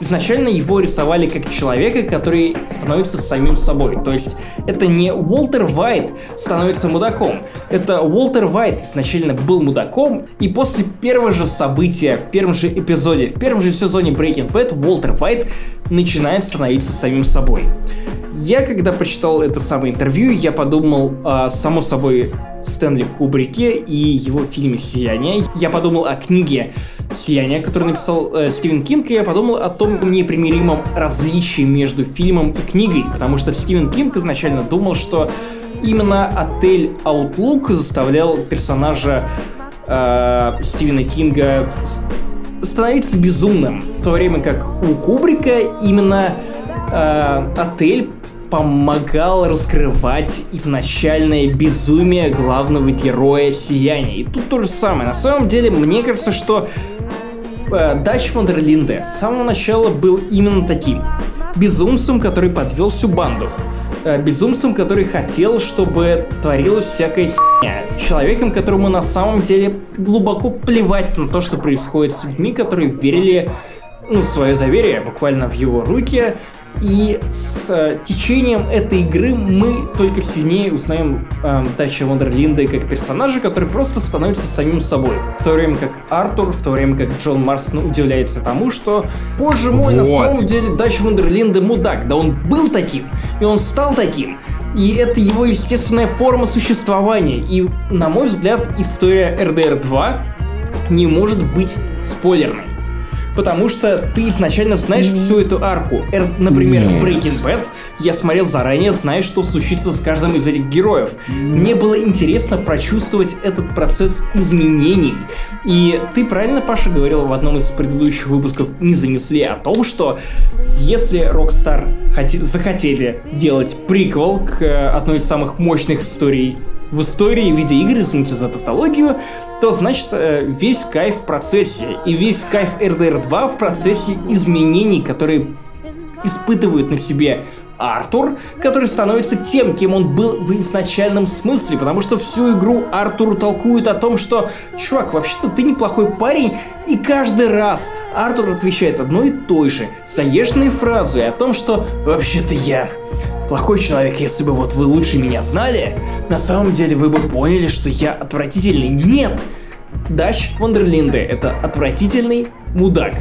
Изначально его рисовали как человека, который становится самим собой. То есть это не Уолтер Вайт становится мудаком. Это Уолтер Вайт изначально был мудаком, и после первого же события, в первом же эпизоде, в первом же сезоне Breaking Bad, Уолтер Вайт начинает становиться самим собой. Я, когда прочитал это самое интервью, я подумал, а, само собой, Стэнли Кубрике и его фильме «Сияние». Я подумал о книге «Сияние», которую написал э, Стивен Кинг, и я подумал о том непримиримом различии между фильмом и книгой, потому что Стивен Кинг изначально думал, что именно отель Outlook заставлял персонажа э, Стивена Кинга с- становиться безумным, в то время как у Кубрика именно э, отель помогал раскрывать изначальное безумие главного героя Сияния. И тут то же самое. На самом деле, мне кажется, что э, Дач Вандерлинде с самого начала был именно таким. Безумцем, который подвел всю банду. Э, Безумцем, который хотел, чтобы творилась всякая херня. Человеком, которому на самом деле глубоко плевать на то, что происходит с людьми, которые верили ну, свое доверие буквально в его руки. И с э, течением этой игры мы только сильнее узнаем э, Дача Вандерлинда как персонажа, который просто становится самим собой. В то время как Артур, в то время как Джон Марстон удивляется тому, что, боже мой, на Вот. самом деле Дач Вандерлинда мудак. Да он был таким, и он стал таким. И это его естественная форма существования. И, на мой взгляд, история RDR 2 не может быть спойлерной. Потому что ты изначально знаешь всю эту арку. Эр- например, Нет. Breaking Bad я смотрел заранее, зная, что случится с каждым из этих героев. Мне было интересно прочувствовать этот процесс изменений. И ты правильно, Паша, говорил в одном из предыдущих выпусков «Не занесли» о том, что если Rockstar хоте- захотели делать приквел к э, одной из самых мощных историй в истории видеоигр, извините за тавтологию, то значит э, весь кайф в процессе. И весь кайф RDR 2 в процессе изменений, которые испытывают на себе Артур, который становится тем, кем он был в изначальном смысле, потому что всю игру Артуру толкуют о том, что «Чувак, вообще-то ты неплохой парень», и каждый раз Артур отвечает одной и той же заезженной фразой о том, что «Вообще-то я плохой человек, если бы вот вы лучше меня знали, на самом деле вы бы поняли, что я отвратительный». Нет! Дач Вандерлинде — это отвратительный мудак.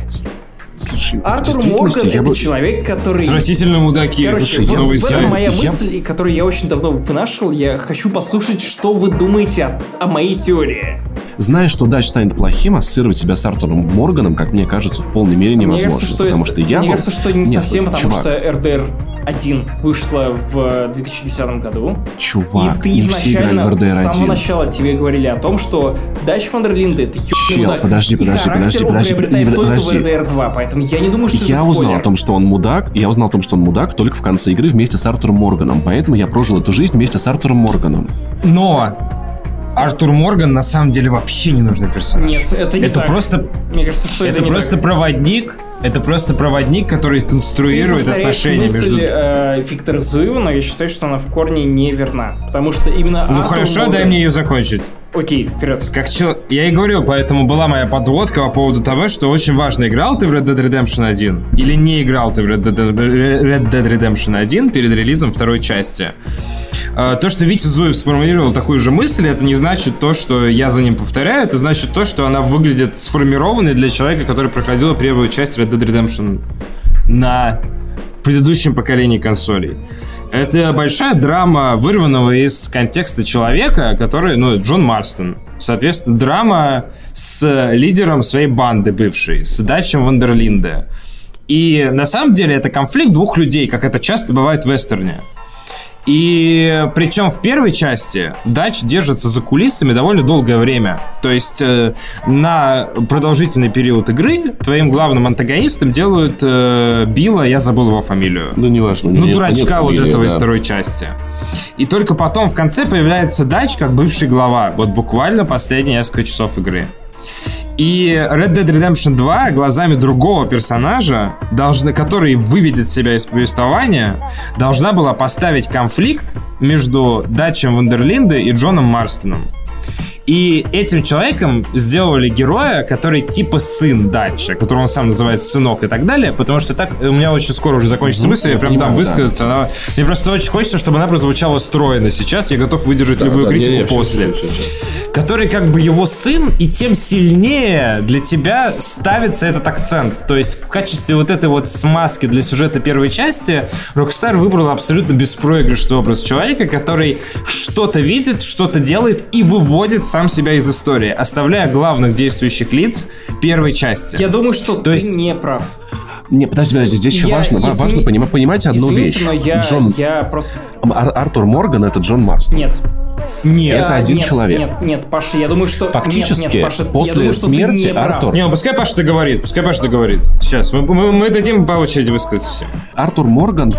Слушай, Артур Морган — я это бы... человек, который... Отвратительно мудаки. Короче, Слушай, вот новый в этом моя Я- мысль, которую я очень давно вынашивал. Я хочу послушать, что вы думаете о, о моей теории. Зная, что Дач станет плохим, ассоциировать себя с Артуром Морганом, как мне кажется, в полной мере Мне невозможно. кажется, что потому это- что я Мне кажется, что не Нет, совсем, потому чувак, что RDR 1 вышла в 2010 году. Чувак, и ты не все играли изначально в RDR с самого 1. начала тебе говорили о том, что Дач Фандерлинда это Чел, мудак. подожди, и подожди, подожди, он подожди, приобретает не- только подожди. в RDR 2, поэтому я не думаю, что Я это узнал о том, что он мудак, я узнал о том, что он мудак только в конце игры вместе с Артуром Морганом, поэтому я прожил эту жизнь вместе с Артуром Морганом. Но Артур Морган на самом деле вообще не нужный персонаж. Нет, это не Это так. просто, Мне кажется, что это, это не просто так. проводник. Это просто проводник, который конструирует отношения мысль между. э, Виктора Зуева, но я считаю, что она в корне не верна. Потому что именно Ну хорошо, Морган- дай мне ее закончить. Окей, вперед. Как чел... Я и говорю, поэтому была моя подводка по поводу того, что очень важно, играл ты в Red Dead Redemption 1 или не играл ты в Red Dead, Red Dead Redemption 1 перед релизом второй части. А, То, что Витя Зуев сформулировал такую же мысль, это не значит то, что я за ним повторяю, это значит то, что она выглядит сформированной для человека, который проходил первую часть Red Dead Redemption на предыдущем поколении консолей. Это большая драма, вырванного из контекста человека, который, ну, Джон Марстон. Соответственно, драма с лидером своей банды бывшей, с Дачем Вандерлинде. И на самом деле это конфликт двух людей, как это часто бывает в вестерне. И причем в первой части Дач держится за кулисами довольно долгое время. То есть э, на продолжительный период игры твоим главным антагонистом делают э, Билла, я забыл его фамилию. Ну, неважно. Ну, нет- дурачка вот фамилии, этого из да. второй части. И только потом в конце появляется Дач как бывший глава. Вот буквально последние несколько часов игры. И Red Dead Redemption 2 глазами другого персонажа, должны, который выведет себя из повествования, должна была поставить конфликт между Датчем Вандерлинде и Джоном Марстоном. И этим человеком сделали героя, который типа сын Датча, которого он сам называет сынок и так далее, потому что так у меня очень скоро уже закончится мысль, я прям понимаю, дам да. высказаться. Она- мне просто очень хочется, чтобы она прозвучала стройно. Сейчас я готов выдержать Да, любую да, критику не-не, всё, после всё, всё, всё. который как бы его сын, и тем сильнее для тебя ставится этот акцент. То есть в качестве вот этой вот смазки для сюжета первой части Rockstar выбрал абсолютно беспроигрышный образ человека, который что-то видит, что-то делает и выводит сам себя из истории, оставляя главных действующих лиц первой части. Я думаю, что ты есть- не прав. Не, подожди, подожди, здесь еще Я- важно, ва- извини- важно понимать, понимать одну Извините, вещь. но я, Джон, я просто... Ар- Артур Морган это Джон Марстон. Нет. Нет. Это А, один нет, человек. Нет, нет, Паша, я думаю, что... Фактически, нет, нет, Паша, после думаю, смерти не. Артур- Не, ну пускай Паша договорит, пускай Паша договорит. Сейчас, мы, мы, мы дадим по очереди высказаться всем. Артур Морган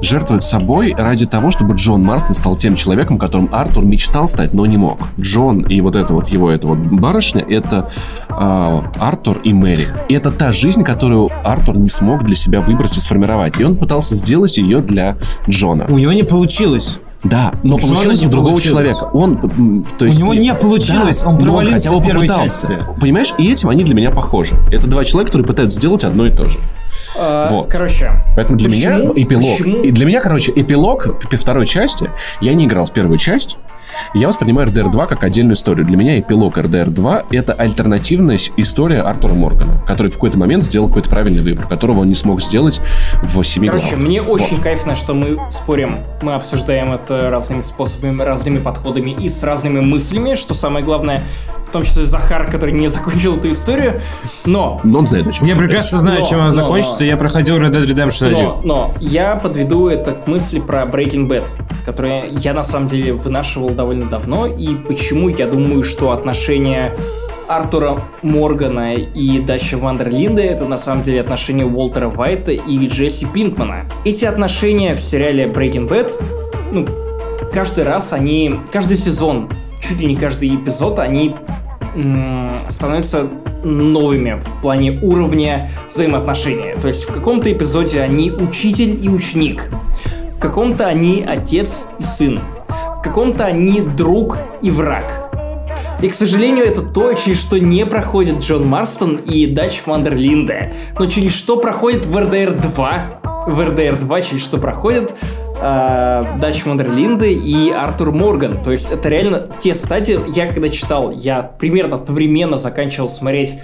жертвует собой ради того, чтобы Джон Марстон стал тем человеком, которым Артур мечтал стать, но не мог. Джон и вот это вот его эта вот барышня, это а, Артур и Мэри. И это та жизнь, которую Артур не смог для себя выбрать и сформировать. И он пытался сделать ее для Джона. У него не получилось. Да, но Джона получилось у другого получилось. человека. Он, то есть, него не получилось, он но провалился хотя бы в первой попытался. части. Понимаешь, и этим они для меня похожи. Это два человека, которые пытаются сделать одно и то же. А, Вот. Короче, Поэтому для Почему? меня эпилог. Почему? И для меня, короче, эпилог второй части. Я не играл в первую часть. Я воспринимаю RDR 2 как отдельную историю. Для меня эпилог RDR 2 это альтернативная история Артура Моргана, который в какой-то момент сделал какой-то правильный выбор, которого он не смог сделать в семи Короче, главах. мне очень Вот. кайфно, что мы спорим, мы обсуждаем это разными способами, разными подходами и с разными мыслями, что самое главное, в том числе Захар, который не закончил эту историю, но Но он знает, о чем. Я прекрасно знаю, Но, чем она но, закончится. но. Я проходил Red Dead Redemption 1. Но, но я подведу это к мысли про Breaking Bad, которое я на самом деле вынашивал довольно давно, и почему я думаю, что отношения Артура Моргана и Дача Вандерлинда это на самом деле отношения Уолтера Вайта и Джесси Пинкмана. Эти отношения в сериале Breaking Bad, ну, каждый раз они, каждый сезон, чуть ли не каждый эпизод, они становятся новыми в плане уровня взаимоотношения. То есть в каком-то эпизоде они учитель и ученик, в каком-то они отец и сын, в каком-то они друг и враг. И, к сожалению, это то, через что не проходит Джон Марстон и Дач Вандерлинде. Но через что проходит в RDR 2. В RDR 2 через что проходит э, Дач Вандерлинде и Артур Морган. То есть это реально те стадии. Я когда читал, я примерно одновременно заканчивал смотреть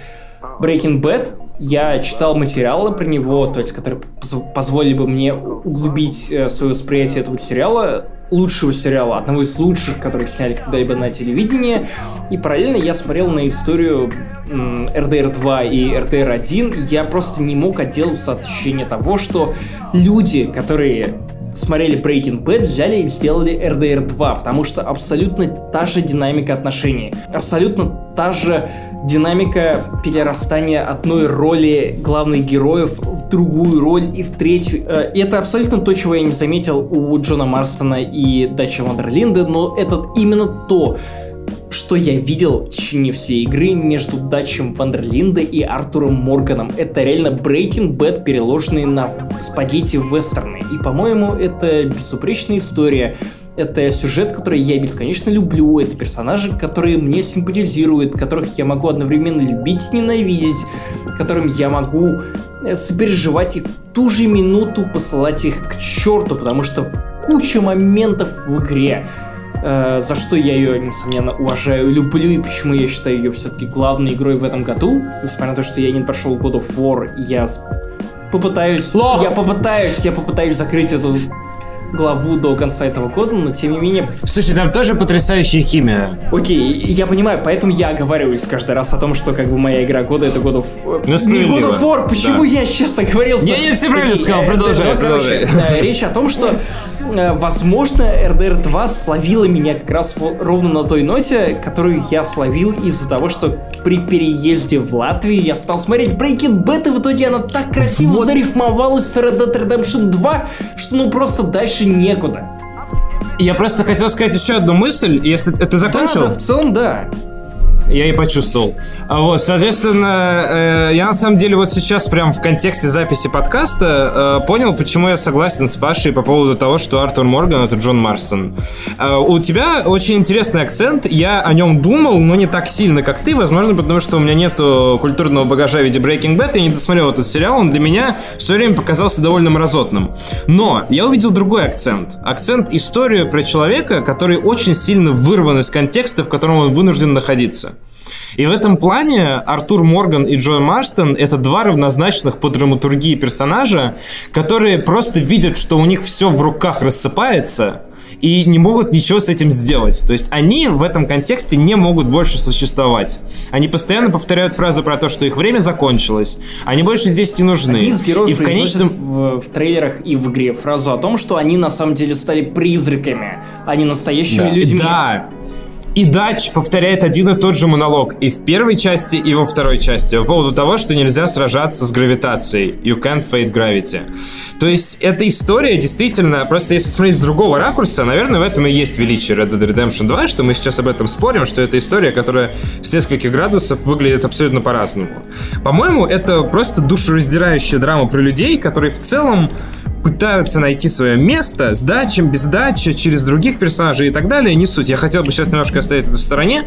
Breaking Bad, я читал материалы про него, то есть, которые поз- позволили бы мне углубить э, свое восприятие этого сериала, лучшего сериала, одного из лучших, которых сняли когда-либо на телевидении. И параллельно я смотрел на историю RDR 2 и RDR 1, и я просто не мог отделаться от ощущения того, что люди, которые смотрели Breaking Bad, взяли и сделали RDR 2, потому что абсолютно та же динамика отношений, абсолютно та же динамика перерастания одной роли главных героев в другую роль и в третью. Э, И это абсолютно то, чего я не заметил у Джона Марстона и Дачи Вандерлинда, но это именно то, что я видел в течение всей игры между Дачем Вандерлинда и Артуром Морганом. Это реально Breaking Bad, переложенный на спагетти вестерны. И, по-моему, это безупречная история. Это сюжет, который я бесконечно люблю. Это персонажи, которые мне симпатизируют, которых я могу одновременно любить и ненавидеть, которым я могу э, сопереживать и в ту же минуту посылать их к черту, потому что в куча моментов в игре э, за что я ее, несомненно, уважаю, люблю, и почему я считаю ее все-таки главной игрой в этом году. Несмотря на то, что я не прошел God of War, я попытаюсь... Лох! Я попытаюсь, я попытаюсь закрыть эту главу до конца этого года, но тем не менее... Слушай, там тоже потрясающая химия. Окей, я понимаю, поэтому я оговариваюсь каждый раз о том, что как бы моя игра года это God of... Ну, не. God of War, почему я сейчас оговорился? Не-не, все правильно Окей, сказал, э, продолжай, да, короче, продолжай. э, речь о том, что, возможно, RDR 2 словила меня как раз ровно на той ноте, которую я словил из-за того, что при переезде в Латвию я стал смотреть Breaking Bad, и в итоге она так красиво зарифмовалась с Red Dead Redemption 2, что ну просто дальше некуда. Я просто хотел сказать еще одну мысль, если ты Да, закончил. да, в целом, да. Я и почувствовал. А Вот, соответственно, э, я на самом деле вот сейчас прям в контексте записи подкаста э, понял, почему я согласен с Пашей по поводу того, что Артур Морган это Джон Марстон. Э, у тебя очень интересный акцент, я о нем думал, но не так сильно, как ты, возможно, потому что у меня нету культурного багажа в виде Breaking Bad, я не досмотрел этот сериал, он для меня все время показался довольно мразотным. Но я увидел другой акцент. Акцент историю про человека, который очень сильно вырван из контекста, в котором он вынужден находиться. И в этом плане Артур Морган и Джон Марстон это два равнозначных по драматургии персонажа, которые просто видят, что у них все в руках рассыпается, и не могут ничего с этим сделать. То есть они в этом контексте не могут больше существовать. Они постоянно повторяют фразы про то, что их время закончилось, они больше здесь не нужны. Один из героев и в конечном... в, в трейлерах и в игре фразу о том, что они на самом деле стали призраками, а не настоящими Да. людьми. Да. И Дач повторяет один и тот же монолог и в первой части, и во второй части по поводу того, что нельзя сражаться с гравитацией. You can't fight gravity. То есть эта история действительно, просто если смотреть с другого ракурса, наверное, в этом и есть величие Red Dead Redemption 2, что мы сейчас об этом спорим, что это история, которая с нескольких градусов выглядит абсолютно по-разному. По-моему, это просто душераздирающая драма про людей, которые в целом пытаются найти свое место с дачем, без дачи, через других персонажей и так далее, не суть. Я хотел бы сейчас немножко оставить это в стороне,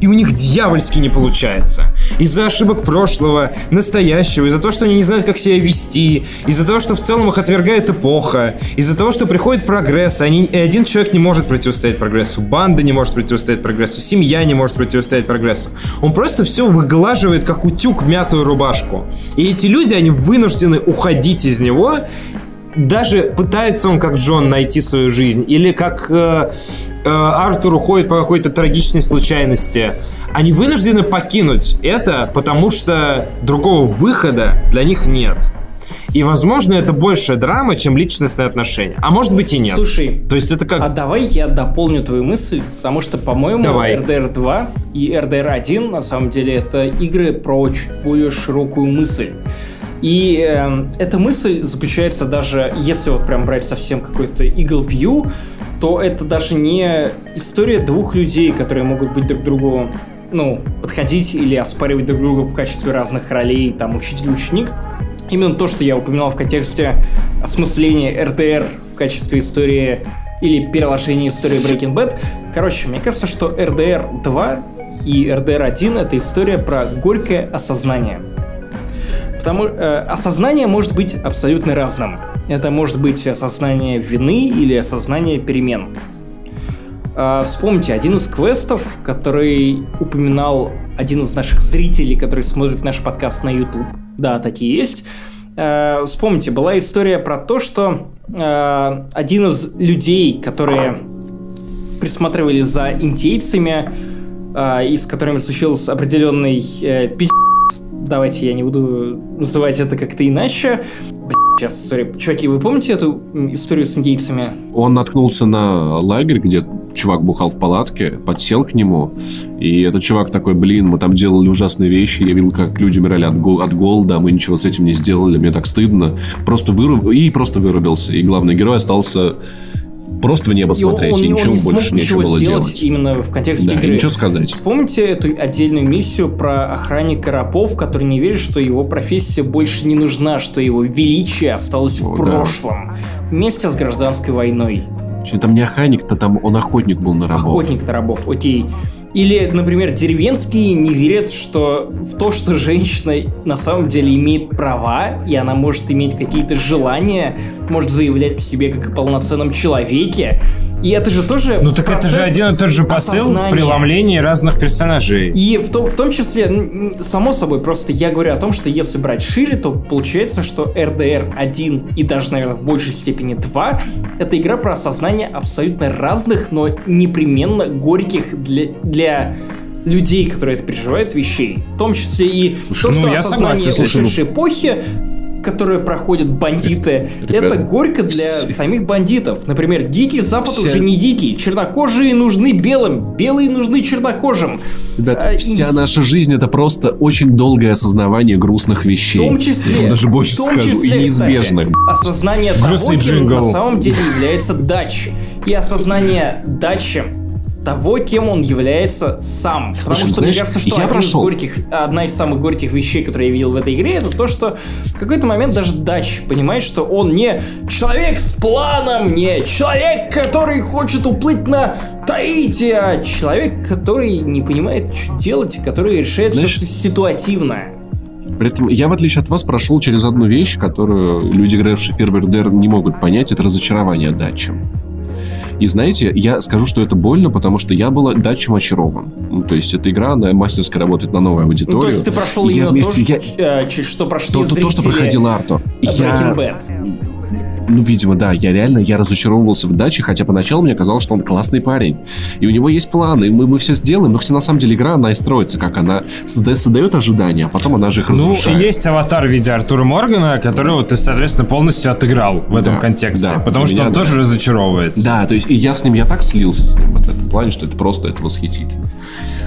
и у них дьявольски не получается. Из-за ошибок прошлого, настоящего, из-за того, что они не знают, как себя вести, из-за того, что в целом их отвергает эпоха, из-за того, что приходит прогресс, они, и один человек не может противостоять прогрессу, банда не может противостоять прогрессу, семья не может противостоять прогрессу. Он просто все выглаживает, как утюг, мятую рубашку. И эти люди, они вынуждены уходить из него, даже пытается он как Джон найти свою жизнь, или как э, э, Артур уходит по какой-то трагичной случайности, они вынуждены покинуть это, потому что другого выхода для них нет. И, возможно, это большая драма, чем личностные отношения. А может быть и нет. Слушай, То есть это как... а давай я дополню твою мысль, потому что, по-моему, Давай. RDR 2 и RDR 1 на самом деле это игры про чуть более широкую мысль. И эм, эта мысль заключается даже, если вот прям брать совсем какой-то Eagle View, то это даже не история двух людей, которые могут быть друг другу, ну, подходить или оспаривать друг друга в качестве разных ролей, там, учитель-ученик. Именно то, что я упоминал в контексте осмысления RDR в качестве истории или переложения истории Breaking Bad. Короче, мне кажется, что RDR 2 и RDR 1 это история про горькое осознание. Потому э, осознание может быть абсолютно разным. Это может быть осознание вины или осознание перемен. А, вспомните один из квестов, который упоминал один из наших зрителей, который смотрит наш подкаст на YouTube. Да, такие есть. А, вспомните, была история про то, что а, один из людей, которые присматривали за индейцами, а, и с которыми случился определенный э, пиздец. Давайте я не буду называть это как-то иначе. Сейчас, сори. Чуваки, вы помните эту историю с индейцами? Он наткнулся на лагерь, где чувак бухал в палатке, подсел к нему, и этот чувак такой, блин, мы там делали ужасные вещи, я видел, как люди умирали от, гол- от голода, а мы ничего с этим не сделали, мне так стыдно. Просто выруб... И просто вырубился. И главный герой остался просто в небо И он, смотреть, он- и он ничего не смог больше ничего нечего было сделать делать. именно в контексте Да, и игры. ничего сказать. Вспомните эту отдельную миссию про охранника рабов, который не верит, что его профессия больше не нужна, что его величие осталось в О, да. прошлом. Вместе с гражданской войной. Там не охранник-то, там он охотник был на рабов. Охотник на рабов, окей. Или, например, деревенские не верят что в то, что женщина на самом деле имеет права, и она может иметь какие-то желания, может заявлять к себе как о полноценном человеке. И это же тоже Ну так это же один и тот же посыл преломлении разных персонажей. И в том, в том числе, само собой, просто я говорю о том, что если брать шире, то получается, что RDR 1 и даже, наверное, в большей степени 2 это игра про осознание абсолютно разных, но непременно горьких для, для людей, которые это переживают, вещей. В том числе и то, ну, что я осознание согласен, слушай, ушедшей эпохи, которые проходят бандиты, Ребята, это горько для все- самих бандитов. Например, Дикий Запад Все- уже не дикий, чернокожие нужны белым, белые нужны чернокожим. Ребята, А, вся инс- наша жизнь это просто очень долгое осознавание грустных вещей. В том числе, Я даже больше в том скажу, числе, и неизбежных. кстати, осознание того, Грустный кем джингл. на самом деле является дачи. И осознание дачи того, кем он является сам. Потому Слушай, что знаешь, мне кажется, что я один из прошел. горьких, одна из самых горьких вещей, которые я видел в этой игре, это то, что в какой-то момент даже Дач понимает, что он не человек с планом, не человек, который хочет уплыть на Таити, а человек, который не понимает, что делать, и который решает Знаешь, все ситуативно. При этом я, в отличие от вас, прошел через одну вещь, которую люди, игравшие в первый РДР, не могут понять. Это разочарование датчем. И знаете, я скажу, что это больно, потому что я был датчем очарован. Ну, то есть эта игра, она мастерски работает на новую аудиторию. Ну, то есть ты прошел я именно вместе- то, я- что, э, ч- что прошли то, то, то, что зрители проходил Артур. Я. ну, видимо, да, я реально, я разочаровывался в даче, хотя поначалу мне казалось, что он классный парень. И у него есть планы, и мы, мы все сделаем, но хотя на самом деле игра, она и строится, как она созда- создает ожидания, а потом она же их Ну, разрушает. есть аватар в виде Артура Моргана, которого ты, соответственно, полностью отыграл в этом Да, контексте. да, потому что меня он да. тоже разочаровывается. Да, то есть и я с ним, я так слился с ним вот в этом плане, что это просто это восхитительно.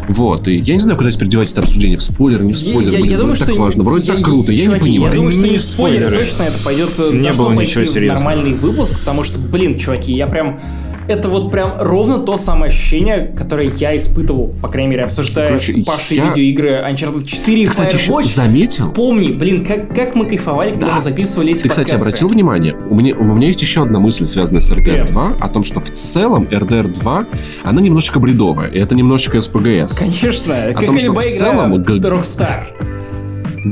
Вот, и я не знаю, куда теперь девать это обсуждение, в спойлер, не в Я, спойлер, я- будет я думаю, так что важно, вроде я- так круто, я не чуваки, понимаю. Я думаю, что Не не спойлеры спойлеры. точно это пойдет Не должно было ничего в серьезного. нормальный выпуск, потому что, блин, чуваки, я прям это вот прям ровно то самое ощущение, которое я испытывал, по крайней мере, обсуждая Короче, с Пашей я- видеоигры Uncharted 4 и Кстати, еще Firewatch. заметил? Вспомни, блин, как, как мы кайфовали, когда Да. мы записывали эти Ты, кстати, подкасты. обратил внимание, у меня, у меня есть еще одна мысль, связанная с RDR Вперед. 2, о том, что в целом RDR 2, она немножечко бредовая, и это немножечко СПГС. Конечно, как том, и что в целом Rockstar.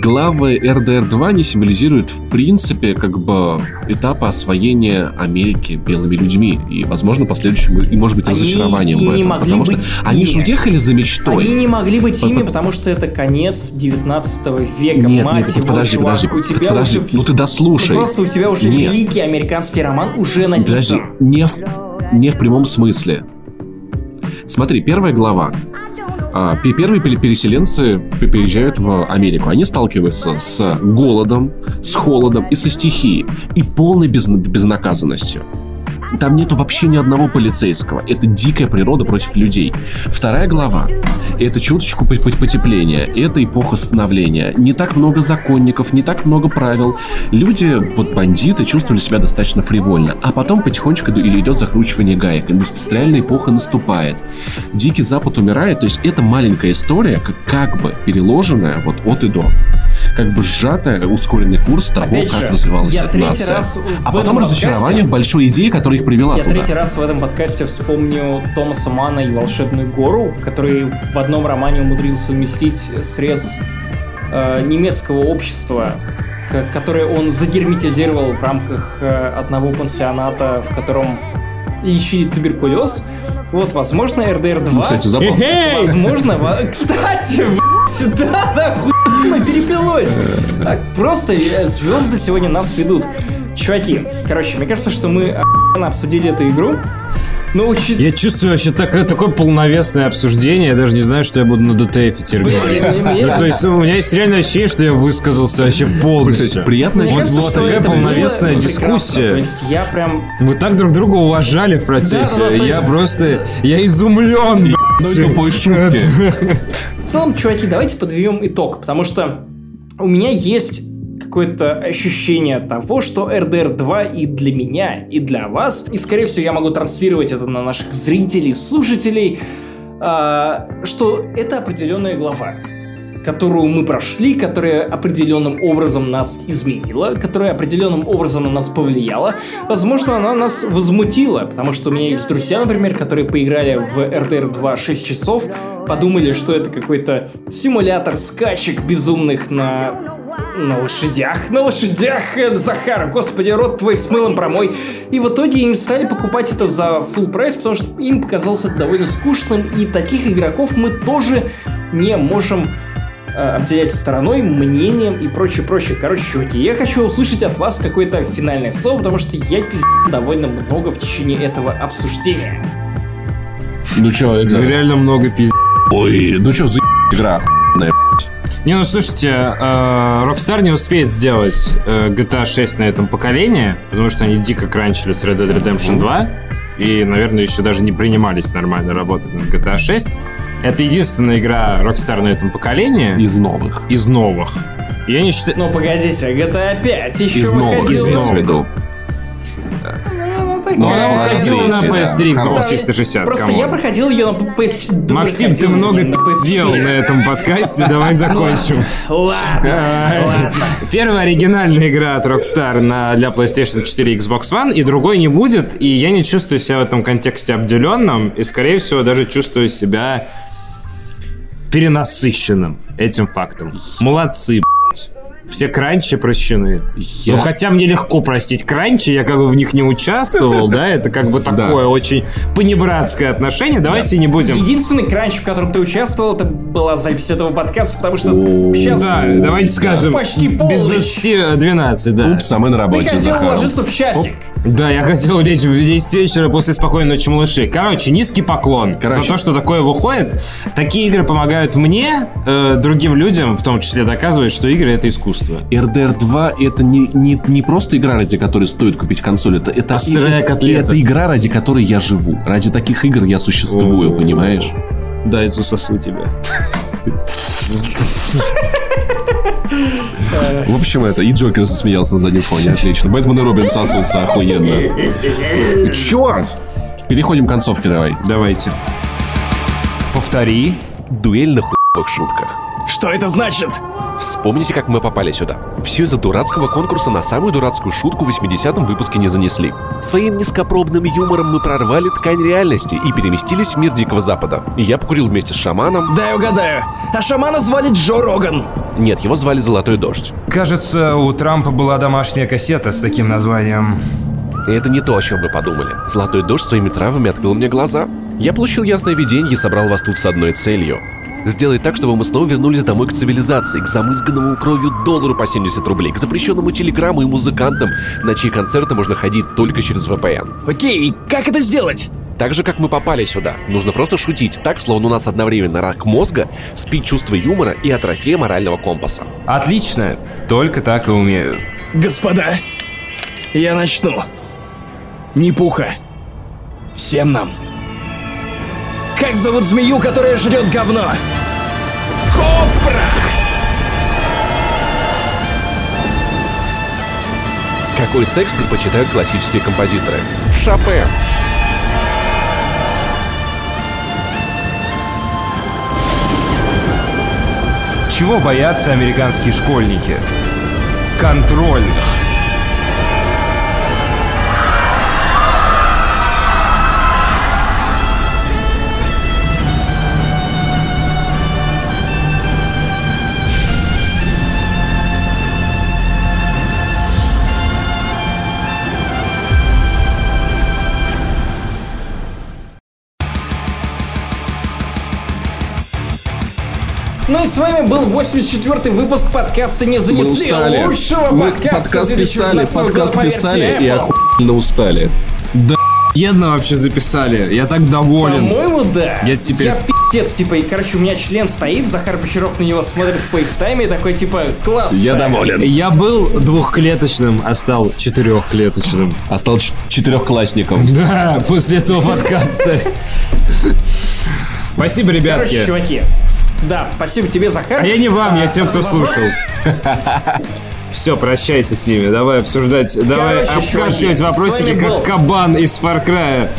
Главы RDR 2 не символизируют, в принципе, как бы этапы освоения Америки белыми людьми. И, возможно, последующим, и, может быть, Они разочарованием и в не этом. могли потому быть что они же ими. уехали за мечтой. Они не могли быть ими, потому что это конец 19 века, Нет, мать нет, его, подожди, чувак, подожди, у тебя подожди, уже... ну ты дослушай. Ну, просто у тебя уже Нет. великий американский роман уже Подожди, написан. не в, не в прямом смысле. Смотри, первая глава. А, пе- Первые пере- переселенцы пе- переезжают в Америку. Они сталкиваются с голодом, с холодом и со стихией. И полной без- безнаказанностью. Там нету вообще ни одного полицейского. Это дикая природа против людей. Вторая глава. Это чуточку по- по- потепления. Это эпоха становления. Не так много законников, не так много правил. Люди, вот бандиты, чувствовали себя достаточно фривольно. А потом потихонечку идет закручивание гаек. Индустриальная эпоха наступает. Дикий Запад умирает. То есть это маленькая история, как, как бы переложенная вот от и до. Как бы сжатая, ускоренный курс того, Опять как же, развивалась эта нация. а потом разочарование в большой идее, которая их привела Я туда. третий раз в этом подкасте вспомню Томаса Мана и «Волшебную гору», который в одном романе умудрился уместить срез э, немецкого общества, к- которое он загерметизировал в рамках э, одного пансионата, в котором лечили туберкулез. Вот, возможно, РДР 2... Ну, Кстати, забавно. Возможно, во- [laughs] кстати, да, да, хуйно перепилось. А, Просто э, звезды сегодня нас ведут. Чуваки, короче, мне кажется, что мы охуенно обсудили эту игру. Но учит... Я чувствую вообще такое, такое полновесное обсуждение, я даже не знаю, что я буду на ДТФ мне- Ну, то есть у меня есть реальное ощущение, что я высказался вообще полностью. приятно была что такая полновесная дискуссия. То есть я прям... Мы так друг друга уважали в процессе. То я просто... Я изумлен. тупой шутки. [laughs] В целом, чуваки, давайте подведем итог, потому что у меня есть какое-то ощущение того, что RDR 2 и для меня, и для вас, и, скорее всего, я могу транслировать это на наших зрителей, слушателей, а, что это определенная глава, которую мы прошли, которая определенным образом нас изменила, которая определенным образом на нас повлияла. Возможно, она нас возмутила, потому что у меня есть друзья, например, которые поиграли в RDR 2 6 часов, подумали, что это какой-то симулятор скачек безумных на на лошадях, на лошадях, э, Захар, господи, рот твой с мылом промой. И в итоге они стали покупать это за full прайс, потому что им показалось это довольно скучным, и таких игроков мы тоже не можем э, обделять стороной, мнением и прочее, прочее. Короче, чуваки, я хочу услышать от вас какое-то финальное слово, потому что я пиздец довольно много в течение этого обсуждения. Ну чё, это... Реально много пиздец. Ой, ну чё за игра охуенная? Не, ну слушайте, э, Rockstar не успеет сделать э, GTA 6 на этом поколении, потому что они дико кранчили с Red Dead Redemption 2, и, наверное, еще даже не принимались нормально работать над GTA 6. Это единственная игра Rockstar на этом поколении Из новых. из новых. Я не считаю... Ну, погодите, GTA 5 еще Из новых, выходила. в виду. Такая. Ну, она выходила на третья, PS3 да. Xbox Просто- 360, Просто я проходил ее на PS4. Максим, ты много делал на этом подкасте, давай закончим. Ладно. Первая оригинальная игра от Rockstar на, для PlayStation 4 и Xbox One, и другой не будет, и я не чувствую себя в этом контексте обделенным, и, скорее всего, даже чувствую себя перенасыщенным этим фактом. Молодцы. Все кранчи прощены. Я- Ну, хотя мне легко простить кранчи, я как бы в них не участвовал, да, это как бы [laughs] такое очень понебратское отношение, давайте не будем... Единственный кранч, в котором ты участвовал, это была запись этого подкаста, потому что сейчас Да, давайте скажем, Почти без полночь. 20 12, да. Упс, а мы на ты работе, хотел Захар. ложиться в часик. Да, я хотел лечь в 10 вечера после спокойной ночи малыши. Короче, низкий поклон Короче. за то, что такое выходит. Такие игры помогают мне, э, другим людям, в том числе доказывают, что игры это искусство. RDR 2 это не, не, не просто игра, ради которой стоит купить консоль, это, это, сырая и- это игра, ради которой я живу. Ради таких игр я существую, О. понимаешь? Дай засосу тебя. [laughs] В общем, это и Джокер засмеялся на заднем фоне, отлично. Бэтмен и Робин сосутся охуенно. Черт! Переходим к концовке давай. Давайте. Повтори. Дуэль на хуевых шутках. Что это значит? Вспомните, как мы попали сюда. Все из-за дурацкого конкурса на самую дурацкую шутку в 80-м выпуске не занесли. Своим низкопробным юмором мы прорвали ткань реальности и переместились в мир Дикого Запада. Я покурил вместе с шаманом. Дай угадаю. А шамана звали Джо Роган. Нет, его звали Золотой Дождь. Кажется, у Трампа была домашняя кассета с таким названием. И это не то, о чем вы подумали. Золотой Дождь своими травами открыл мне глаза. Я получил ясное видение и собрал вас тут с одной целью. Сделать так, чтобы мы снова вернулись домой к цивилизации, к замызганному кровью доллару по 70 рублей, к запрещенному телеграмму и музыкантам, на чьи концерты можно ходить только через VPN. Окей, как это сделать? Так же, как мы попали сюда, нужно просто шутить так, словно у нас одновременно рак мозга, спит чувство юмора и атрофия морального компаса. Отлично, только так и умею. Господа, я начну. Не пуха. Всем нам. Как зовут змею, которая жрет говно? Копра! Какой секс предпочитают классические композиторы? В Шопен. Чего боятся американские школьники? Контрольных. Ну и с вами был 84-й выпуск подкаста «Не занесли» лучшего Мы подкаста подкаст писали, 2016 года подкаст писали и охуенно устали. Годно вообще записали. Я так доволен. По-моему, да. Я теперь- Я пиздец, типа, и, короче, у меня член стоит, Захар Бочаров на него смотрит в FaceTime е и такой, типа, класс. Я ставь». доволен. Я был двухклеточным, а стал четырехклеточным. А стал четырехклассником. [laughs] Да, после этого подкаста. Спасибо, Короче, ребятки. чуваки, да, спасибо тебе, Захар. А я не вам, я тем, кто слушал. Все, прощайся с ними. Давай обсуждать, давай чуваки, вопросики, как кабан из Far Cry.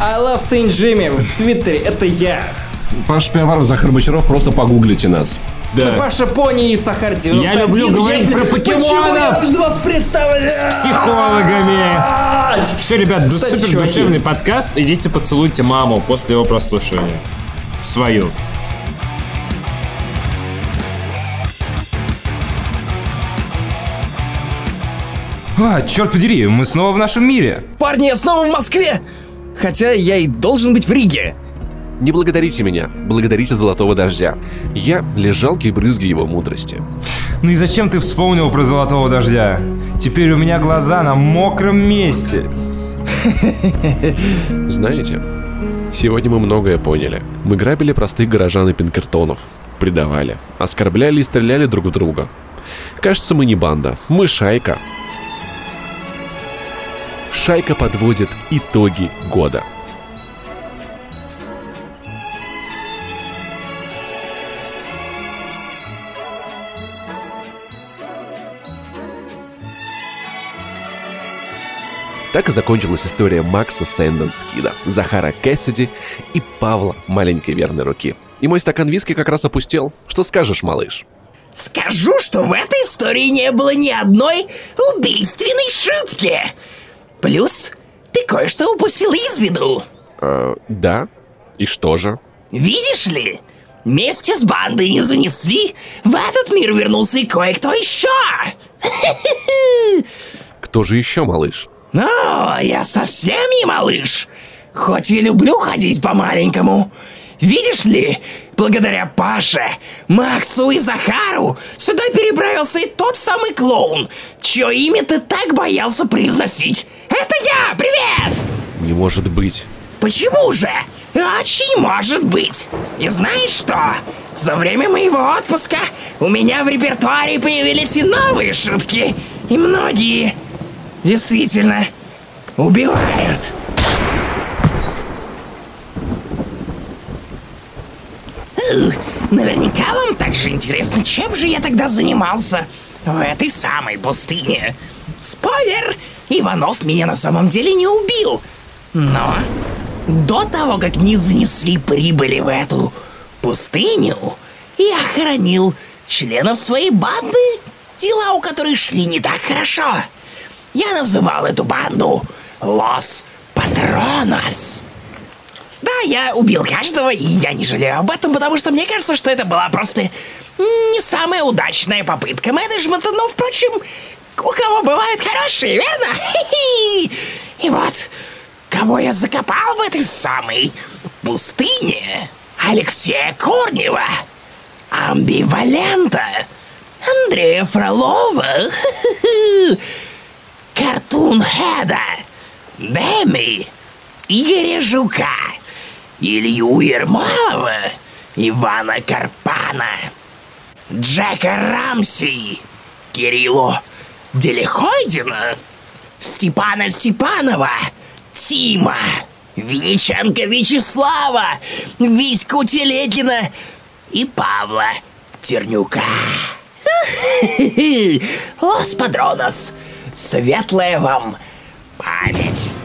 I love Saint Jimmy в Твиттере, это я. Паш Пиаваров, Захар Бочаров, просто погуглите нас. Да. Паша Пони и Сахар 91. Я люблю говорить про Почему я покемонов вас представлять? с психологами. Все, ребят, Кстати, супер чуваки. душевный подкаст. Идите поцелуйте маму после его прослушивания. Свою. А, черт подери, мы снова в нашем мире. Парни, я снова в Москве! Хотя я и должен быть в Риге. Не благодарите меня, благодарите Золотого Дождя. Я лишь жалкие брызги его мудрости. Ну и зачем ты вспомнил про золотого дождя? Теперь у меня глаза на мокром месте. [laughs] Знаете, сегодня мы многое поняли. Мы грабили простых горожан и пинкертонов, предавали, оскорбляли и стреляли друг в друга. Кажется, мы не банда, мы шайка. Шайка подводит итоги года. Так и закончилась история Макса Сэнденскида, Захара Кэссиди и Павла маленькой верной руки. И мой стакан виски как раз опустел. Что скажешь, малыш? Скажу, что в этой истории не было ни одной убийственной шутки. Плюс ты кое-что упустил из виду. Э, да? И что же? Видишь ли, вместе с бандой не занесли, в этот мир вернулся и кое-кто еще. [laughs] Кто же еще, малыш? Но я совсем не малыш. Хоть и люблю ходить по-маленькому. Видишь ли, благодаря Паше, Максу и Захару сюда переправился и тот самый клоун, чье имя ты так боялся произносить. Это я! Привет! Не может быть. Почему же? Очень может быть. И знаешь что? За время моего отпуска у меня в репертуаре появились и новые шутки. И многие действительно убивают. Ух, Наверняка вам также интересно, чем же я тогда занимался в этой самой пустыне. Спойлер! Иванов меня на самом деле не убил. Но до того, как не занесли прибыли в эту пустыню, я хоронил членов своей банды, дела у которой шли не так хорошо. Я называл эту банду Лос Патронос. Да, я убил каждого, и я не жалею об этом, потому что мне кажется, что это была просто не самая удачная попытка менеджмента, но, впрочем, у кого бывают хорошие, верно? [laughs] И вот, кого я закопал в этой самой пустыне? Алексея Корнева, Амбивалента, Андрея Фролова, [laughs] Картун Хеда, Дэми, Игоря Жука, Илью Ермолова, Ивана Карпана, Джека Рамси, Кириллу Делихойдина, Степана Степанова, Тима, Винниченко Вячеслава, Витьку Телегина? И Павла Тернюка. [laughs] Лос Падронос, светлая вам память.